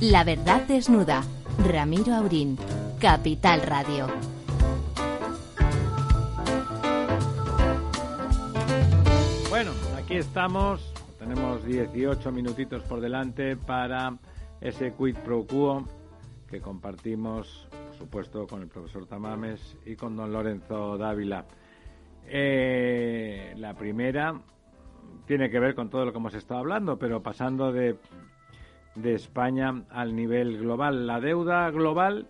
Speaker 6: La verdad desnuda. Ramiro Aurín. Capital Radio.
Speaker 1: Bueno, aquí estamos. Tenemos 18 minutitos por delante para ese quid pro quo que compartimos, por supuesto, con el profesor Tamames y con don Lorenzo Dávila. Eh, la primera tiene que ver con todo lo que hemos estado hablando, pero pasando de, de España al nivel global. La deuda global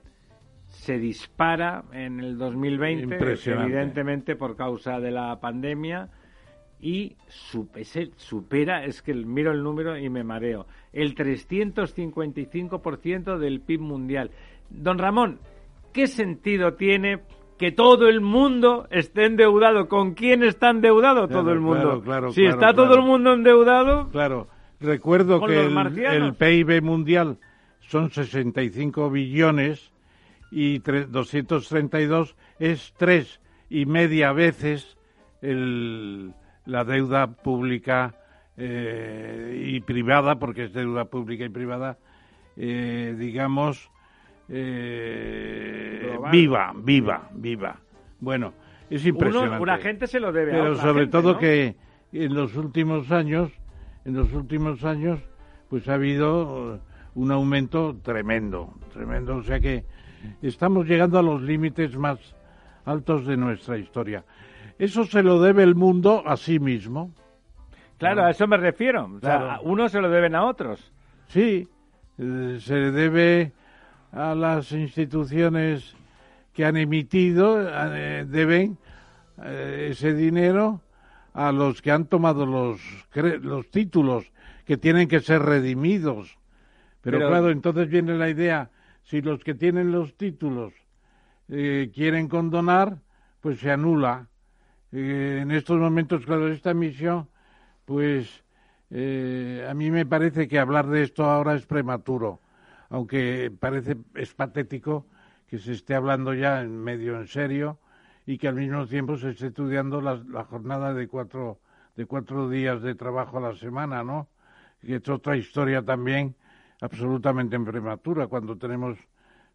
Speaker 1: se dispara en el 2020, evidentemente por causa de la pandemia, y supera, es que miro el número y me mareo, el 355% del PIB mundial. Don Ramón, ¿qué sentido tiene que todo el mundo esté endeudado? ¿Con quién está endeudado todo el mundo? si está todo el mundo endeudado...
Speaker 2: Claro, recuerdo que el, el PIB mundial son 65 billones y 232 es tres y media veces el, la deuda pública eh, y privada, porque es deuda pública y privada, eh, digamos, eh, viva, viva, viva. Bueno, es impresionante.
Speaker 1: una gente se lo debe
Speaker 2: Pero
Speaker 1: a
Speaker 2: sobre
Speaker 1: gente,
Speaker 2: todo
Speaker 1: ¿no?
Speaker 2: que en los últimos años, en los últimos años, pues ha habido un aumento tremendo, tremendo. O sea que estamos llegando a los límites más altos de nuestra historia. Eso se lo debe el mundo a sí mismo.
Speaker 1: Claro, a eso me refiero. O sea,
Speaker 2: Claro.
Speaker 1: unos se lo deben a otros.
Speaker 2: Sí, eh, se debe a las instituciones que han emitido, eh, deben eh, ese dinero a los que han tomado los, los títulos que tienen que ser redimidos. Pero,
Speaker 1: Pero-
Speaker 2: claro, entonces viene la idea, si los que tienen los títulos eh, quieren condonar, pues se anula. Eh, en estos momentos, claro, esta misión, pues eh, a mí me parece que hablar de esto ahora es prematuro, aunque parece es patético que se esté hablando ya en medio en serio y que al mismo tiempo se esté estudiando la, la jornada de cuatro de cuatro días de trabajo a la semana, ¿no? Que es otra historia también absolutamente prematura cuando tenemos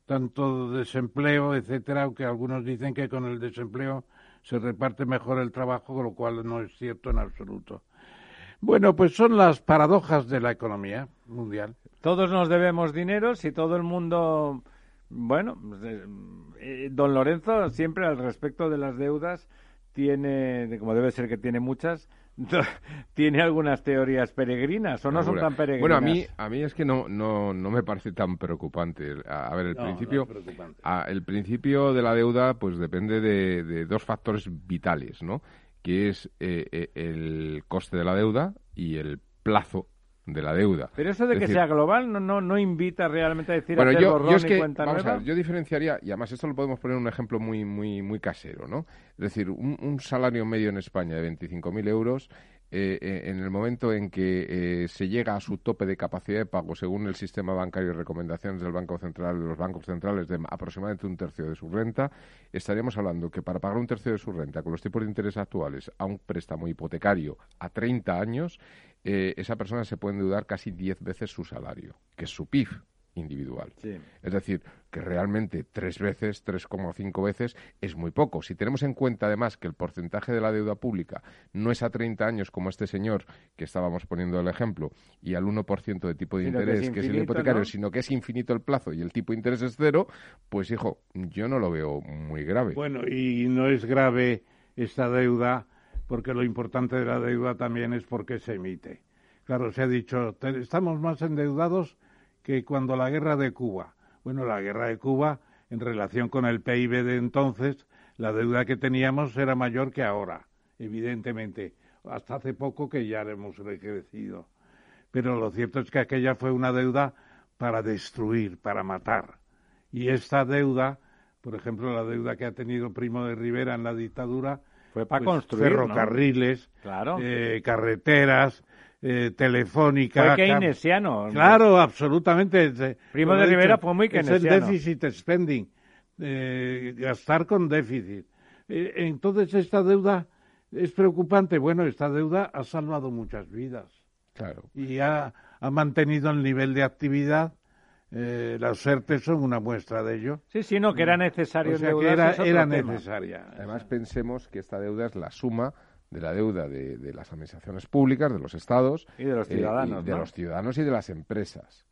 Speaker 2: tanto desempleo, etcétera, aunque algunos dicen que con el desempleo se reparte mejor el trabajo, lo cual no es cierto en absoluto. Bueno, pues son las paradojas de la economía mundial.
Speaker 1: Todos nos debemos dinero. Si todo el mundo Bueno, eh, eh, don Lorenzo siempre al respecto de las deudas tiene, como debe ser que tiene muchas, tiene algunas teorías peregrinas o no son tan peregrinas.
Speaker 4: Bueno, a mí, a mí es que no, no, no me parece tan preocupante. A, ver, el principio, el principio de la deuda, pues depende de, dos factores vitales, ¿no? Que es eh, el coste de la deuda y el plazo de la deuda.
Speaker 1: Pero eso de que sea global no, no, no invita realmente a decir bueno, hacer yo, yo es que, vamos A ver,
Speaker 4: yo diferenciaría, y además esto lo podemos poner un ejemplo muy, muy, muy casero, ¿no? Es decir, un, un salario medio en España de 25.000 euros eh, eh, en el momento en que eh, se llega a su tope de capacidad de pago según el sistema bancario y recomendaciones del Banco Central, de los bancos centrales, de aproximadamente un tercio de su renta, estaríamos hablando que para pagar un tercio de su renta con los tipos de interés actuales a un préstamo hipotecario a 30 años, esa persona se puede endeudar casi 10 veces su salario, que es su PIB individual. Es decir, que realmente tres veces, 3,5 veces es muy poco. Si tenemos en cuenta además que el porcentaje de la deuda pública no es a 30 años como este señor que estábamos poniendo el ejemplo y al 1% de tipo de interés que es, el hipotecario, sino que es infinito el plazo y el tipo de interés es cero, pues hijo, yo no lo veo muy grave.
Speaker 2: Bueno, y no es grave esta deuda porque lo importante de la deuda también es porque se emite. Claro, se ha dicho, estamos más endeudados que cuando la guerra de Cuba. Bueno, la guerra de Cuba, en relación con el PIB de entonces, la deuda que teníamos era mayor que ahora, evidentemente. Hasta hace poco que ya hemos crecido. Pero lo cierto es que aquella fue una deuda para destruir, para matar. Y esta deuda, por ejemplo, la deuda que ha tenido Primo de Rivera en la dictadura,
Speaker 1: fue para pues, construir
Speaker 2: ferrocarriles, eh, carreteras, eh, telefónica.
Speaker 1: Fue keynesiano.
Speaker 2: Claro, absolutamente.
Speaker 1: Primo de Rivera fue muy keynesiano.
Speaker 2: Es el deficit spending, eh, gastar con déficit. Eh, entonces esta deuda es preocupante. Bueno, esta deuda ha salvado muchas vidas.
Speaker 4: Claro.
Speaker 2: Y ha, ha mantenido el nivel de actividad. Eh, las ERTE son una muestra de ello.
Speaker 1: Sí, sí, no, que era necesario.
Speaker 2: O sea, que era, era necesaria.
Speaker 4: Además, pensemos que esta deuda es la suma de la deuda de, las administraciones públicas, de los estados,
Speaker 1: y de los eh, ciudadanos,
Speaker 4: y de los ciudadanos y de las empresas.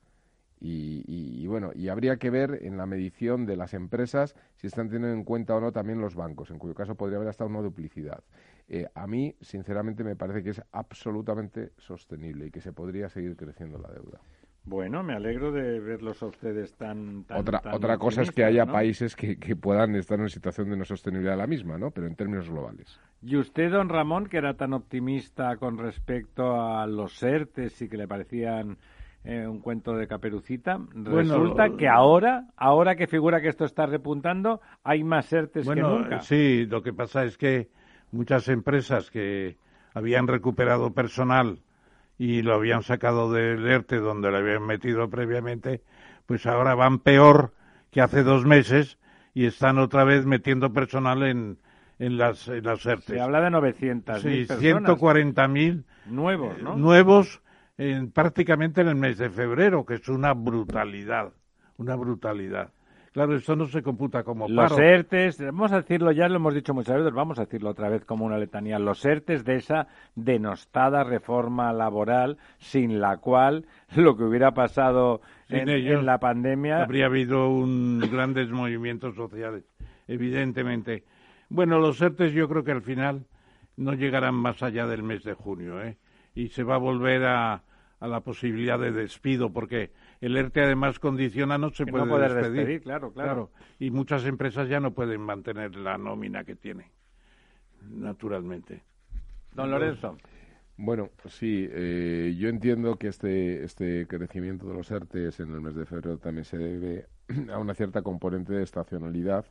Speaker 4: Y, bueno, y habría que ver en la medición de las empresas si están teniendo en cuenta o no también los bancos, en cuyo caso podría haber hasta una duplicidad. Eh, a mí, sinceramente, me parece que es absolutamente sostenible y que se podría seguir creciendo la deuda.
Speaker 1: Bueno, me alegro de verlos a ustedes tan...
Speaker 4: otra otra cosa es que haya países que, que, puedan estar en situación de no sostenibilidad la misma, ¿no? Pero en términos globales.
Speaker 1: Y usted, don Ramón, que era tan optimista con respecto a los ERTES y que le parecían eh, un cuento de caperucita, resulta que ahora, ahora que figura que esto está repuntando, hay más ERTES que nunca.
Speaker 2: Sí, lo que pasa es que muchas empresas que habían recuperado personal y lo habían sacado del ERTE donde lo habían metido previamente, pues ahora van peor que hace dos meses y están otra vez metiendo personal en, en las, en las ERTE.
Speaker 1: Se habla de 900
Speaker 2: sí, 140.000
Speaker 1: nuevos, ¿no?
Speaker 2: Nuevos en, prácticamente en el mes de febrero, que es una brutalidad, una brutalidad. Claro, esto no se computa como
Speaker 1: paro. Los ERTES, vamos a decirlo, ya lo hemos dicho muchas veces, vamos a decirlo otra vez como una letanía, los ERTES de esa denostada reforma laboral sin la cual lo que hubiera pasado en, la pandemia...
Speaker 2: Habría habido un, grandes movimientos sociales, evidentemente. Bueno, los ERTES yo creo que al final no llegarán más allá del mes de junio, ¿eh? Y se va a volver a, a la posibilidad de despido, porque el ERTE además condiciona no se puede despedir.
Speaker 1: claro, claro,
Speaker 2: Y muchas empresas ya no pueden mantener la nómina que tienen, naturalmente.
Speaker 1: Don Lorenzo.
Speaker 4: Bueno, sí, eh, yo entiendo que este, este crecimiento de los ERTES en el mes de febrero también se debe a una cierta componente de estacionalidad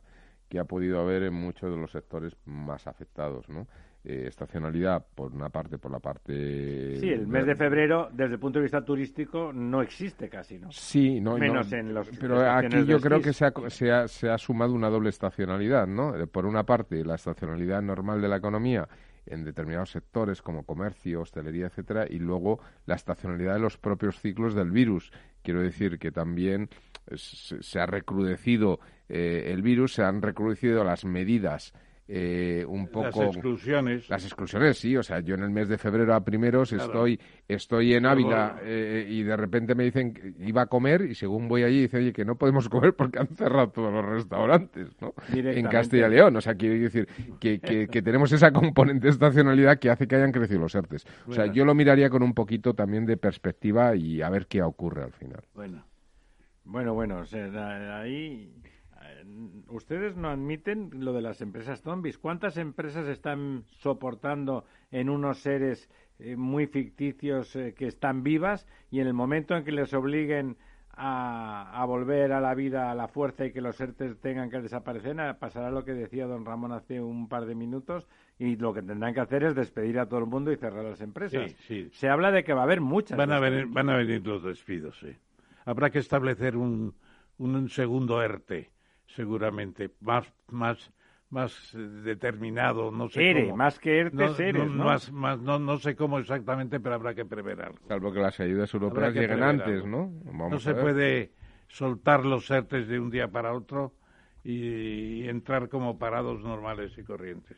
Speaker 4: que ha podido haber en muchos de los sectores más afectados, ¿no? Eh, estacionalidad por una parte, por la parte...
Speaker 1: Sí, el mes de febrero, desde el punto de vista turístico, no existe casi, ¿no?
Speaker 4: Sí, no,
Speaker 1: Menos en los...
Speaker 4: Pero aquí yo creo que se ha, se, ha, se ha sumado una doble estacionalidad, ¿no? Eh, por una parte, la estacionalidad normal de la economía en determinados sectores como comercio, hostelería, etcétera, y luego la estacionalidad de los propios ciclos del virus. Quiero decir que también se, ha recrudecido eh, el virus, se han recrudecido las medidas eh, un poco...
Speaker 2: Las exclusiones.
Speaker 4: Las exclusiones, sí. O sea, yo en el mes de febrero a primeros
Speaker 2: Claro.
Speaker 4: estoy, estoy en Ávila eh, y de repente me dicen que iba a comer y según voy allí dice, oye, que no podemos comer porque han cerrado todos los restaurantes, ¿no? En. Castilla y León. O sea, quiero decir que, que, que tenemos esa componente de estacionalidad que hace que hayan crecido los ERTES. O sea,
Speaker 2: Bueno.
Speaker 4: yo lo miraría con un poquito también de perspectiva y a ver qué ocurre al final.
Speaker 2: Bueno.
Speaker 1: Bueno, bueno, o sea, ahí ustedes no admiten lo de las empresas zombies. ¿Cuántas empresas están soportando en unos seres eh, muy ficticios eh, que están vivas y en el momento en que les obliguen a, a volver a la vida, a la fuerza y que los ERTES tengan que desaparecer, eh, pasará lo que decía don Ramón hace un par de minutos y lo que tendrán que hacer es despedir a todo el mundo y cerrar las empresas.
Speaker 2: Sí, sí.
Speaker 1: Se habla de que va a haber muchas.
Speaker 2: Van a, venir, van a venir los despidos, sí. Habrá que establecer un, un segundo ERTE, seguramente, más, más, más eh, determinado, no sé
Speaker 1: ERE,
Speaker 2: cómo.
Speaker 1: más que ERTE,
Speaker 2: no,
Speaker 1: ERES, ¿no?
Speaker 2: Más, más, no, no sé cómo exactamente, pero habrá que prever algo.
Speaker 4: Salvo que las ayudas europeas lleguen antes,
Speaker 2: algo.
Speaker 4: ¿no? Vamos
Speaker 2: no
Speaker 4: a
Speaker 2: se puede soltar los ERTES de un día para otro y, entrar como parados normales y corrientes.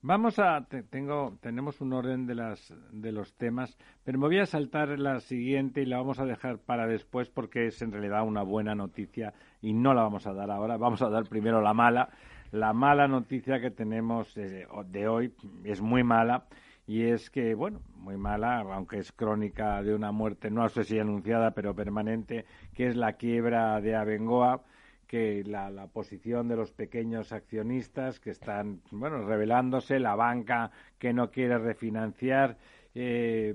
Speaker 1: Vamos a te- tengo tenemos un orden de las de los temas, pero me voy a saltar la siguiente y la vamos a dejar para después porque es en realidad una buena noticia y no la vamos a dar ahora. Vamos a dar primero la mala. La mala noticia que tenemos eh, de hoy es muy mala y es que bueno muy mala, aunque es crónica de una muerte no sé si anunciada pero permanente, que es la quiebra de Abengoa que la, la posición de los pequeños accionistas que están bueno revelándose la banca que no quiere refinanciar eh,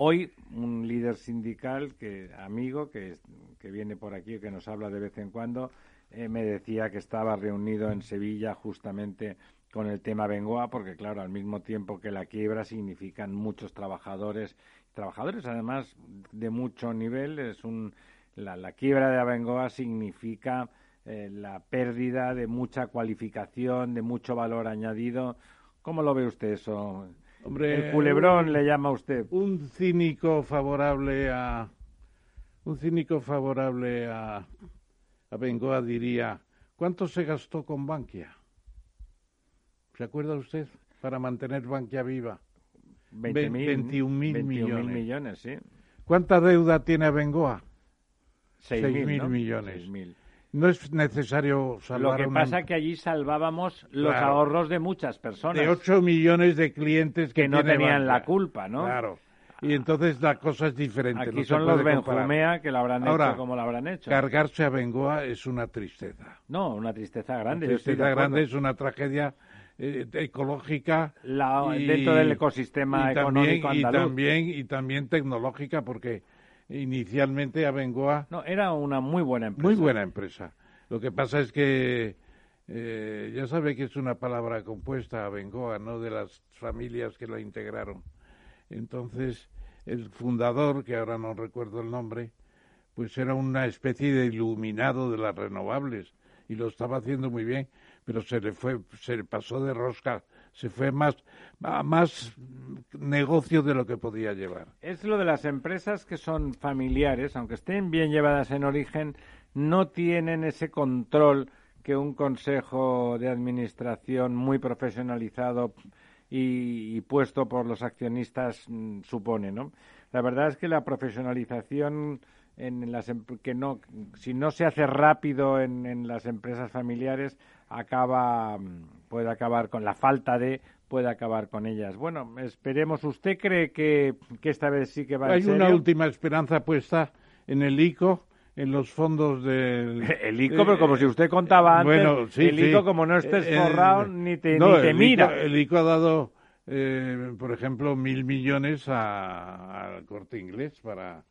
Speaker 1: hoy un líder sindical que amigo que, que viene por aquí que nos habla de vez en cuando eh, me decía que estaba reunido en Sevilla justamente con el tema Bengoa porque claro al mismo tiempo que la quiebra significan muchos trabajadores trabajadores además de mucho nivel es un la, la quiebra de Abengoa significa eh, la pérdida de mucha cualificación, de mucho valor añadido. ¿Cómo lo ve usted eso?
Speaker 2: Hombre,
Speaker 1: el culebrón
Speaker 2: un-
Speaker 1: le llama a usted.
Speaker 2: Un cínico favorable a un cínico favorable a, a Bengoa diría, ¿cuánto se gastó con Bankia? ¿Se acuerda usted? Para mantener Bankia viva.
Speaker 1: 20.000,
Speaker 2: 21 mil
Speaker 1: 21.000
Speaker 2: millones.
Speaker 1: millones, sí.
Speaker 2: ¿Cuánta deuda tiene Bengoa?
Speaker 1: 6.000,
Speaker 2: Seis mil
Speaker 1: ¿no?
Speaker 2: millones.
Speaker 1: 6.000.
Speaker 2: No es necesario
Speaker 1: Lo
Speaker 2: salvar
Speaker 1: que
Speaker 2: a una-
Speaker 1: pasa es que allí salvábamos los
Speaker 2: Claro.
Speaker 1: ahorros de muchas personas.
Speaker 2: de 8 millones de clientes que,
Speaker 1: Que no tenían la culpa, ¿no?
Speaker 2: Claro. Y entonces la cosa es diferente.
Speaker 1: Aquí
Speaker 2: no
Speaker 1: son los. Benjumea que lo habrán
Speaker 2: Ahora,
Speaker 1: hecho como lo habrán hecho.
Speaker 2: Cargarse a Bengoa es una tristeza.
Speaker 1: No, una tristeza grande.
Speaker 2: Una tristeza grande es una tragedia eh, ecológica
Speaker 1: La-
Speaker 2: y-
Speaker 1: dentro del ecosistema
Speaker 2: y también,
Speaker 1: económico
Speaker 2: y
Speaker 1: andaluz.
Speaker 2: también y también tecnológica porque inicialmente Abengoa
Speaker 1: No, era una muy buena empresa.
Speaker 2: muy buena empresa. Lo que pasa es que eh, ya sabe que es una palabra compuesta Abengoa, no de las familias que la integraron. Entonces el fundador, que ahora no recuerdo el nombre, pues era una especie de iluminado de las renovables y lo estaba haciendo muy bien, pero se le fue, se le pasó de rosca, se fue más más negocio de lo que podía llevar.
Speaker 1: Es lo de las empresas que son familiares, aunque estén bien llevadas en origen, no tienen ese control que un consejo de administración muy profesionalizado y, y puesto por los accionistas mm, supone, ¿no? La verdad es que la profesionalización en las em- que no si no se hace rápido en, en las empresas familiares acaba mm, puede acabar con la falta de puede acabar con ellas. Bueno, esperemos. ¿Usted cree que, que esta vez sí que va
Speaker 2: Hay
Speaker 1: en
Speaker 2: una última esperanza puesta en el ICO, en los fondos del...
Speaker 1: El ICO, pero como si usted contaba antes,
Speaker 2: Bueno, sí,
Speaker 1: el
Speaker 2: sí.
Speaker 1: ICO como no estés
Speaker 2: Eh,
Speaker 1: forrado
Speaker 2: eh,
Speaker 1: ni te,
Speaker 2: no,
Speaker 1: ni te
Speaker 2: el
Speaker 1: mira.
Speaker 2: ICO, el ICO ha dado, eh, por ejemplo, mil millones a- al corte inglés para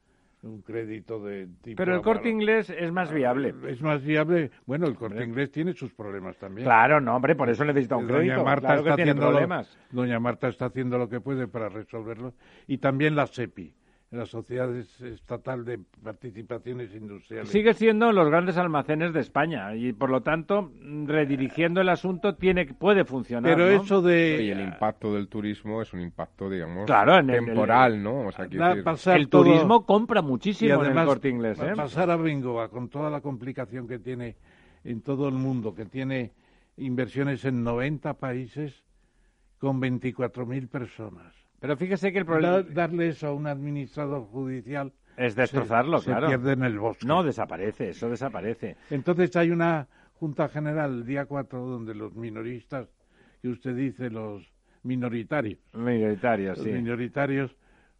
Speaker 2: un crédito de tipo...
Speaker 1: Pero el corte inglés es más viable.
Speaker 2: Es más viable. Bueno, el corte inglés tiene sus problemas también.
Speaker 1: Claro, no, hombre, por eso necesita un
Speaker 2: Doña
Speaker 1: crédito.
Speaker 2: Marta
Speaker 1: claro que
Speaker 2: está haciendo lo-. Doña Marta está haciendo lo que puede para resolverlo. Y también la SEPI, la Sociedad Estatal de Participaciones Industriales.
Speaker 1: Sigue siendo los grandes almacenes de España y, por lo tanto, redirigiendo el asunto tiene puede funcionar.
Speaker 2: Pero
Speaker 1: ¿no?
Speaker 2: eso de...
Speaker 4: Y el impacto del turismo es un impacto, digamos,
Speaker 1: Claro, en el-
Speaker 4: temporal, ¿no? Vamos a
Speaker 2: Da-
Speaker 4: decir.
Speaker 2: pasar
Speaker 1: el
Speaker 2: todo-
Speaker 1: turismo compra
Speaker 2: y
Speaker 1: muchísimo en
Speaker 2: además
Speaker 1: el corte inglés. ¿eh?
Speaker 2: pasar a Bengoa con toda la complicación que tiene en todo el mundo, que tiene inversiones en 90 países con 24.000 personas.
Speaker 1: Pero fíjese que el problema...
Speaker 2: darle eso a un administrador judicial...
Speaker 1: Es destrozarlo,
Speaker 2: se,
Speaker 1: claro.
Speaker 2: Se pierde en el bosque.
Speaker 1: No, desaparece, eso desaparece.
Speaker 2: Entonces hay una Junta General el día 4 donde los minoristas, que usted dice los minoritarios.
Speaker 1: Minoritarios,
Speaker 2: los
Speaker 1: sí.
Speaker 2: minoritarios,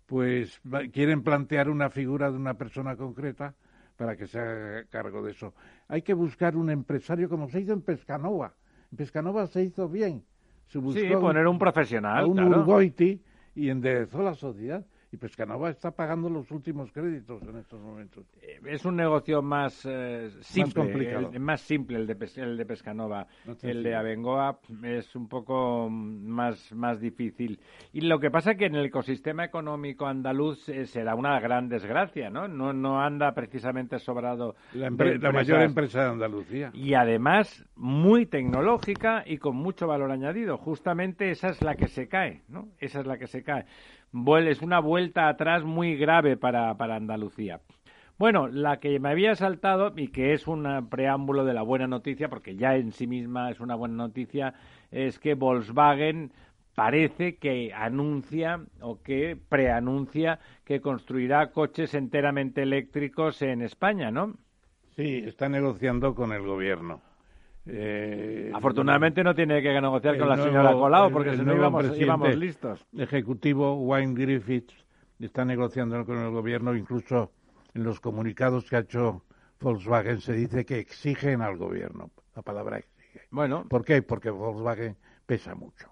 Speaker 2: pues quieren plantear una figura de una persona concreta para que se haga cargo de eso. Hay que buscar un empresario como se hizo en Pescanova. En Pescanova se hizo bien. Se buscó
Speaker 1: sí, poner un profesional.
Speaker 2: A un
Speaker 1: claro.
Speaker 2: Urgoiti y enderezó la sociedad. Y Pescanova está pagando los últimos créditos en estos momentos.
Speaker 1: Es un negocio más eh, simple,
Speaker 2: más complicado.
Speaker 1: El, más simple el de, Pes el de Pescanova. No el de Abengoa es un poco más, más difícil. Y lo que pasa es que en el ecosistema económico andaluz eh, será una gran desgracia, ¿no? No, no anda precisamente sobrado.
Speaker 2: La, la mayor empresa de Andalucía.
Speaker 1: Y además muy tecnológica y con mucho valor añadido. Justamente esa es la que se cae, ¿no? Esa es la que se cae es una vuelta atrás muy grave para, para Andalucía. Bueno, la que me había saltado y que es un preámbulo de la buena noticia, porque ya en sí misma es una buena noticia, es que Volkswagen parece que anuncia o que preanuncia que construirá coches enteramente eléctricos en España, ¿no?
Speaker 2: Sí, está negociando con el gobierno. Eh,
Speaker 1: Afortunadamente no tiene que negociar con la
Speaker 2: nuevo,
Speaker 1: señora Colau, porque
Speaker 2: el
Speaker 1: si no íbamos, íbamos, listos.
Speaker 2: Ejecutivo Wayne Griffiths está negociando con el gobierno, incluso en los comunicados que ha hecho Volkswagen se dice que exigen al gobierno. La palabra exige.
Speaker 1: Bueno.
Speaker 2: ¿Por qué? Porque Volkswagen pesa mucho.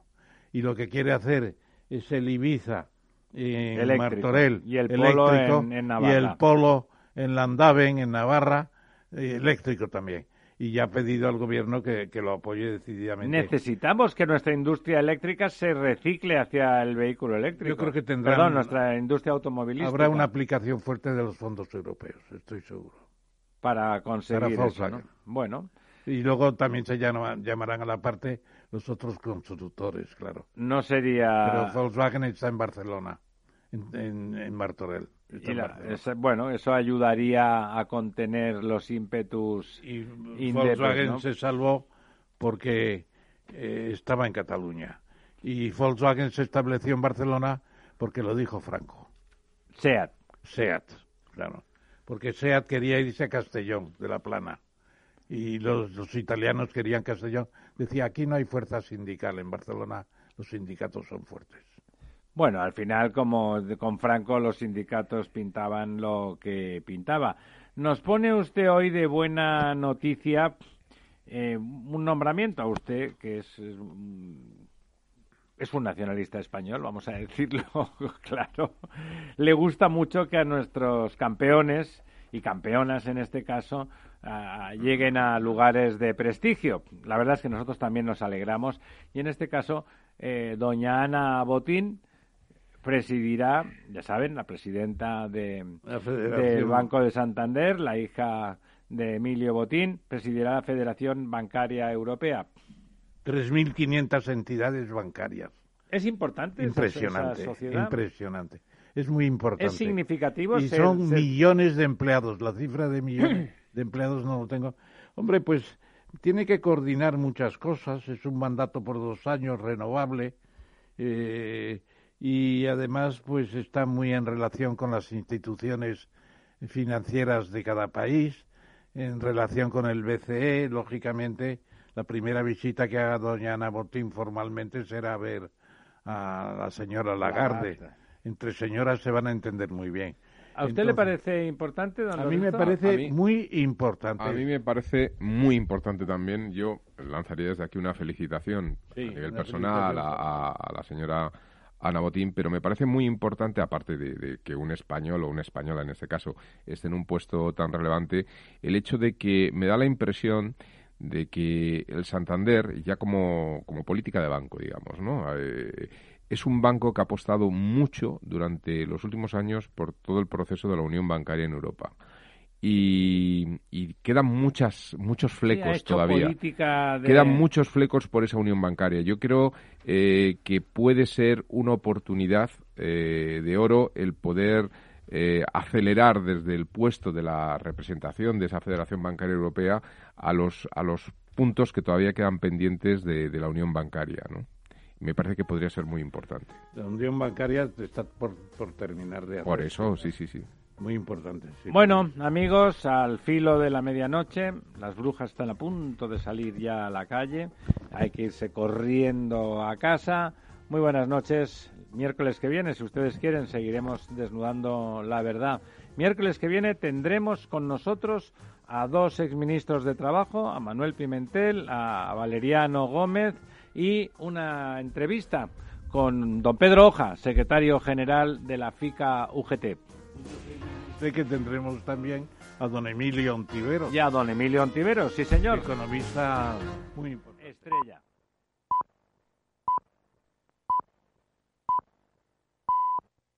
Speaker 2: Y lo que quiere hacer es el Ibiza en
Speaker 1: eléctrico.
Speaker 2: Martorell
Speaker 1: y el Polo
Speaker 2: eléctrico,
Speaker 1: en, en
Speaker 2: y el Polo en Landaven, en Navarra, eh, eléctrico también y ya ha pedido al gobierno que, que, lo apoye decididamente.
Speaker 1: Necesitamos que nuestra industria eléctrica se recicle hacia el vehículo eléctrico.
Speaker 2: Yo creo que tendrá.
Speaker 1: Perdón, nuestra industria automovilística.
Speaker 2: Habrá una aplicación fuerte de los fondos europeos, estoy seguro.
Speaker 1: Para conseguir
Speaker 2: Para
Speaker 1: eso, ¿no? Bueno.
Speaker 2: Y luego también se llamarán a la parte los otros constructores, claro.
Speaker 1: No sería.
Speaker 2: Pero Volkswagen está en Barcelona, en, en, en Martorell.
Speaker 1: Y la, bueno, eso ayudaría a contener los ímpetus.
Speaker 2: Y Volkswagen
Speaker 1: ¿no?
Speaker 2: se salvó porque eh, estaba en Cataluña. Y Volkswagen se estableció en Barcelona porque lo dijo Franco.
Speaker 1: SEAT.
Speaker 2: SEAT, claro. Porque SEAT quería irse a Castellón, de la Plana. Y los, los italianos querían Castellón. Decía, aquí no hay fuerza sindical. En Barcelona los sindicatos son fuertes.
Speaker 1: Bueno, al final, como con Franco, los sindicatos pintaban lo que pintaba. Nos pone usted hoy de buena noticia eh, un nombramiento a usted, que es, es un nacionalista español, vamos a decirlo claro. Le gusta mucho que a nuestros campeones y campeonas, en este caso, lleguen a lugares de prestigio. La verdad es que nosotros también nos alegramos. Y en este caso, eh, doña Ana Botín presidirá, ya saben, la presidenta de,
Speaker 2: la
Speaker 1: del Banco de Santander, la hija de Emilio Botín, presidirá la Federación Bancaria Europea.
Speaker 2: 3.500 entidades bancarias.
Speaker 1: Es importante
Speaker 2: impresionante,
Speaker 1: esa sociedad.
Speaker 2: impresionante. Es muy importante.
Speaker 1: Es significativo.
Speaker 2: Y
Speaker 1: ser,
Speaker 2: son
Speaker 1: ser...
Speaker 2: millones de empleados. La cifra de millones de empleados no lo tengo. Hombre, pues tiene que coordinar muchas cosas. Es un mandato por dos años renovable. Eh, y además pues está muy en relación con las instituciones financieras de cada país, en relación con el BCE, lógicamente la primera visita que haga doña Ana Botín formalmente será ver a la señora Lagarde. Entre señoras se van a entender muy bien.
Speaker 1: ¿A usted Entonces, le parece importante, don
Speaker 2: A mí me parece
Speaker 4: mí-
Speaker 2: muy importante.
Speaker 4: A mí me parece muy importante también. Yo lanzaría desde aquí una felicitación
Speaker 2: Sí,
Speaker 4: a nivel personal a- a la señora Ana Botín, pero me parece muy importante, aparte de, que un español o una española en este caso esté en un puesto tan relevante, el hecho de que me da la impresión de que el Santander, ya como, como política de banco, digamos, ¿no? Eh, es un banco que ha apostado mucho durante los últimos años por todo el proceso de la unión bancaria en Europa. Y, y quedan muchas, muchos
Speaker 1: Sí, ha
Speaker 4: flecos
Speaker 1: hecho
Speaker 4: todavía.
Speaker 1: política de-
Speaker 4: Quedan muchos flecos por esa unión bancaria. Yo creo eh, que puede ser una oportunidad eh, de oro el poder eh, acelerar desde el puesto de la representación de esa Federación Bancaria Europea a los, a los puntos que todavía quedan pendientes de, la unión bancaria, ¿no? me parece que podría ser muy importante.
Speaker 2: La unión bancaria está por, terminar de
Speaker 4: hacer. Por eso, sí, sí, sí.
Speaker 2: Muy importante.
Speaker 1: Bueno, amigos, al filo de la medianoche, las brujas están a punto de salir ya a la calle. Hay que irse corriendo a casa. Muy buenas noches. Miércoles que viene, si ustedes quieren, seguiremos desnudando la verdad. Miércoles que viene tendremos con nosotros a dos exministros de Trabajo, a Manuel Pimentel, a Valeriano Gómez y una entrevista con don Pedro Hoja, secretario general de la FICA UGT.
Speaker 2: Sé que tendremos también a don Emilio Ontivero.
Speaker 1: Ya, don Emilio Ontivero, sí señor.
Speaker 2: Economista muy importante.
Speaker 1: Estrella.